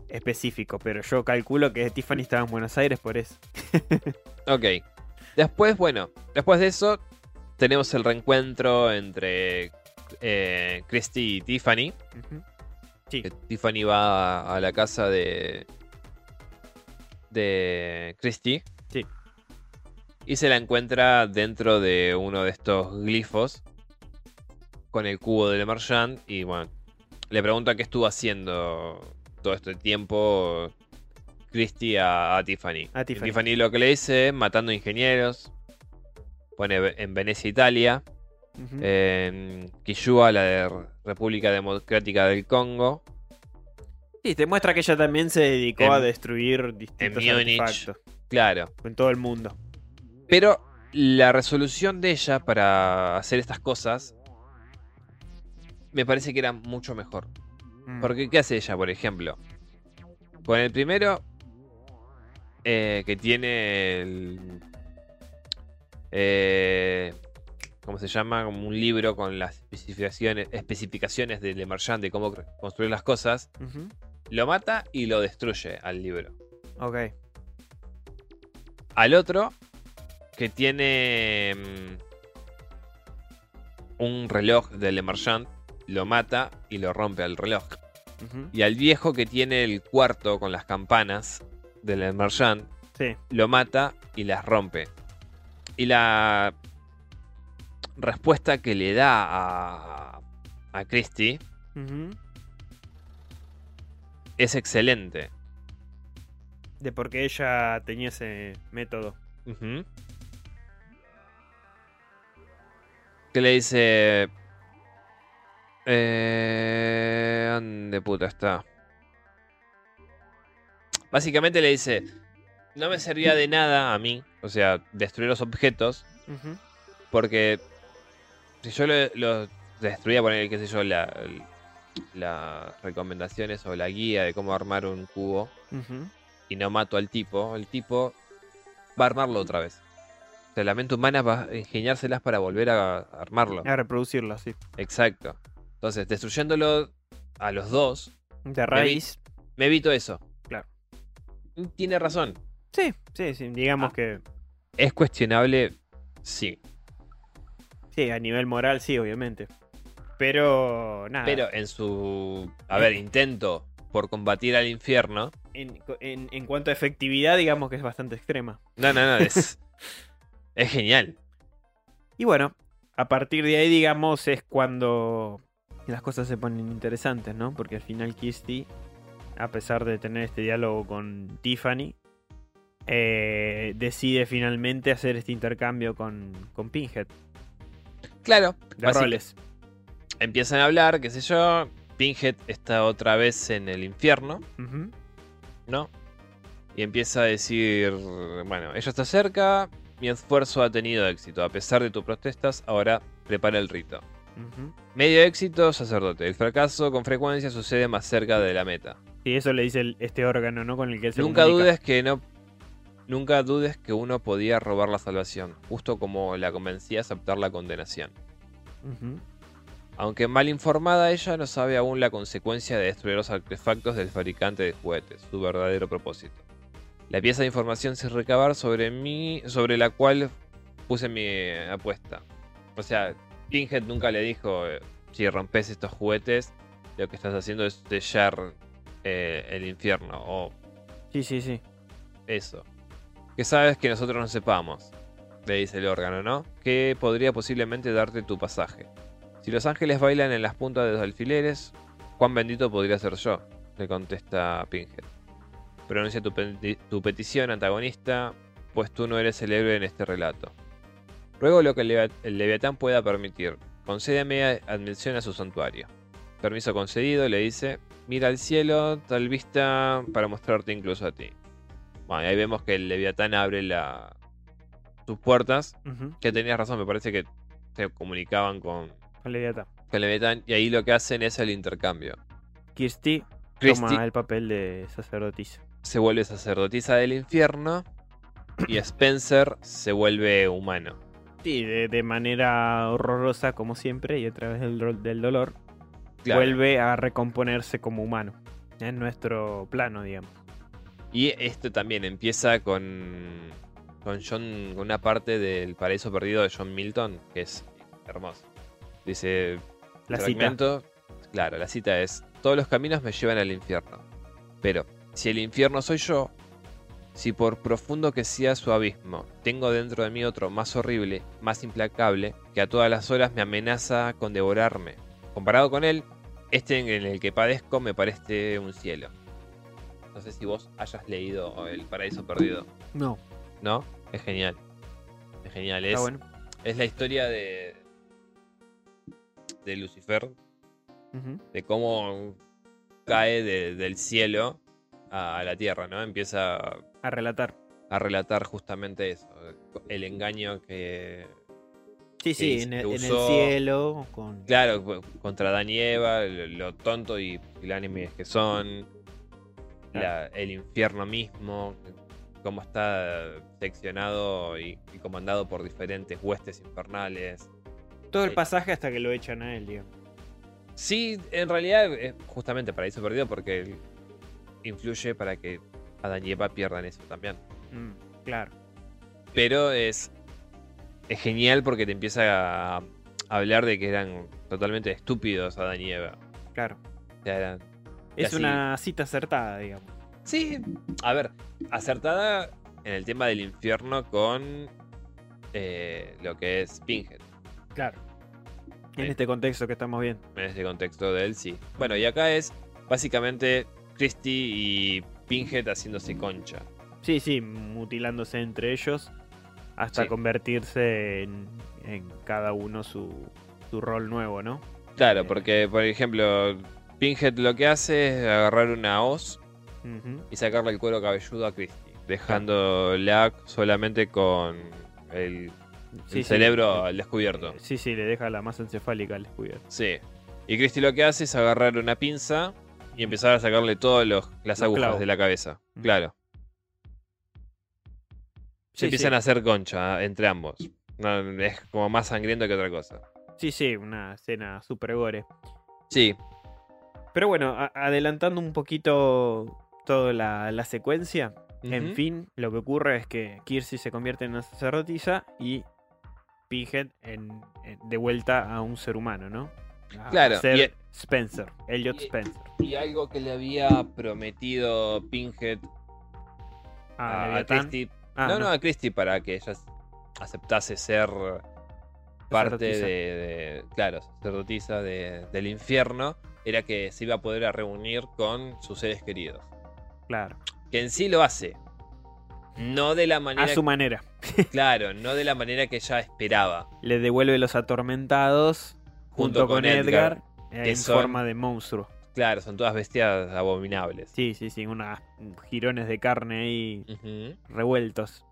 específico, pero yo calculo que Tiffany estaba en Buenos Aires por eso. Ok. Después, bueno, después de eso tenemos el reencuentro entre eh, Christy y Tiffany. Sí, Tiffany va a, a la casa de de Christy. Sí. Y se la encuentra dentro de uno de estos glifos con el cubo de Le Marchand y bueno, le pregunta qué estuvo haciendo todo este tiempo Christy a, a Tiffany. A Tiffany. Tiffany lo que le dice, matando ingenieros. Pone en Venecia, Italia. Ujú. En Quillua, la de República Democrática del Congo. Sí, te muestra que ella también se dedicó En- a destruir distintos Múnich. artefactos Claro. en todo el mundo. Pero la resolución de ella para hacer estas cosas me parece que era mucho mejor. Mm. Porque, ¿qué hace ella, por ejemplo? Con el primero, eh, que tiene el. eh, ¿Cómo se llama? Como un libro con las especificaciones, especificaciones de Le Marchand de cómo construir las cosas. Lo mata y lo destruye al libro. Ok. Al otro, que tiene mm, un reloj de Le Marchand, lo mata y lo rompe al reloj. Y al viejo que tiene el cuarto con las campanas de Le Marchand, Sí. lo mata y las rompe. Y la respuesta que le da a, a Christie es excelente. De por qué ella tenía ese método. Que le dice... Eh, ¿Dónde puta está? Básicamente le dice... No me servía de nada a mí, o sea, destruir los objetos, porque si yo lo, lo destruía, poner, qué sé yo, la- las recomendaciones o la guía de cómo armar un cubo, y no mato al tipo, el tipo va a armarlo otra vez. O sea, la mente humana va a ingeniárselas para volver a armarlo. A reproducirlo, así. Exacto. Entonces, destruyéndolo a los dos, De raíz. me evito eso. Claro. Tiene razón. Sí, sí, sí. Digamos Ah. que. Es cuestionable, sí. Sí, a nivel moral, sí, obviamente. Pero. Nada. Pero en su, a ver, intento por combatir al infierno. En, en- en cuanto a efectividad, digamos que es bastante extrema. No, no, no, es, es genial. Y bueno, a partir de ahí, digamos, es cuando las cosas se ponen interesantes, ¿no? Porque al final Kirsty, a pesar de tener este diálogo con Tiffany, eh, decide finalmente hacer este intercambio con, con Pinhead Claro. de roles. Empiezan a hablar, qué sé yo. Pinhead está otra vez en el infierno. ¿no? Y empieza a decir, bueno, ella está cerca, mi esfuerzo ha tenido éxito, a pesar de tus protestas, ahora prepara el rito. Medio éxito, sacerdote. El fracaso con frecuencia sucede más cerca de la meta. Y eso le dice el- este órgano, ¿no? Con el que él se Nunca comunica. dudes que no nunca dudes que uno podía robar la salvación, justo como la convencía a aceptar la condenación. Aunque mal informada, ella no sabe aún la consecuencia de destruir los artefactos del fabricante de juguetes, su verdadero propósito. La pieza de información sin recabar sobre mí, sobre la cual puse mi apuesta. O sea, Pinhead nunca le dijo, eh, si rompes estos juguetes, lo que estás haciendo es sellar eh, el infierno, o Sí, sí, sí. eso. Que sabes que nosotros no sepamos, le dice el órgano, ¿no? Que podría posiblemente darte tu pasaje. Si los ángeles bailan en las puntas de los alfileres, cuán bendito podría ser yo, le contesta Pinhead. Pronuncia tu, tu petición, antagonista, pues tú no eres el héroe en este relato. Ruego lo que el, Levia- el Leviatán pueda permitir. Concédeme admisión a su santuario. Permiso concedido, le dice. Mira al cielo, tal vista para mostrarte incluso a ti. Bueno, y ahí vemos que el Leviatán abre la... sus puertas. Ujú. Que tenías razón, me parece que se comunicaban con, Con Leviatán. con Leviatán. Y ahí lo que hacen es el intercambio. Kirsty toma el papel de sacerdotisa. se vuelve sacerdotisa del infierno. Y Spencer se vuelve humano. Sí, de, de manera horrorosa como siempre y a través del, dolor Claro. vuelve a recomponerse como humano en nuestro plano, digamos. Y esto también empieza con, con John, con una parte del paraíso perdido de John Milton, que es hermoso. Dice, La cita. fragmento, claro, la cita es, todos los caminos me llevan al infierno. Pero, si el infierno soy yo, si por profundo que sea su abismo, tengo dentro de mí otro más horrible, más implacable, que a todas las horas me amenaza con devorarme. Comparado con él, este en el que padezco me parece un cielo. No sé si vos hayas leído El Paraíso Perdido, No, ¿no? Es genial. Es genial. Es, bueno. es la historia de, de Lucifer, de cómo cae de- del cielo a, a la tierra, ¿no? Empieza A relatar. a relatar justamente eso, el engaño que... Sí, sí, en el, en el usó- cielo, con... Claro, contra Adán y Eva, lo, lo tonto y pusilánimes que son, la- el infierno mismo, cómo está seccionado y, y comandado por diferentes huestes infernales. todo el sí. pasaje hasta que lo echan a él, digamos. Sí, en realidad es justamente Paraíso Perdido porque influye para que Adán y Eva pierdan eso también. Mm, claro. Pero es, es genial porque te empieza a hablar de que eran totalmente estúpidos Adán y Eva. Claro. O sea, eran- Es una cita acertada, digamos. Sí, a ver, acertada en el tema del infierno con eh, lo que es Pinhead. Claro. En Sí. este contexto que estamos viendo. En ese contexto de él, sí. Bueno, y acá es básicamente Christie y Pinhead haciéndose concha. Sí, sí, mutilándose entre ellos hasta Sí. convertirse en, en cada uno su, su rol nuevo, ¿no? Claro, Eh. porque, por ejemplo, Pinhead lo que hace es agarrar una hoz y sacarle el cuero cabelludo a Christie, dejándola solamente con el, Sí, el sí, cerebro al descubierto. Sí, sí, le deja la masa encefálica al descubierto. Sí. Y Christie lo que hace es agarrar una pinza y empezar a sacarle todas las agujas de la cabeza. Mm. Claro. Se Sí, empiezan sí. a hacer concha entre ambos. No, es como más sangriento que otra cosa. Sí, sí, una escena super gore. Sí, Pero bueno, adelantando un poquito toda la, la secuencia, en fin, lo que ocurre es que Kirsty se convierte en una sacerdotisa y Pinhead en, en- de vuelta a un ser humano, ¿no? A Claro, ser y- e Spencer, Elliot Spencer. Y algo que le había prometido Pinhead Ah, a, a. Christie. Ah, no, no, a Christie para que ella aceptase ser parte de, de- Claro, sacerdotisa de- del infierno. Era que se iba a poder a reunir con sus seres queridos. Claro. Que en sí lo hace. No de la A manera. su manera. Claro, no de la manera que ella esperaba. Le devuelve los atormentados junto, con, Edgar, en son- forma de monstruo. Claro, son todas bestias abominables. Sí, sí, sí, unos girones de carne ahí revueltos.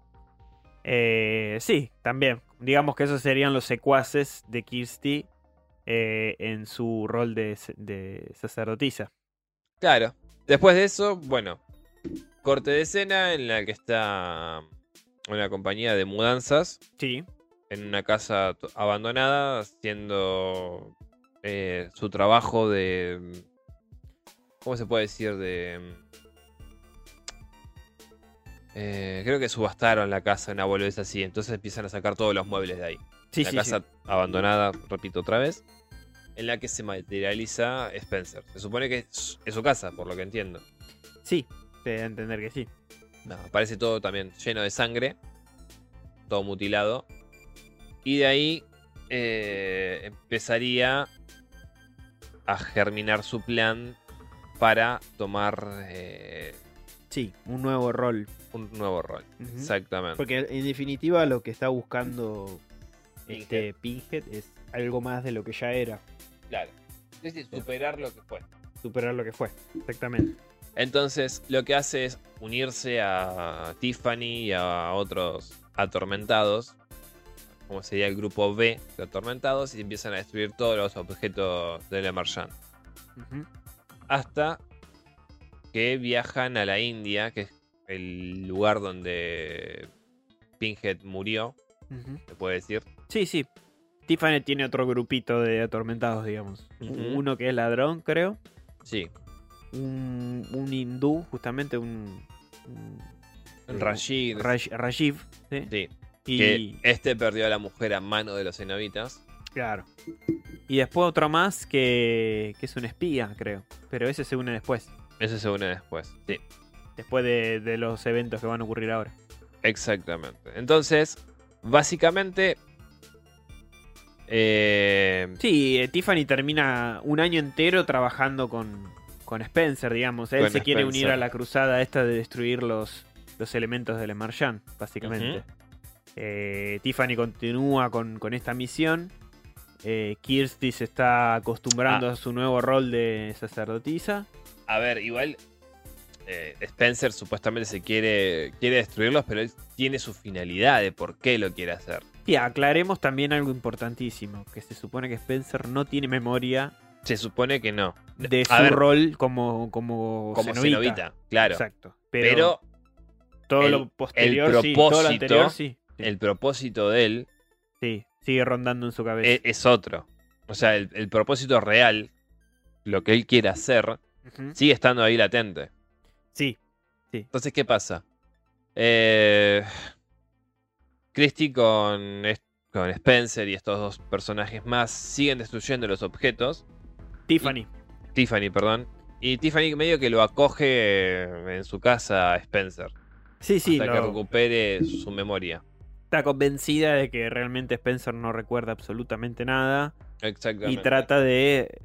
Eh, sí, también. Digamos que esos serían los secuaces de Kirsty eh, en su rol de, de sacerdotisa. Claro. Después de eso, bueno, corte de escena en la que está una compañía de mudanzas Sí, en una casa abandonada haciendo eh, su trabajo de... ¿Cómo se puede decir? De... eh, creo que subastaron la casa, una boludez así. Entonces empiezan a sacar todos los muebles de ahí. sí, la sí. casa sí. abandonada, repito otra vez, en la que se materializa Spencer. Se supone que es, es su casa, por lo que entiendo. Sí, te da a entender que sí. No, aparece todo también lleno de sangre, todo mutilado. Y de ahí eh, empezaría a germinar su plan para tomar eh, Sí, un nuevo rol. un nuevo rol. Exactamente. Porque en definitiva lo que está buscando este Pinhead es algo más de lo que ya era. Claro. Es decir, superar lo que fue. Superar lo que fue. Exactamente. Entonces, lo que hace es unirse a Tiffany y a otros atormentados, como sería el grupo B de atormentados, y empiezan a destruir todos los objetos del Emergent. Ujú. Hasta que viajan a la India, que es el lugar donde Pinhead murió, Ujú. se puede decir. Sí, sí. Tiffany tiene otro grupito de atormentados, digamos. Uno que es ladrón, creo. Sí. Un, un hindú, justamente un... un- Rashid. Rajiv. ¿sí? Sí. Y, Que este perdió a la mujer a mano de los cenobitas. Claro. Y después otro más que, que es un espía, creo. Pero ese se une después. Eso se une después. Sí. Después de, de los eventos que van a ocurrir ahora. Exactamente. Entonces, básicamente. eh, Sí, eh, Tiffany termina un año entero trabajando con, con Spencer, digamos. Él Con se quiere unir a la cruzada esta de destruir los, los elementos del Emergent, básicamente. Eh, Tiffany continúa con, con esta misión. Eh, Kirsty se está acostumbrando Ah. a su nuevo rol de sacerdotisa. a ver, igual. eh, Spencer supuestamente se quiere, quiere destruirlos, pero él tiene su finalidad de por qué lo quiere hacer. Y aclaremos también algo importantísimo, que se supone que Spencer no tiene memoria Se supone que no. de A su ver, rol como, como, como claro. Exacto. Pero, Pero, todo el- lo posterior, sí, todo lo sí. Sí, el propósito de él sí, sigue rondando en su cabeza. e- es, otro. O sea, el, el propósito real, lo que él quiere hacer, sigue estando ahí latente. Sí, Entonces, ¿qué pasa? Eh, Christie con, con Spencer y estos dos personajes más siguen destruyendo los objetos. Tiffany. Tiffany, perdón. Y Tiffany medio que lo acoge en su casa a Spencer. Sí, sí, hasta que recupere su memoria. Está convencida de que realmente Spencer no recuerda absolutamente nada Exactamente. y trata de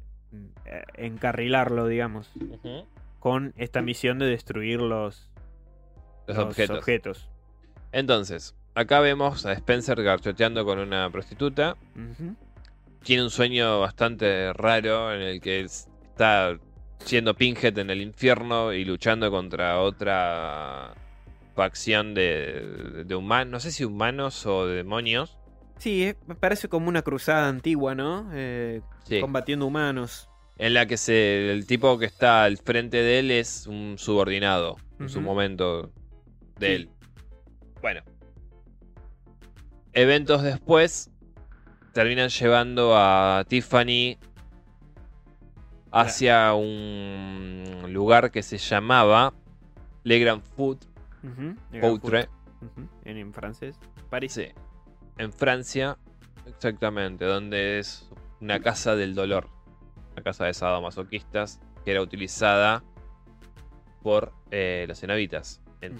eh, encarrilarlo, digamos, con esta misión de destruir los, Los, los objetos. objetos. Entonces, acá vemos a Spencer garchoteando con una prostituta. Tiene un sueño bastante raro en el que está siendo Pinhead en el infierno y luchando contra otra facción de, de humanos, no sé si humanos o demonios. Sí, parece como una cruzada antigua, ¿no? Eh, Sí. Combatiendo humanos. En la que se, el tipo que está al frente de él es un subordinado en su momento de Sí. él. Bueno. Eventos después terminan llevando a Tiffany hacia un lugar que se llamaba Le Grand Food Ujú, En, en francés. París. Sí, en Francia, exactamente, donde es una casa del dolor, una casa de sadomasoquistas que era utilizada por eh, los cenobitas, en,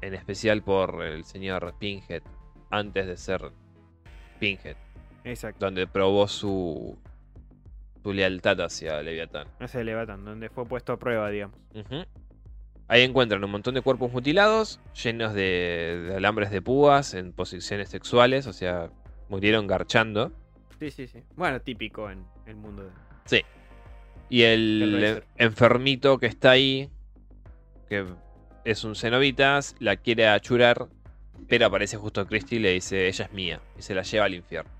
en especial por el señor Pinhead, antes de ser Pinhead, Exacto. donde probó su, su lealtad hacia Leviatán. Ese Leviatán, donde fue puesto a prueba, digamos. Ahí encuentran un montón de cuerpos mutilados, llenos de, de alambres de púas en posiciones sexuales, o sea, murieron garchando. Sí, sí, sí. Bueno, típico en el mundo de. Y el enfermito que está ahí, que es un cenobitas, la quiere achurar, pero aparece justo Christie y le dice, ella es mía, y se la lleva al infierno.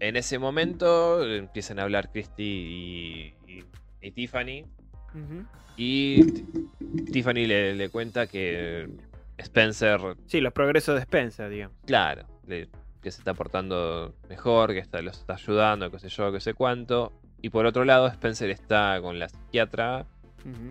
En ese momento empiezan a hablar Christie y, y- y Tiffany, Y Tiffany le, le cuenta que Spencer Sí, los progresos de Spencer, digamos. Claro, le- que se está portando mejor, que está, los está ayudando, qué sé yo, qué sé cuánto. Y por otro lado, Spencer está con la psiquiatra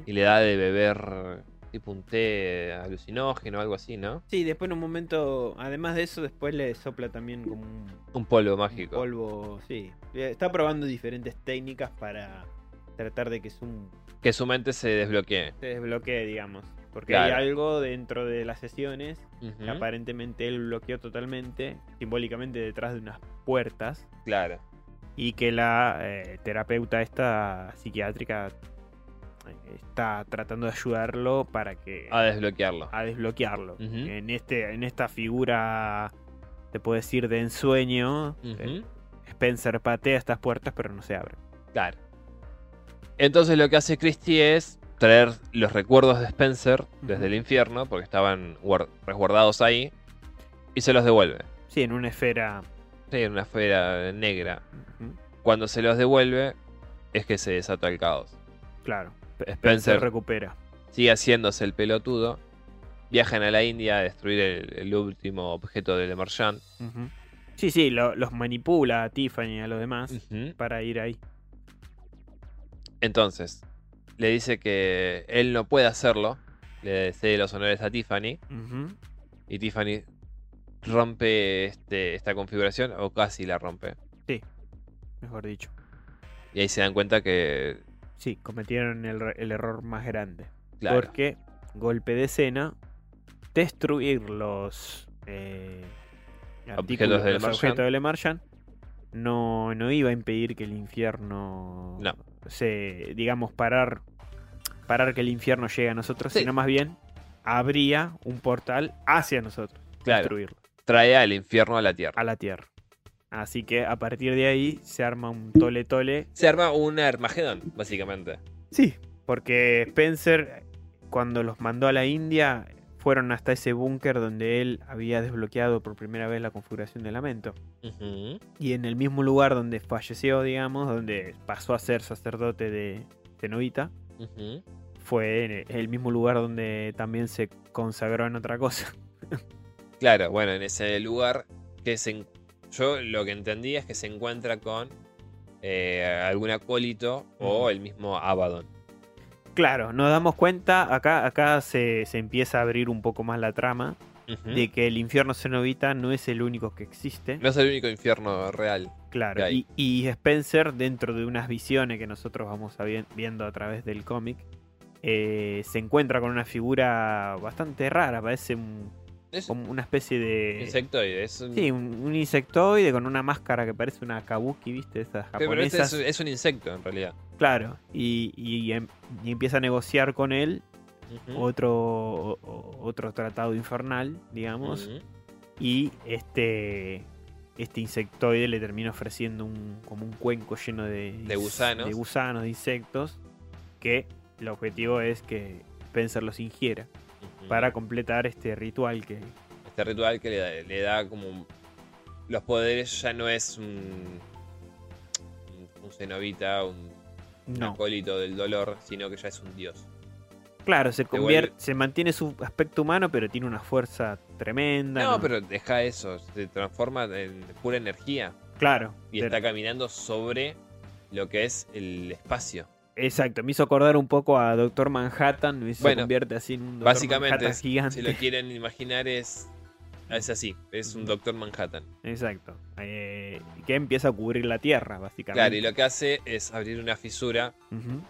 y le da de beber tipo un té alucinógeno o algo así, ¿no? Sí, después en un momento, además de eso, después le sopla también como un, Un polvo un mágico. polvo. Sí, Eh, está probando diferentes técnicas para tratar de que su Que su mente se desbloquee. se desbloquee, digamos. Porque Claro. hay algo dentro de las sesiones que aparentemente él bloqueó totalmente, simbólicamente detrás de unas puertas. Claro. y que la eh, terapeuta esta psiquiátrica eh, está tratando de ayudarlo para que A desbloquearlo. a desbloquearlo en este en esta figura se puede decir de ensueño eh, Spencer patea estas puertas pero no se abren Claro. Entonces lo que hace Christie es traer los recuerdos de Spencer desde el infierno, porque estaban guar- resguardados ahí, y se los devuelve. sí en una esfera Sí, en una esfera negra. Cuando se los devuelve, es que se desata el caos. claro Spencer Spencer recupera sigue haciéndose el pelotudo. Viajan a la India a destruir el, el último objeto del Emergent. Ujú. Sí, sí, lo- los manipula a Tiffany y a los demás para ir ahí. Entonces, le dice que él no puede hacerlo. Le cede los honores a Tiffany. Y Tiffany rompe este, esta configuración, o casi la rompe. Mejor dicho. Y ahí se dan cuenta que, Sí, cometieron el, error más grande. claro, Porque, golpe de escena, destruir los eh, artículos, del los objetos del Martian no, no iba a impedir que el infierno No. Se, digamos, parar, parar que el infierno llegue a nosotros, Sí. sino más bien habría un portal hacia nosotros, claro, destruirlo, trae al infierno a la tierra. a la Tierra. Así que a partir de ahí se arma un tole tole Se arma un Armagedón, básicamente. Sí, porque Spencer, cuando los mandó a la India, fueron hasta ese búnker donde él había desbloqueado por primera vez la configuración de lamento. Y en el mismo lugar donde falleció, digamos, donde pasó a ser sacerdote de, de Novita, Ujú. fue en el mismo lugar donde también se consagró en otra cosa. Claro, bueno, en ese lugar que se... Yo lo que entendí es que se encuentra con eh, algún acólito o el mismo Abaddon. Claro, nos damos cuenta, acá, acá se, se empieza a abrir un poco más la trama de que el infierno cenobita no es el único que existe. No es el único infierno real. Claro, y, y Spencer, dentro de unas visiones que nosotros vamos a vi- viendo a través del cómic, eh, se encuentra con una figura bastante rara, parece un- Es como una especie de... insectoide. Es un... Sí, un, un insectoide con una máscara que parece una kabuki, ¿viste? Esas Pero este japonesas. es, es un insecto en realidad. Claro, y, y em- y empieza a negociar con él otro, o- otro tratado infernal, digamos, y este este insectoide le termina ofreciendo un como un cuenco lleno de, De gusanos. de gusanos, de insectos que el objetivo es que Spencer los ingiera para completar este ritual que Este ritual que le da, le da como... Los poderes ya no es un... Un, cenobita, un no acólito del dolor, sino que ya es un dios. claro se Te convierte se mantiene su aspecto humano pero tiene una fuerza tremenda No, pero deja eso, se transforma en pura energía claro y está caminando sobre lo que es el espacio. exacto me hizo acordar un poco a Doctor Manhattan me hizo Bueno, convierte así en un Doctor Básicamente, Manhattan es- gigante si lo quieren imaginar, es, es así, es un Doctor Manhattan. exacto Eh, que empieza a cubrir la tierra básicamente Claro, y lo que hace es abrir una fisura.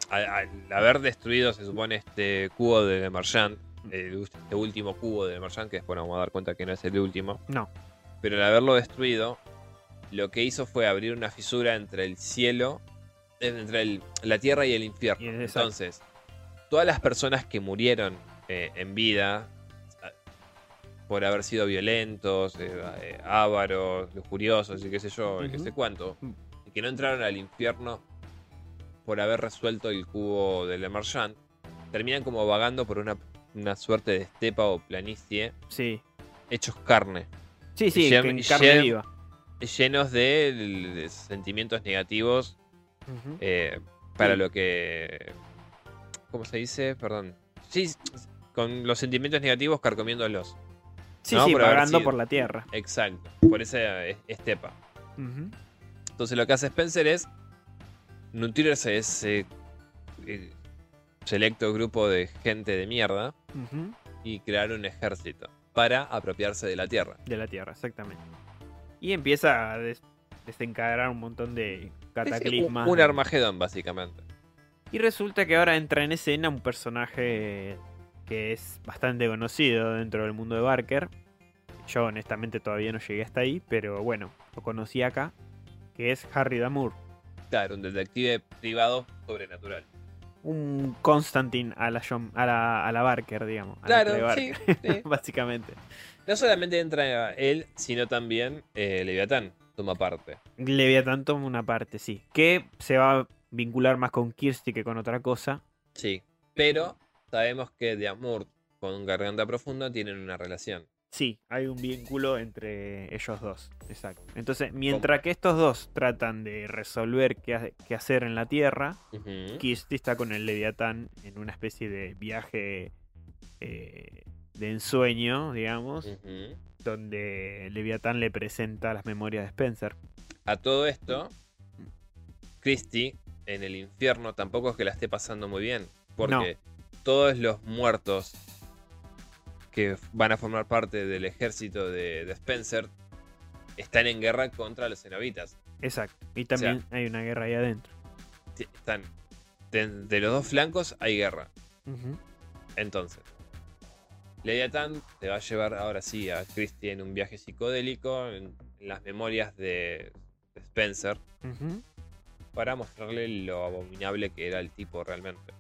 Al, al haber destruido, se supone, este cubo de Marchand, el, este último cubo de Marchand, que después nos vamos a dar cuenta que no es el último. no Pero al haberlo destruido, lo que hizo fue abrir una fisura entre el cielo, entre el- la tierra y el infierno. Entonces, todas las personas que murieron eh, en vida por haber sido violentos, eh, eh, ávaros, lujuriosos y qué sé yo, y qué sé cuánto, Mm. y que no entraron al infierno por haber resuelto el cubo del Emergent, terminan como vagando por una, una suerte de estepa o planicie, sí hechos carne sí sí Llen- que en carne llen- viva llenos de, de sentimientos negativos eh, para Sí. lo que. ¿Cómo se dice? Perdón. Sí, con los sentimientos negativos carcomiéndolos. Sí no, sí por sido- por la tierra Exacto. Por esa estepa. Entonces lo que hace Spencer es nutrirse de ese eh, selecto grupo de gente de mierda y crear un ejército para apropiarse de la tierra. de la tierra exactamente y empieza a des- desencadenar un montón de sí, un, cataclismas un Armagedón, básicamente. Y resulta que ahora entra en escena un personaje que es bastante conocido dentro del mundo de Barker. Yo honestamente todavía no llegué hasta ahí, pero bueno, lo conocí acá, que es Harry Damour. Claro, un detective privado sobrenatural. Un Constantine a la, John- a la, a la Barker, digamos. a la Claro, sí, Barker, sí. básicamente. No solamente entra él, sino también eh, Leviatán toma parte. Leviathan toma una parte, sí. Que se va a vincular más con Kirsty que con otra cosa. Sí. Pero sabemos que de Amur con Garganta Profunda tienen una relación. Sí, hay un vínculo entre ellos dos, exacto. Entonces, mientras que estos dos tratan de resolver qué, ha- qué hacer en la Tierra. Kirsty está con el Leviatán en una especie de viaje eh, de ensueño, digamos, Ujú. donde Leviatán le presenta las memorias de Spencer. A todo esto, Christie en el infierno tampoco es que la esté pasando muy bien. Porque todos los muertos que van a formar parte del ejército de, de Spencer están en guerra contra los cenobitas. Exacto. Y también hay una guerra ahí adentro. Están. De, los dos flancos hay guerra. Entonces. Leviathan te va a llevar ahora sí a Christie en un viaje psicodélico. En, las memorias de, Spencer. Para mostrarle lo abominable que era el tipo realmente.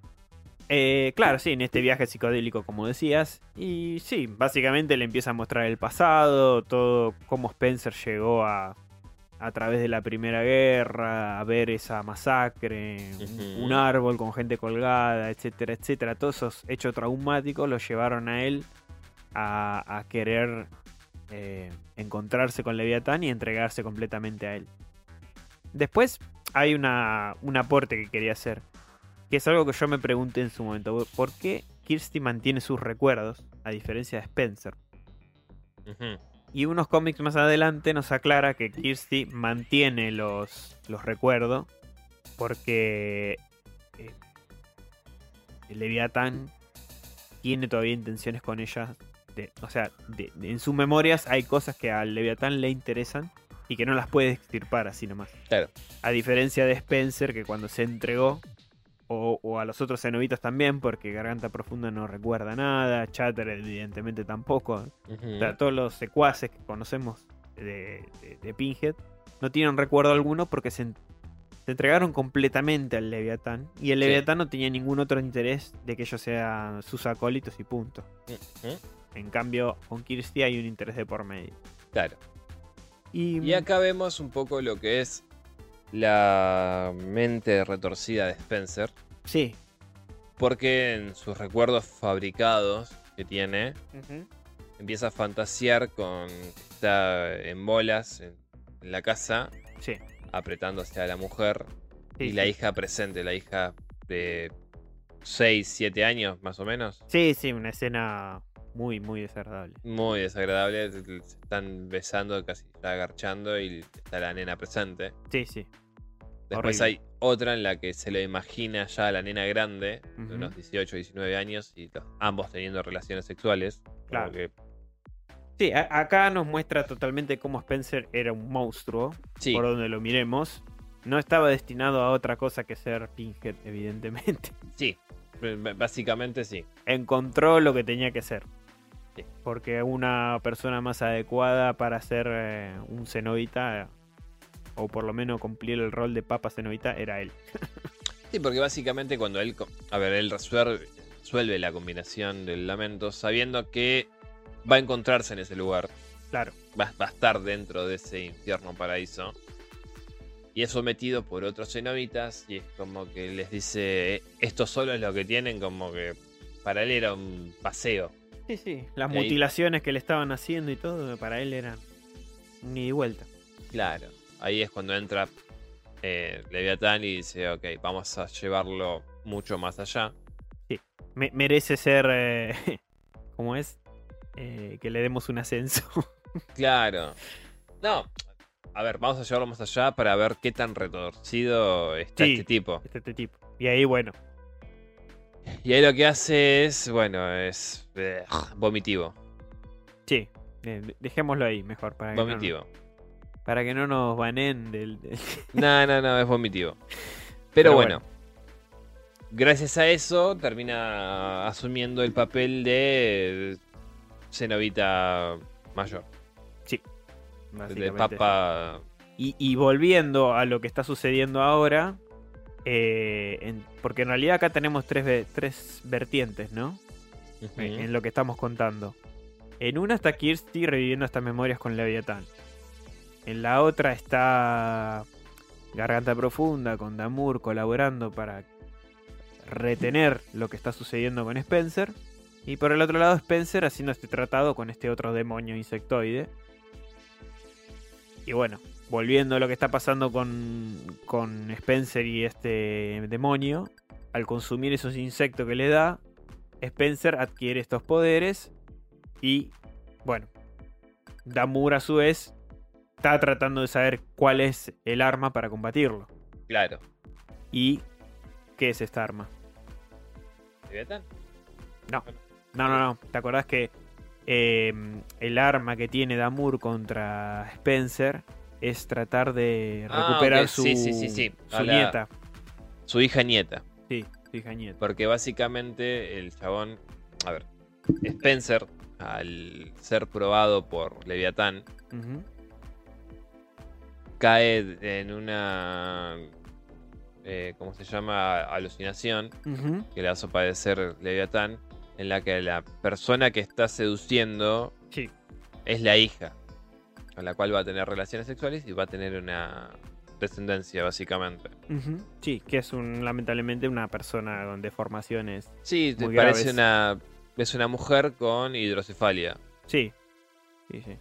Eh, claro, sí, en este viaje psicodélico, como decías. Y sí, básicamente le empieza a mostrar el pasado, todo cómo Spencer llegó a, a través de la Primera Guerra, a ver esa masacre, un árbol con gente colgada, etcétera, etcétera. Todos esos hechos traumáticos lo llevaron a él a, querer eh, encontrarse con Leviatán y entregarse completamente a él. Después hay una, un aporte que quería hacer que es algo que yo me pregunté en su momento. ¿Por qué Kirsty mantiene sus recuerdos, a diferencia de Spencer? Y unos cómics más adelante nos aclara que Kirsty mantiene los, los recuerdos porque eh, el Leviatán tiene todavía intenciones con ella. o sea, en sus memorias hay cosas que al Leviatán le interesan y que no las puede extirpar así nomás. Claro. A diferencia de Spencer, que cuando se entregó o, a los otros cenobitas también, porque Garganta Profunda no recuerda nada, Chatter evidentemente tampoco. o sea, todos los secuaces que conocemos de, de, Pinhead no tienen recuerdo alguno porque se, entregaron completamente al Leviatán. Y el Leviatán no tenía ningún otro interés de que ellos sean sus acólitos y punto. En cambio, con Kirsty hay un interés de por medio. Claro. y acá vemos un poco lo que es la mente retorcida de Spencer. Sí. Porque en sus recuerdos fabricados que tiene, empieza a fantasear con está en bolas en, la casa, sí. apretándose a la mujer y la hija presente, la hija de 6, 7 años más o menos. Sí, sí, una escena muy, muy desagradable. Muy desagradable. Se están besando, casi está agarchando y está la nena presente. Sí, sí. Después hay otra en la que se lo imagina ya a la nena grande, de unos 18, 19 años, y ambos teniendo relaciones sexuales. Claro. Sí, acá nos muestra totalmente cómo Spencer era un monstruo, por donde lo miremos. No estaba destinado a otra cosa que ser Pinhead, evidentemente. Sí, básicamente sí. Encontró lo que tenía que ser. Porque una persona más adecuada para ser eh, un cenobita, o por lo menos cumplir el rol de Papa Cenobita, era él. sí, porque básicamente cuando él. A ver, él resuelve, la combinación del lamento sabiendo que va a encontrarse en ese lugar. Claro. Va, a estar dentro de ese infierno paraíso. Y es sometido por otros cenobitas. Y es como que les dice: eh, Esto solo es lo que tienen. Como que para él era un paseo. Sí, sí. Las mutilaciones que le estaban haciendo y todo, para él eran ni de vuelta. Claro. Ahí es cuando entra eh, Leviatán y dice, ok, vamos a llevarlo mucho más allá. Sí. merece ser, eh, ¿cómo es? Eh, que le demos un ascenso. claro. No, a ver, vamos a llevarlo más allá para ver qué tan retorcido está este tipo. Este tipo. Y ahí, bueno, y ahí lo que hace es, bueno, es eh, vomitivo. Sí, dejémoslo ahí mejor. Para que vomitivo. No, para que no nos banen del... no, no, no, es vomitivo. Pero, bueno, gracias a eso termina asumiendo el papel de Cenobita mayor. Sí. De papa... Y, y volviendo a lo que está sucediendo ahora, eh, porque en realidad acá tenemos tres, tres vertientes, ¿no? En lo que estamos contando. En una está Kirsty reviviendo estas memorias con Leviatán. En la otra está Garganta Profunda con Damur colaborando para retener lo que está sucediendo con Spencer. Y por el otro lado Spencer haciendo este tratado con este otro demonio insectoide. Y bueno, volviendo a lo que está pasando con, con Spencer y este demonio, al consumir esos insectos que le da, Spencer adquiere estos poderes y, bueno, Damur a su vez está tratando de saber cuál es el arma para combatirlo. Claro. ¿Y qué es esta arma? ¿Leviatán? No, no, no. ¿Te acordás que eh, el arma que tiene Damur contra Spencer es tratar de Ah, recuperar su, sí, sí, sí, sí. su nieta? Su hija nieta. Sí, su hija nieta. Porque básicamente el chabón. A ver. Spencer, al ser probado por Leviatán, cae en una. eh, ¿Cómo se llama? Alucinación que le hace padecer Leviatán, en la que la persona que está seduciendo Sí, es la hija, con la cual va a tener relaciones sexuales y va a tener una descendencia, básicamente. Sí, que es un, lamentablemente una persona con deformaciones. Sí, te parece graves. una. Es una mujer con hidrocefalia. Sí, sí, sí.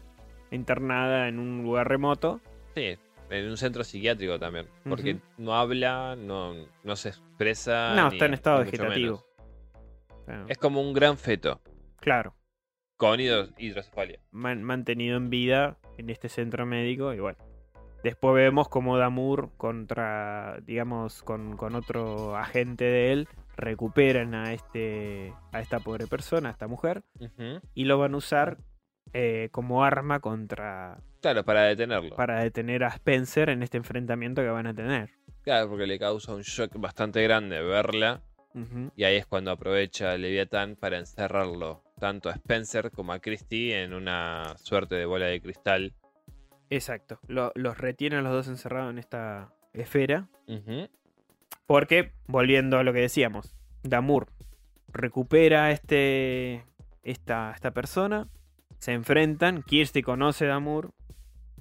Internada en un lugar remoto. Sí, en un centro psiquiátrico también. Porque no habla, no, no se expresa. no, ni- está en estado vegetativo. Es como un gran feto Claro, con hidro- hidrocefalia. man- mantenido en vida en este centro médico y bueno. Después vemos como Damur contra, digamos, con, con otro agente de él, recuperan a este a esta pobre persona, a esta mujer, y lo van a usar eh, como arma contra Claro, para detenerlo. para detener a Spencer en este enfrentamiento que van a tener. Claro, porque le causa un shock bastante grande verla. Y ahí es cuando aprovecha Leviatán para encerrarlo, tanto a Spencer como a Christie, en una suerte de bola de cristal. Exacto. Lo- los retiene a los dos encerrados en esta esfera. Porque, volviendo a lo que decíamos, Damur recupera este, esta, esta persona, se enfrentan, Kirsty conoce a Damur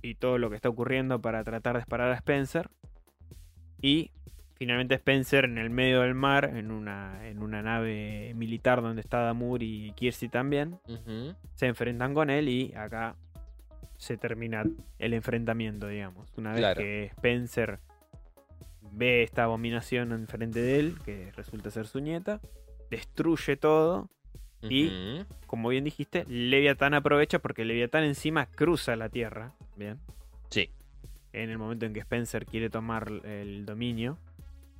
y todo lo que está ocurriendo para tratar de disparar a Spencer. Y finalmente Spencer en el medio del mar, en una, en una nave militar donde está Damur y Kirsty también, se enfrentan con él y acá se termina el enfrentamiento, digamos. Una vez Claro. que Spencer ve esta abominación enfrente de él, que resulta ser su nieta, destruye todo. Y-. Como bien dijiste, Leviatán aprovecha porque Leviatán encima cruza la Tierra. Bien. Sí. En el momento en que Spencer quiere tomar el dominio.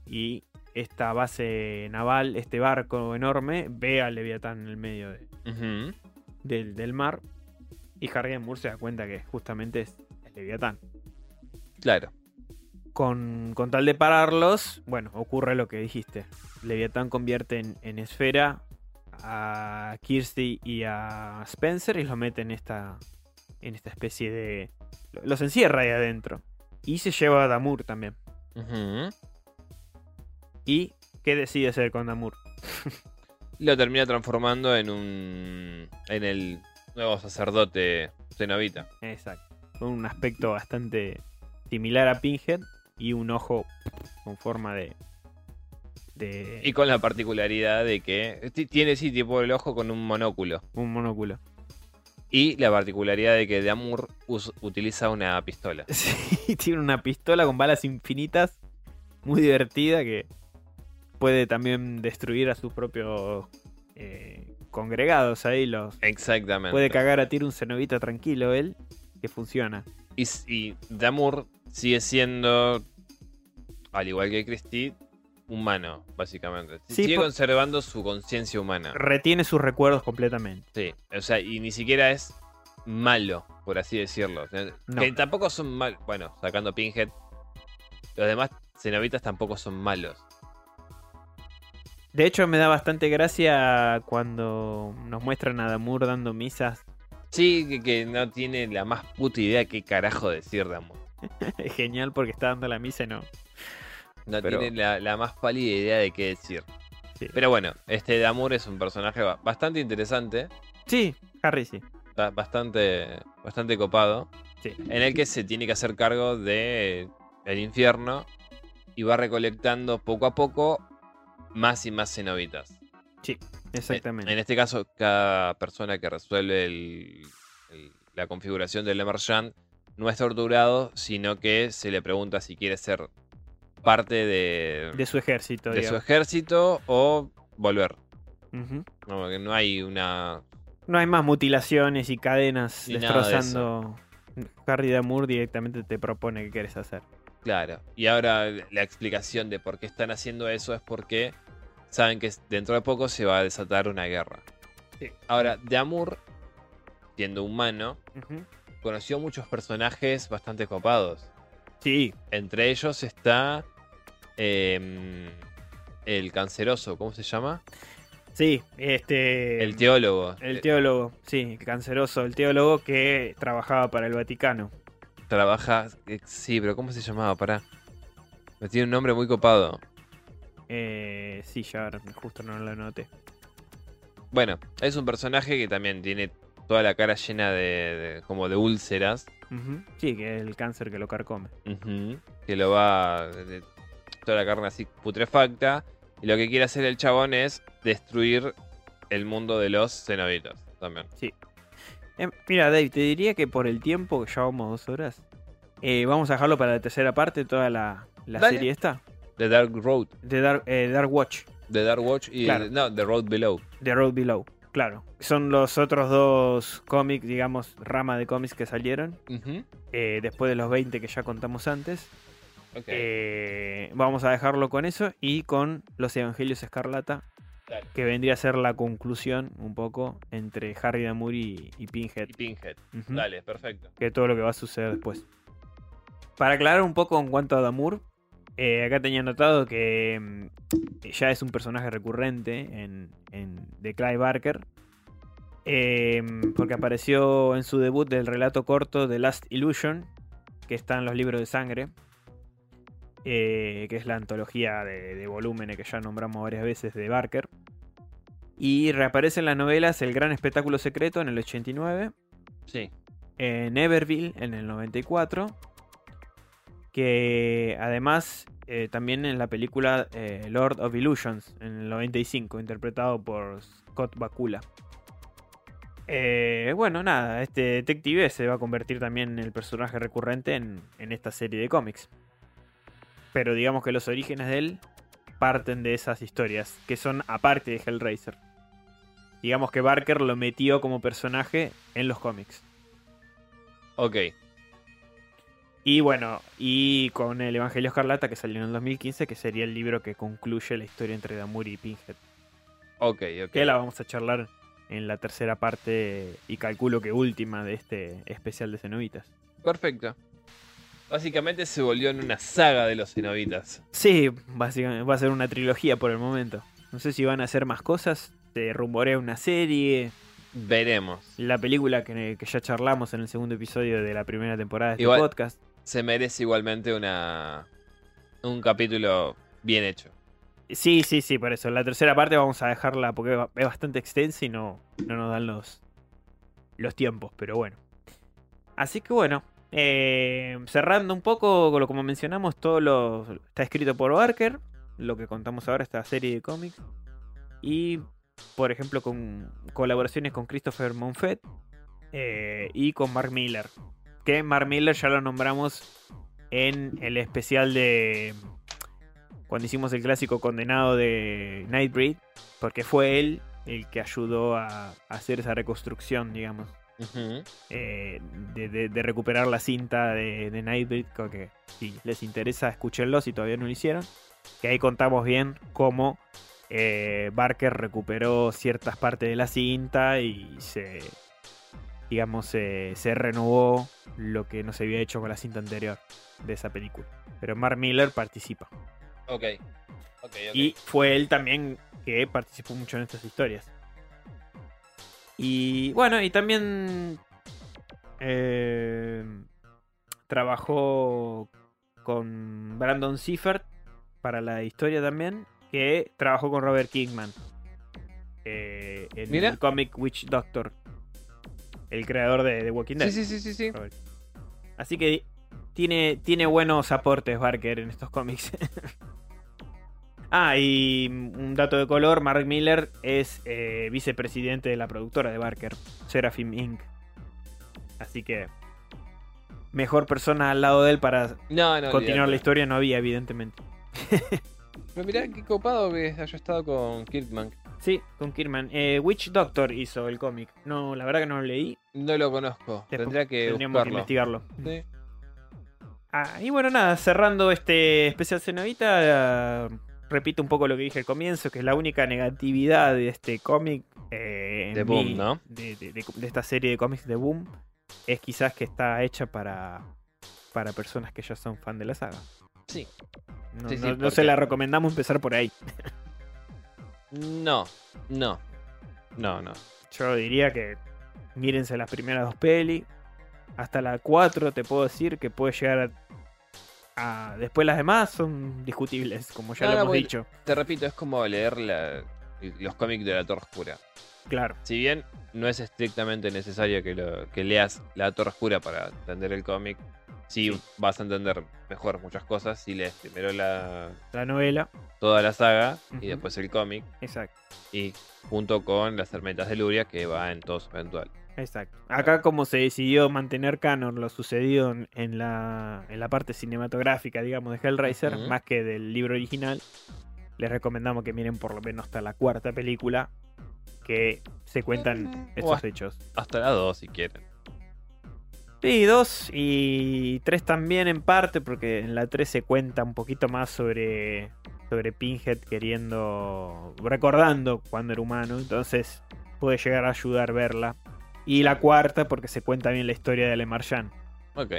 Y esta base naval, este barco enorme, ve a Leviatán en el medio de, del, del mar. Y Harry Moore se da cuenta que justamente es, es Leviatán. Claro. Con, con tal de pararlos, bueno, ocurre lo que dijiste. Leviatán convierte en, en esfera a Kirsty y a Spencer y los mete en esta, en esta especie de... Los encierra ahí adentro. Y se lleva a Damur también. Ujú. ¿Y qué decide hacer con Damur? Lo termina transformando en un. en el nuevo sacerdote cenobita. Exacto. Con un aspecto bastante similar a Pinhead y un ojo con forma de... de Y con la particularidad de que ti- tiene sí tipo el ojo con un monóculo. un monóculo. Y la particularidad de que Damur utiliza una pistola. Sí, tiene una pistola con balas infinitas, muy divertida, que puede también destruir a sus propios eh, congregados ahí. Los Exactamente. puede cagar a tiro un cenobita tranquilo él, que funciona. Y, y Damur sigue siendo, al igual que Christie, humano, básicamente. Sí, sigue conservando su conciencia humana. Retiene sus recuerdos completamente. Sí, o sea, y ni siquiera es malo, por así decirlo. No. Que tampoco son malos. Bueno, sacando Pinhead, los demás cenobitas tampoco son malos. De hecho, me da bastante gracia cuando nos muestran a Damur dando misas. Sí, que, que no tiene la más puta idea qué carajo decir Damur. Genial porque está dando la misa y no. No Pero- tiene la, la más pálida idea de qué decir. Sí, Pero bueno, este Damur es un personaje ba- bastante interesante. sí Harry sí. ba- Bastante, bastante copado. Sí. En el que se tiene que hacer cargo de el infierno. Y va recolectando poco a poco más y más cenobitas. Exactamente. En este caso, cada persona que resuelve el- el- la configuración del Emergent no es torturado, sino que se le pregunta si quiere ser parte de, de su ejército, de su ejército o volver. No, porque no hay una No hay más mutilaciones y cadenas Ni nada de destrozando. Harry Damour directamente te propone qué quieres hacer. Claro. Y ahora la explicación de por qué están haciendo eso es porque saben que dentro de poco se va a desatar una guerra. Sí. Ahora, Damour, siendo humano, Ujú. conoció muchos personajes bastante copados. Sí, Entre ellos está em, el canceroso, ¿cómo se llama? sí, este. El teólogo. El teólogo, sí, canceroso, el teólogo que trabajaba para el Vaticano. Trabaja. eh, Sí, pero ¿cómo se llamaba? Pará. Me tiene un nombre muy copado. Eh, sí, ya ahora justo no lo noté. Bueno, es un personaje que también tiene toda la cara llena de, de- como de úlceras. Ujú. Sí, que es el cáncer que lo carcome. Ujú, Que lo va. de- toda la carne así putrefacta. Y lo que quiere hacer el chabón es destruir el mundo de los cenobitas también. Eh, mira, Dave, te diría que por el tiempo, que ya vamos dos horas, eh, vamos a dejarlo para la tercera parte, toda la, la serie esta, The Dark Road. de Dark, eh, Dark Watch, The Dark Watch y. Claro. No, The Road Below. The Road Below. Claro, son los otros dos cómics, digamos, rama de cómics que salieron, eh, después de los 20 que ya contamos antes. Eh, vamos a dejarlo con eso y con los Evangelios Escarlata, Dale. que vendría a ser la conclusión un poco entre Harry Damour y, y Pinhead. Y Pinhead. Dale, perfecto. que todo lo que va a suceder después. Para aclarar un poco en cuanto a Damour, eh, acá tenía notado que mm, ya es un personaje recurrente en, en The Clive Barker. eh, porque apareció en su debut del relato corto The Last Illusion, que está en los libros de sangre, eh, que es la antología de, de volúmenes que ya nombramos varias veces de Barker. Y reaparece en las novelas El Gran Espectáculo Secreto en el 89 Sí. en Everville en el 94. Que además eh, también en la película eh, Lord of Illusions en el 95, interpretado por Scott Bakula. Eh, bueno, nada, este detective se va a convertir también en el personaje recurrente en, en esta serie de cómics. Pero digamos que los orígenes de él parten de esas historias, que son aparte de Hellraiser. Digamos que Barker lo metió como personaje en los cómics. Ok. Y bueno, y con el Evangelio Escarlata que salió en el 2015, que sería el libro que concluye la historia entre Damour y Pinhead. Ok, ok. Que la vamos a charlar en la tercera parte y calculo que última de este especial de cenobitas. Perfecto. Básicamente se volvió en una saga de los cenobitas. Sí, básicamente va a ser una trilogía por el momento. No sé si van a hacer más cosas. Se rumorea una serie. Veremos. La película que, que ya charlamos en el segundo episodio de la primera temporada de este Igual- podcast. Se merece igualmente una un capítulo bien hecho. Sí, sí, sí, por eso. La tercera parte vamos a dejarla porque es bastante extensa y no, no nos dan los, los tiempos, pero bueno. Así que bueno, eh, cerrando un poco, como mencionamos, todo lo está escrito por Barker, lo que contamos ahora, esta serie de cómics. Y, por ejemplo, con colaboraciones con Christopher Monfett eh, y con Mark Miller. Que Mark Miller ya lo nombramos en el especial de cuando hicimos el clásico condenado de Nightbreed, porque fue él el que ayudó a, hacer esa reconstrucción, digamos, eh, de, de- de recuperar la cinta de, de Nightbreed, que si les interesa, escúchenlo si todavía no lo hicieron, que ahí contamos bien cómo eh, Barker recuperó ciertas partes de la cinta y se, digamos, se, se renovó lo que no se había hecho con la cinta anterior de esa película. Pero Mark Miller participa. Ok. Y fue él también que participó mucho en estas historias. Y bueno, y también eh, trabajó con Brandon Seifert para la historia también, que trabajó con Robert Kingman eh, en Mira. el cómic Witch Doctor, el creador de The Walking Dead. Sí, sí, sí, sí, sí. Así que tiene, tiene buenos aportes Barker en estos cómics. ah, y un dato de color, Mark Miller es eh, vicepresidente de la productora de Barker, Seraphim Inc. Así que mejor persona al lado de él para No, no. continuar la historia no había, evidentemente. Pero mirá qué copado que haya estado con Kirkman. Sí, con Kirman. Eh, Witch Doctor hizo el cómic. No, la verdad que no lo leí. No lo conozco. Después Tendría que Tendríamos que investigarlo. Sí. Ah, y bueno, nada, cerrando este especial Cenovita, eh, repito un poco lo que dije al comienzo, que es la única negatividad de este cómic. eh, De mi- Boom, ¿no? De, de- de- de esta serie de cómics de Boom, es quizás que está hecha para, para personas que ya son fan de la saga. Sí. No, Sí, sí, no- no porque- se la recomendamos empezar por ahí. No, no. No, no. Yo diría que mírense las primeras dos pelis. Hasta la 4 te puedo decir que puede llegar a... a- Después las demás son discutibles, como ya No, lo no, hemos dicho. Te repito, es como leer la- los cómics de la Torre Oscura. Claro, Si bien no es estrictamente necesario que, lo, que leas la Torre Oscura para entender el cómic, sí, Sí. vas a entender mejor muchas cosas si lees primero la, la novela. toda la saga y después el cómic Exacto, y junto con las hermetas de Luria que va en todo su eventual. exacto. Acá como se decidió mantener canon lo sucedido en, la, en la parte cinematográfica, digamos, de Hellraiser, más que del libro original, les recomendamos que miren por lo menos hasta la cuarta película, que se cuentan estos hechos. Hasta la 2 si quieren. Sí, dos y tres también en parte, porque en la 3 se cuenta un poquito más sobre, sobre Pinhead queriendo, recordando cuando era humano, entonces puede llegar a ayudar verla. Y la cuarta, porque se cuenta bien la historia de Le Marchand. Ok.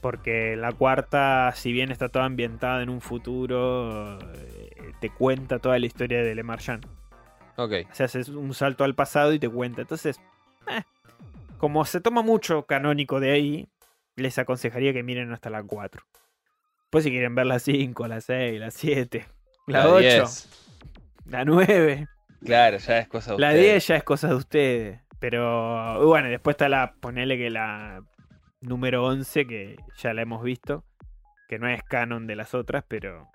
Porque la cuarta, si bien está toda ambientada en un futuro, eh, te cuenta toda la historia de Le Marchand. Ok. O sea, haces un salto al pasado y te cuenta. Entonces, como se toma mucho canónico de ahí, les aconsejaría que miren hasta la 4. Pues si quieren ver la 5, la 6, la 7, la 8, 10. la 9, Claro, ya es cosa de la ustedes. 10 ya es cosa de ustedes. Pero bueno, después está la, ponele que la número 11, que ya la hemos visto, que no es canon de las otras, pero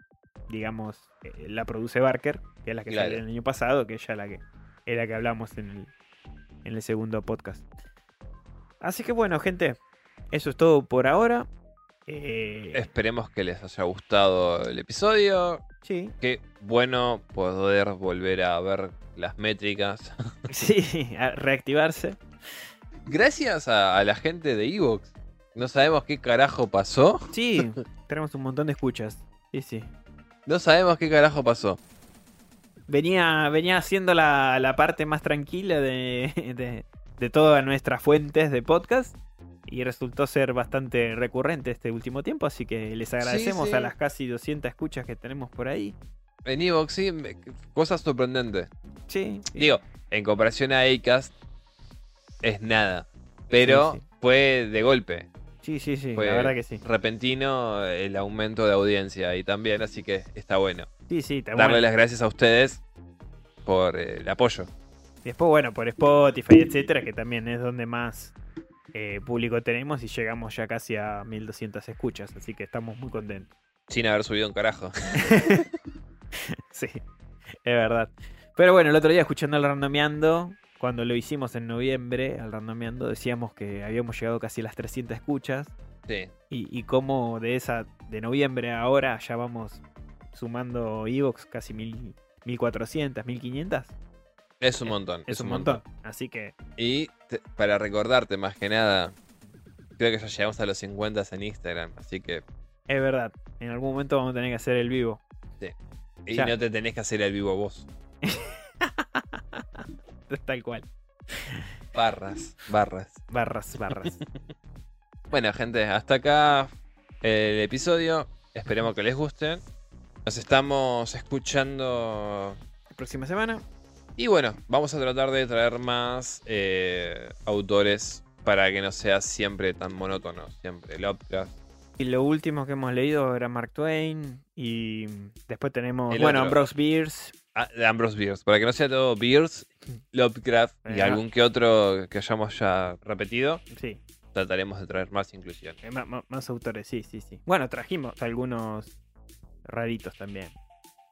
digamos, eh, la produce Barker, que es la que Claro. salió el año pasado, que es ya la que era la que hablamos en el, en el segundo podcast. Así que bueno, gente, eso es todo por ahora. Eh, Esperemos que les haya gustado el episodio. sí, Qué bueno poder volver a ver las métricas. sí, a reactivarse. Gracias a, a la gente de Evox. No sabemos qué carajo pasó. Sí, tenemos un montón de escuchas. Sí, sí. No sabemos qué carajo pasó. Venía, venía siendo la, la parte más tranquila de, de, de todas nuestras fuentes de podcast. Y resultó ser bastante recurrente este último tiempo. Así que les agradecemos sí. a las casi 200 escuchas que tenemos por ahí. En Evox, sí, cosas sorprendentes. Sí. sí. Digo, en comparación a Acast, es nada. Pero Sí, sí. fue de golpe. Sí, sí, sí. Fue La verdad que sí. repentino el aumento de audiencia ahí también, así que está bueno. Sí, sí, está Darle bueno. las gracias a ustedes por eh, el apoyo. Y después, bueno, por Spotify, etcétera, que también es donde más eh, público tenemos y llegamos ya casi a 1200 escuchas. Así que estamos muy contentos. Sin haber subido un carajo. Sí, es verdad. Pero bueno, el otro día escuchando al randomeando, cuando lo hicimos en noviembre, al randomeando, decíamos que habíamos llegado casi a las 300 escuchas. Sí. Y, y como de esa, de noviembre a ahora, ya vamos sumando Evox casi mil, 1400, 1500. Es un montón. Es un montón. Así que, Y te- para recordarte más que nada, creo que ya llegamos a los 50 en Instagram, así que... es verdad, en algún momento vamos a tener que hacer el vivo. Y Ya. no te tenés que hacer el vivo vos. Tal cual. Barras, barras. Barras, barras. Bueno, gente, hasta acá el episodio. Esperemos que les guste. Nos estamos escuchando. La próxima semana. Y bueno, vamos a tratar de traer más eh, autores para que no sea siempre tan monótono. Siempre Lovecraft. Y lo último que hemos leído era Mark Twain. Y después tenemos, El bueno, otro. Ambrose Bierce. Ah, de Ambrose Bierce. Para que no sea todo Bierce, Lovecraft y Eh, algún que otro que hayamos ya repetido. Sí, Trataremos de traer más inclusión. eh, ma- más, autores, sí, sí, sí. Bueno, trajimos algunos raritos también.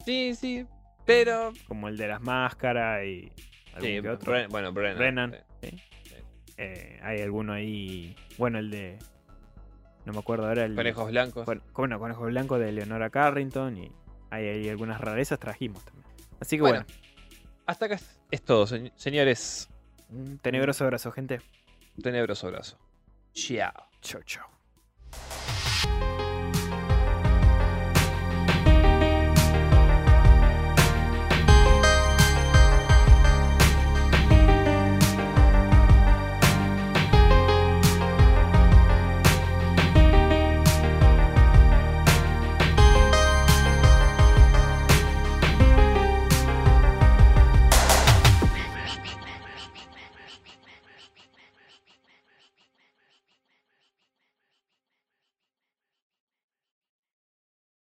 Sí, sí. Pero. Como el de las máscaras y Sí, que otro. Bueno, Brennan. Brennan. sí. ¿sí? Sí. Eh, hay alguno ahí. Bueno, el de. No me acuerdo ahora. El, Conejos blancos. Bueno, Conejo Blanco de Leonora Carrington. Y hay, hay algunas rarezas trajimos también. Así que Bueno. bueno. hasta acá es- todo, se- señores. Un tenebroso abrazo, gente. Tenebroso abrazo. Chao. Chau, chau.